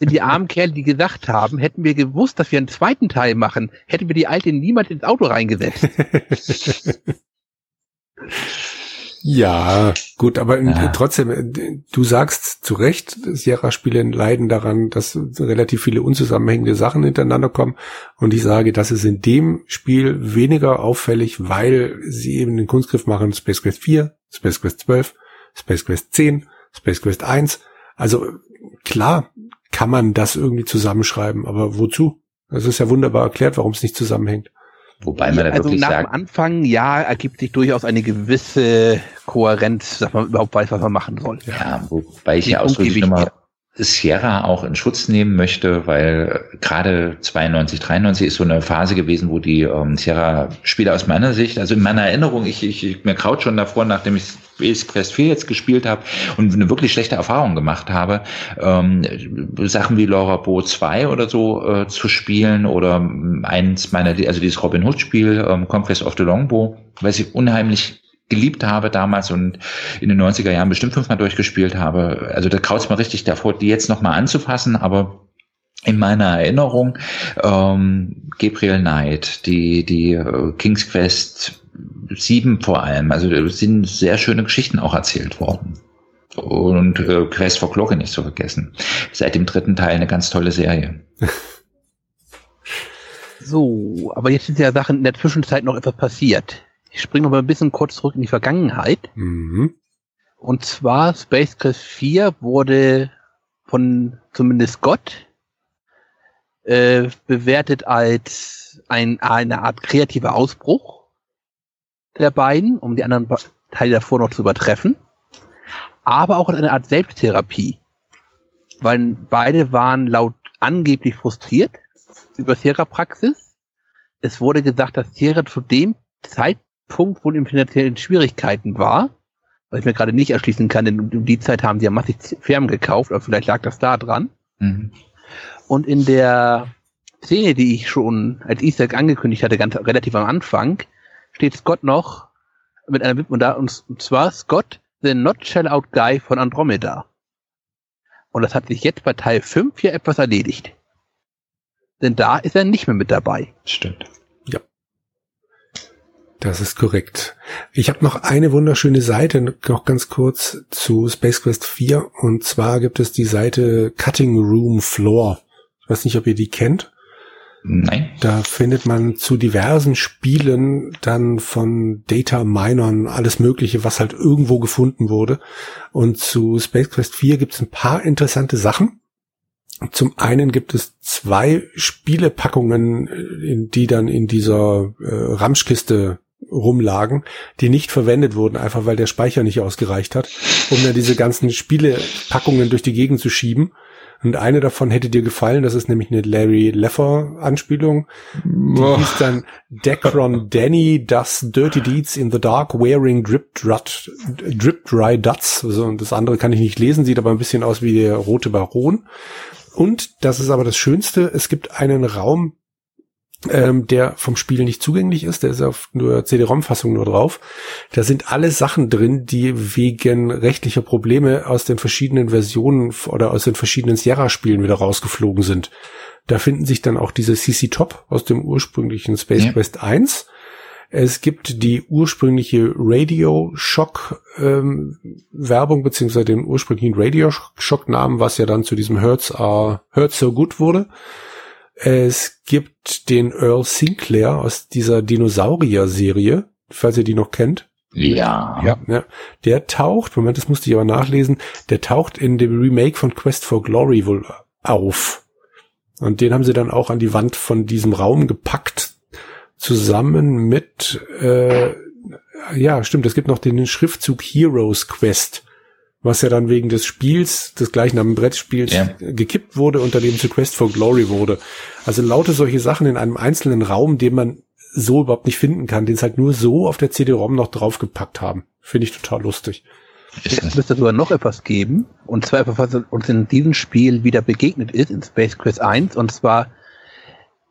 Sind die armen Kerle, die gesagt haben, hätten wir gewusst, dass wir einen zweiten Teil machen, hätten wir die alte niemand ins Auto reingesetzt. ja, gut, aber Ja. trotzdem, äh, du sagst zu Recht, Sierra-Spiele leiden daran, dass relativ viele unzusammenhängende Sachen hintereinander kommen. Und ich sage, das ist in dem Spiel weniger auffällig, weil sie eben den Kunstgriff machen, Space Quest 4, Space Quest 12, Space Quest 10, Space Quest 1. Also klar kann man das irgendwie zusammenschreiben, aber wozu? Das ist ja wunderbar erklärt, warum es nicht zusammenhängt. Wobei man da also wirklich nach dem sagt, Anfang, ja, ergibt sich durchaus eine gewisse Kohärenz, dass man überhaupt weiß, was man machen soll. ja, wobei ich Den ja ausdrücklich nochmal. Sierra auch in Schutz nehmen möchte, weil äh, gerade 92, 93 ist so eine Phase gewesen, wo die ähm, Sierra-Spiele aus meiner Sicht, also in meiner Erinnerung, ich, ich, ich mir kraut schon davor, nachdem ich Space Quest 4 jetzt gespielt habe und eine wirklich schlechte Erfahrung gemacht habe, ähm, Sachen wie Laura Bo 2 oder so äh, zu spielen oder ähm, eins meiner, also dieses Robin Hood Spiel, ähm, Conquest of the Longbow, was ich unheimlich geliebt habe damals und in den 90er Jahren bestimmt fünfmal durchgespielt habe. Also da kraut's mir richtig davor, die jetzt nochmal anzufassen, aber in meiner Erinnerung ähm, Gabriel Knight, die, die äh, King's Quest 7 vor allem, also sind sehr schöne Geschichten auch erzählt worden. Und äh, Quest for Glocke nicht zu vergessen. Seit dem dritten Teil eine ganz tolle Serie. So, aber jetzt sind ja Sachen in der Zwischenzeit noch etwas passiert. Ich springe noch mal ein bisschen kurz zurück in die Vergangenheit. Mhm. Und zwar Space Quest 4 wurde von zumindest Gott äh, bewertet als ein, eine Art kreativer Ausbruch der beiden, um die anderen Teile davor noch zu übertreffen, aber auch als eine Art Selbsttherapie, weil beide waren laut angeblich frustriert über Therapraxis. Es wurde gesagt, dass Thera zu dem Zeitpunkt wohl in finanziellen Schwierigkeiten war, was ich mir gerade nicht erschließen kann, denn um die Zeit haben sie ja massig Firmen gekauft, aber vielleicht lag das da dran. Mhm. Und in der Szene, die ich schon als Easter Egg angekündigt hatte, ganz relativ am Anfang, steht Scott noch mit einer Widmung da, und, und zwar Scott, the Not Shell Out Guy von Andromeda. Und das hat sich jetzt bei Teil 5 hier etwas erledigt. Denn da ist er nicht mehr mit dabei. Stimmt. Das ist korrekt. Ich habe noch eine wunderschöne Seite, noch ganz kurz zu Space Quest 4. Und zwar gibt es die Seite Cutting Room Floor. Ich weiß nicht, ob ihr die kennt. Nein. Da findet man zu diversen Spielen dann von Data Minern alles Mögliche, was halt irgendwo gefunden wurde. Und zu Space Quest 4 gibt es ein paar interessante Sachen. Zum einen gibt es zwei Spielepackungen, in die dann in dieser äh, Ramschkiste rumlagen, die nicht verwendet wurden, einfach weil der Speicher nicht ausgereicht hat, um dann diese ganzen Spielepackungen durch die Gegend zu schieben. Und eine davon hätte dir gefallen, das ist nämlich eine Larry Leffer Anspielung. Die oh. hieß dann Decron Danny does Dirty Deeds in the Dark wearing Drip, Drut, Drip Dry Duts. Also, das andere kann ich nicht lesen, sieht aber ein bisschen aus wie der rote Baron. Und, das ist aber das Schönste, es gibt einen Raum, ähm, der vom Spiel nicht zugänglich ist. Der ist auf nur CD-ROM-Fassung nur drauf. Da sind alle Sachen drin, die wegen rechtlicher Probleme aus den verschiedenen Versionen oder aus den verschiedenen Sierra-Spielen wieder rausgeflogen sind. Da finden sich dann auch diese CC Top aus dem ursprünglichen Space ja. Quest 1. Es gibt die ursprüngliche Radio Shock ähm, Werbung beziehungsweise den ursprünglichen Radio Shock Namen, was ja dann zu diesem Hurts are Hurts so gut wurde. Es gibt den Earl Sinclair aus dieser Dinosaurier-Serie, falls ihr die noch kennt. Ja. ja. Ja. Der taucht, Moment, das musste ich aber nachlesen, der taucht in dem Remake von Quest for Glory wohl auf. Und den haben sie dann auch an die Wand von diesem Raum gepackt, zusammen mit, äh, ja, stimmt, es gibt noch den Schriftzug Heroes Quest was ja dann wegen des Spiels, des gleichen am Brettspiels, ja. gekippt wurde, unter dem zu Quest for Glory wurde. Also lauter solche Sachen in einem einzelnen Raum, den man so überhaupt nicht finden kann, den es halt nur so auf der CD-ROM noch draufgepackt haben. Finde ich total lustig. Es müsste sogar noch etwas geben, und zwar etwas, was uns in diesem Spiel wieder begegnet ist, in Space Quest 1, und zwar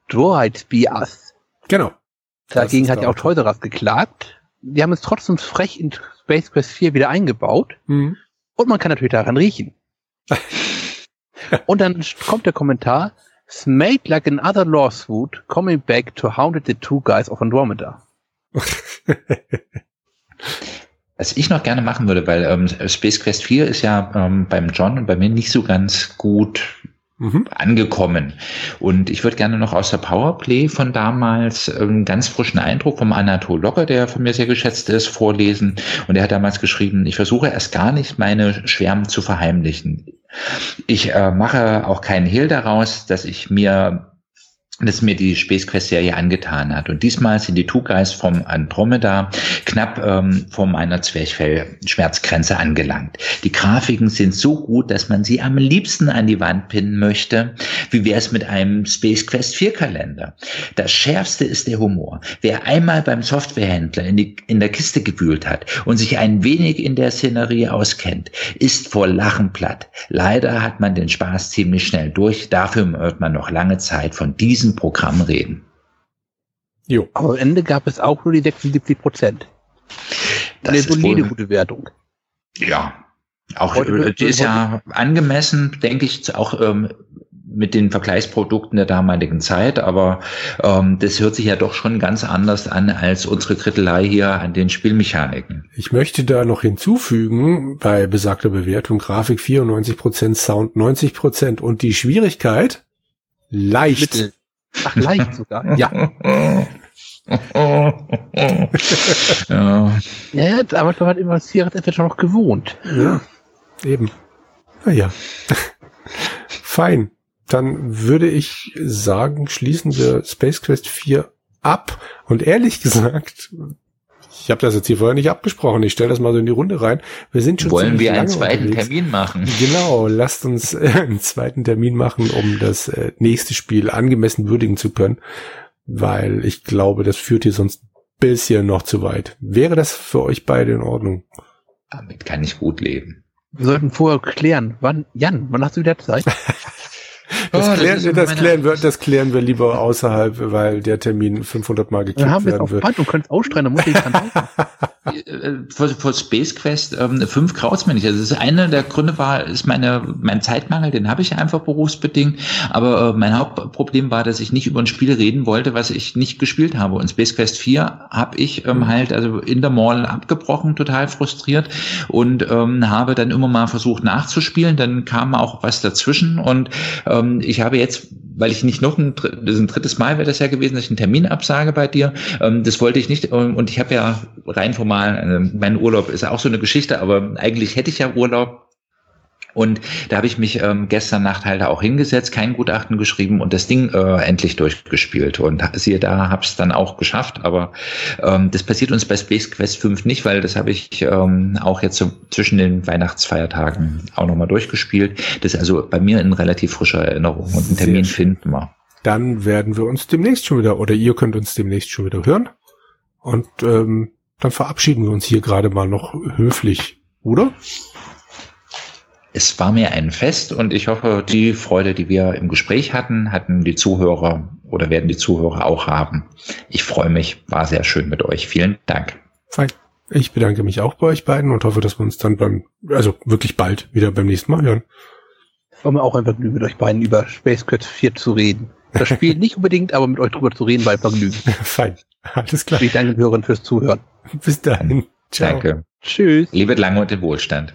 Droids Be Us. Genau. Dagegen hat ja auch Toys R geklagt. Die haben es trotzdem frech in Space Quest 4 wieder eingebaut. Mhm. Und man kann natürlich daran riechen. Und dann kommt der Kommentar, Smelled like another lawsuit coming back to hound the two guys of Andromeda. Was ich noch gerne machen würde, weil ähm, Space Quest 4 ist ja ähm, beim John und bei mir nicht so ganz gut mhm. angekommen. Und ich würde gerne noch aus der Powerplay von damals einen ganz frischen Eindruck vom Anatol Locker, der von mir sehr geschätzt ist, vorlesen. Und er hat damals geschrieben, ich versuche erst gar nicht, meine Schwärmen zu verheimlichen. Ich äh, mache auch keinen Hehl daraus, dass ich mir das mir die Space Quest Serie angetan hat. Und diesmal sind die Two Guys vom Andromeda knapp ähm, von meiner Zwerchfell-Schmerzgrenze angelangt. Die Grafiken sind so gut, dass man sie am liebsten an die Wand pinnen möchte. Wie wäre es mit einem Space Quest 4 Kalender? Das schärfste ist der Humor. Wer einmal beim Softwarehändler in, die, in der Kiste gewühlt hat und sich ein wenig in der Szenerie auskennt, ist vor Lachen platt. Leider hat man den Spaß ziemlich schnell durch. Dafür wird man noch lange Zeit von diesem diesem Programm reden. Jo. Aber am Ende gab es auch nur die 76 Prozent. Das Eine solide gute Wertung. Ja. Auch heute, die ist ja angemessen, denke ich, auch ähm, mit den Vergleichsprodukten der damaligen Zeit, aber ähm, das hört sich ja doch schon ganz anders an als unsere Krittelei hier an den Spielmechaniken. Ich möchte da noch hinzufügen, bei besagter Bewertung Grafik 94%, Sound 90% und die Schwierigkeit leicht. Mittel. Ach, leicht sogar. Ja. ja. Ja, aber man hat immer Cigarette schon noch gewohnt. Ja, eben. Naja. Fein. Dann würde ich sagen, schließen wir Space Quest 4 ab. Und ehrlich gesagt, ich habe das jetzt hier vorher nicht abgesprochen. Ich stelle das mal so in die Runde rein. Wir sind schon Wollen wir einen zweiten unterwegs. Termin machen? Genau, lasst uns äh, einen zweiten Termin machen, um das äh, nächste Spiel angemessen würdigen zu können, weil ich glaube, das führt hier sonst ein bisschen noch zu weit. Wäre das für euch beide in Ordnung? Damit kann ich gut leben. Wir sollten vorher klären, wann, Jan, wann hast du wieder Zeit? Das, oh, klären, das, das klären wir, das klären wir lieber außerhalb, weil der Termin 500 Mal gekippt dann werden wird. Band, du könntest ausstreuen, dann muss ich dran vor, vor Space Quest ähm, 5 graut's mir nicht. Also das ist einer der Gründe war, ist meine, mein Zeitmangel, den habe ich einfach berufsbedingt. Aber äh, mein Hauptproblem war, dass ich nicht über ein Spiel reden wollte, was ich nicht gespielt habe. Und Space Quest 4 habe ich ähm, halt also in der Mall abgebrochen, total frustriert und ähm, habe dann immer mal versucht nachzuspielen. Dann kam auch was dazwischen und ähm, ich habe jetzt, weil ich nicht noch ein, das ein drittes Mal wäre das ja gewesen, dass ich einen Termin absage bei dir. Ähm, das wollte ich nicht ähm, und ich habe ja rein formal, äh, mein Urlaub ist auch so eine Geschichte, aber eigentlich hätte ich ja Urlaub und da habe ich mich ähm, gestern Nacht halt auch hingesetzt, kein Gutachten geschrieben und das Ding äh, endlich durchgespielt. Und siehe da, habe es dann auch geschafft. Aber ähm, das passiert uns bei Space Quest 5 nicht, weil das habe ich ähm, auch jetzt so zwischen den Weihnachtsfeiertagen auch nochmal durchgespielt. Das ist also bei mir in relativ frischer Erinnerung und einen Termin finden wir. Dann werden wir uns demnächst schon wieder, oder ihr könnt uns demnächst schon wieder hören. Und ähm, dann verabschieden wir uns hier gerade mal noch höflich, oder? Es war mir ein Fest und ich hoffe, die Freude, die wir im Gespräch hatten, hatten die Zuhörer oder werden die Zuhörer auch haben. Ich freue mich, war sehr schön mit euch. Vielen Dank. Fein. Ich bedanke mich auch bei euch beiden und hoffe, dass wir uns dann beim, also wirklich bald wieder beim nächsten Mal hören. War mir auch ein Vergnügen, mit euch beiden über Space Quest 4 zu reden. Das Spiel nicht unbedingt, aber mit euch drüber zu reden, war ein Vergnügen. Fein. Alles klar. Ich danke den Hörern fürs Zuhören. Bis dahin. Ciao. Danke. Tschüss. Liebe lange und den Wohlstand.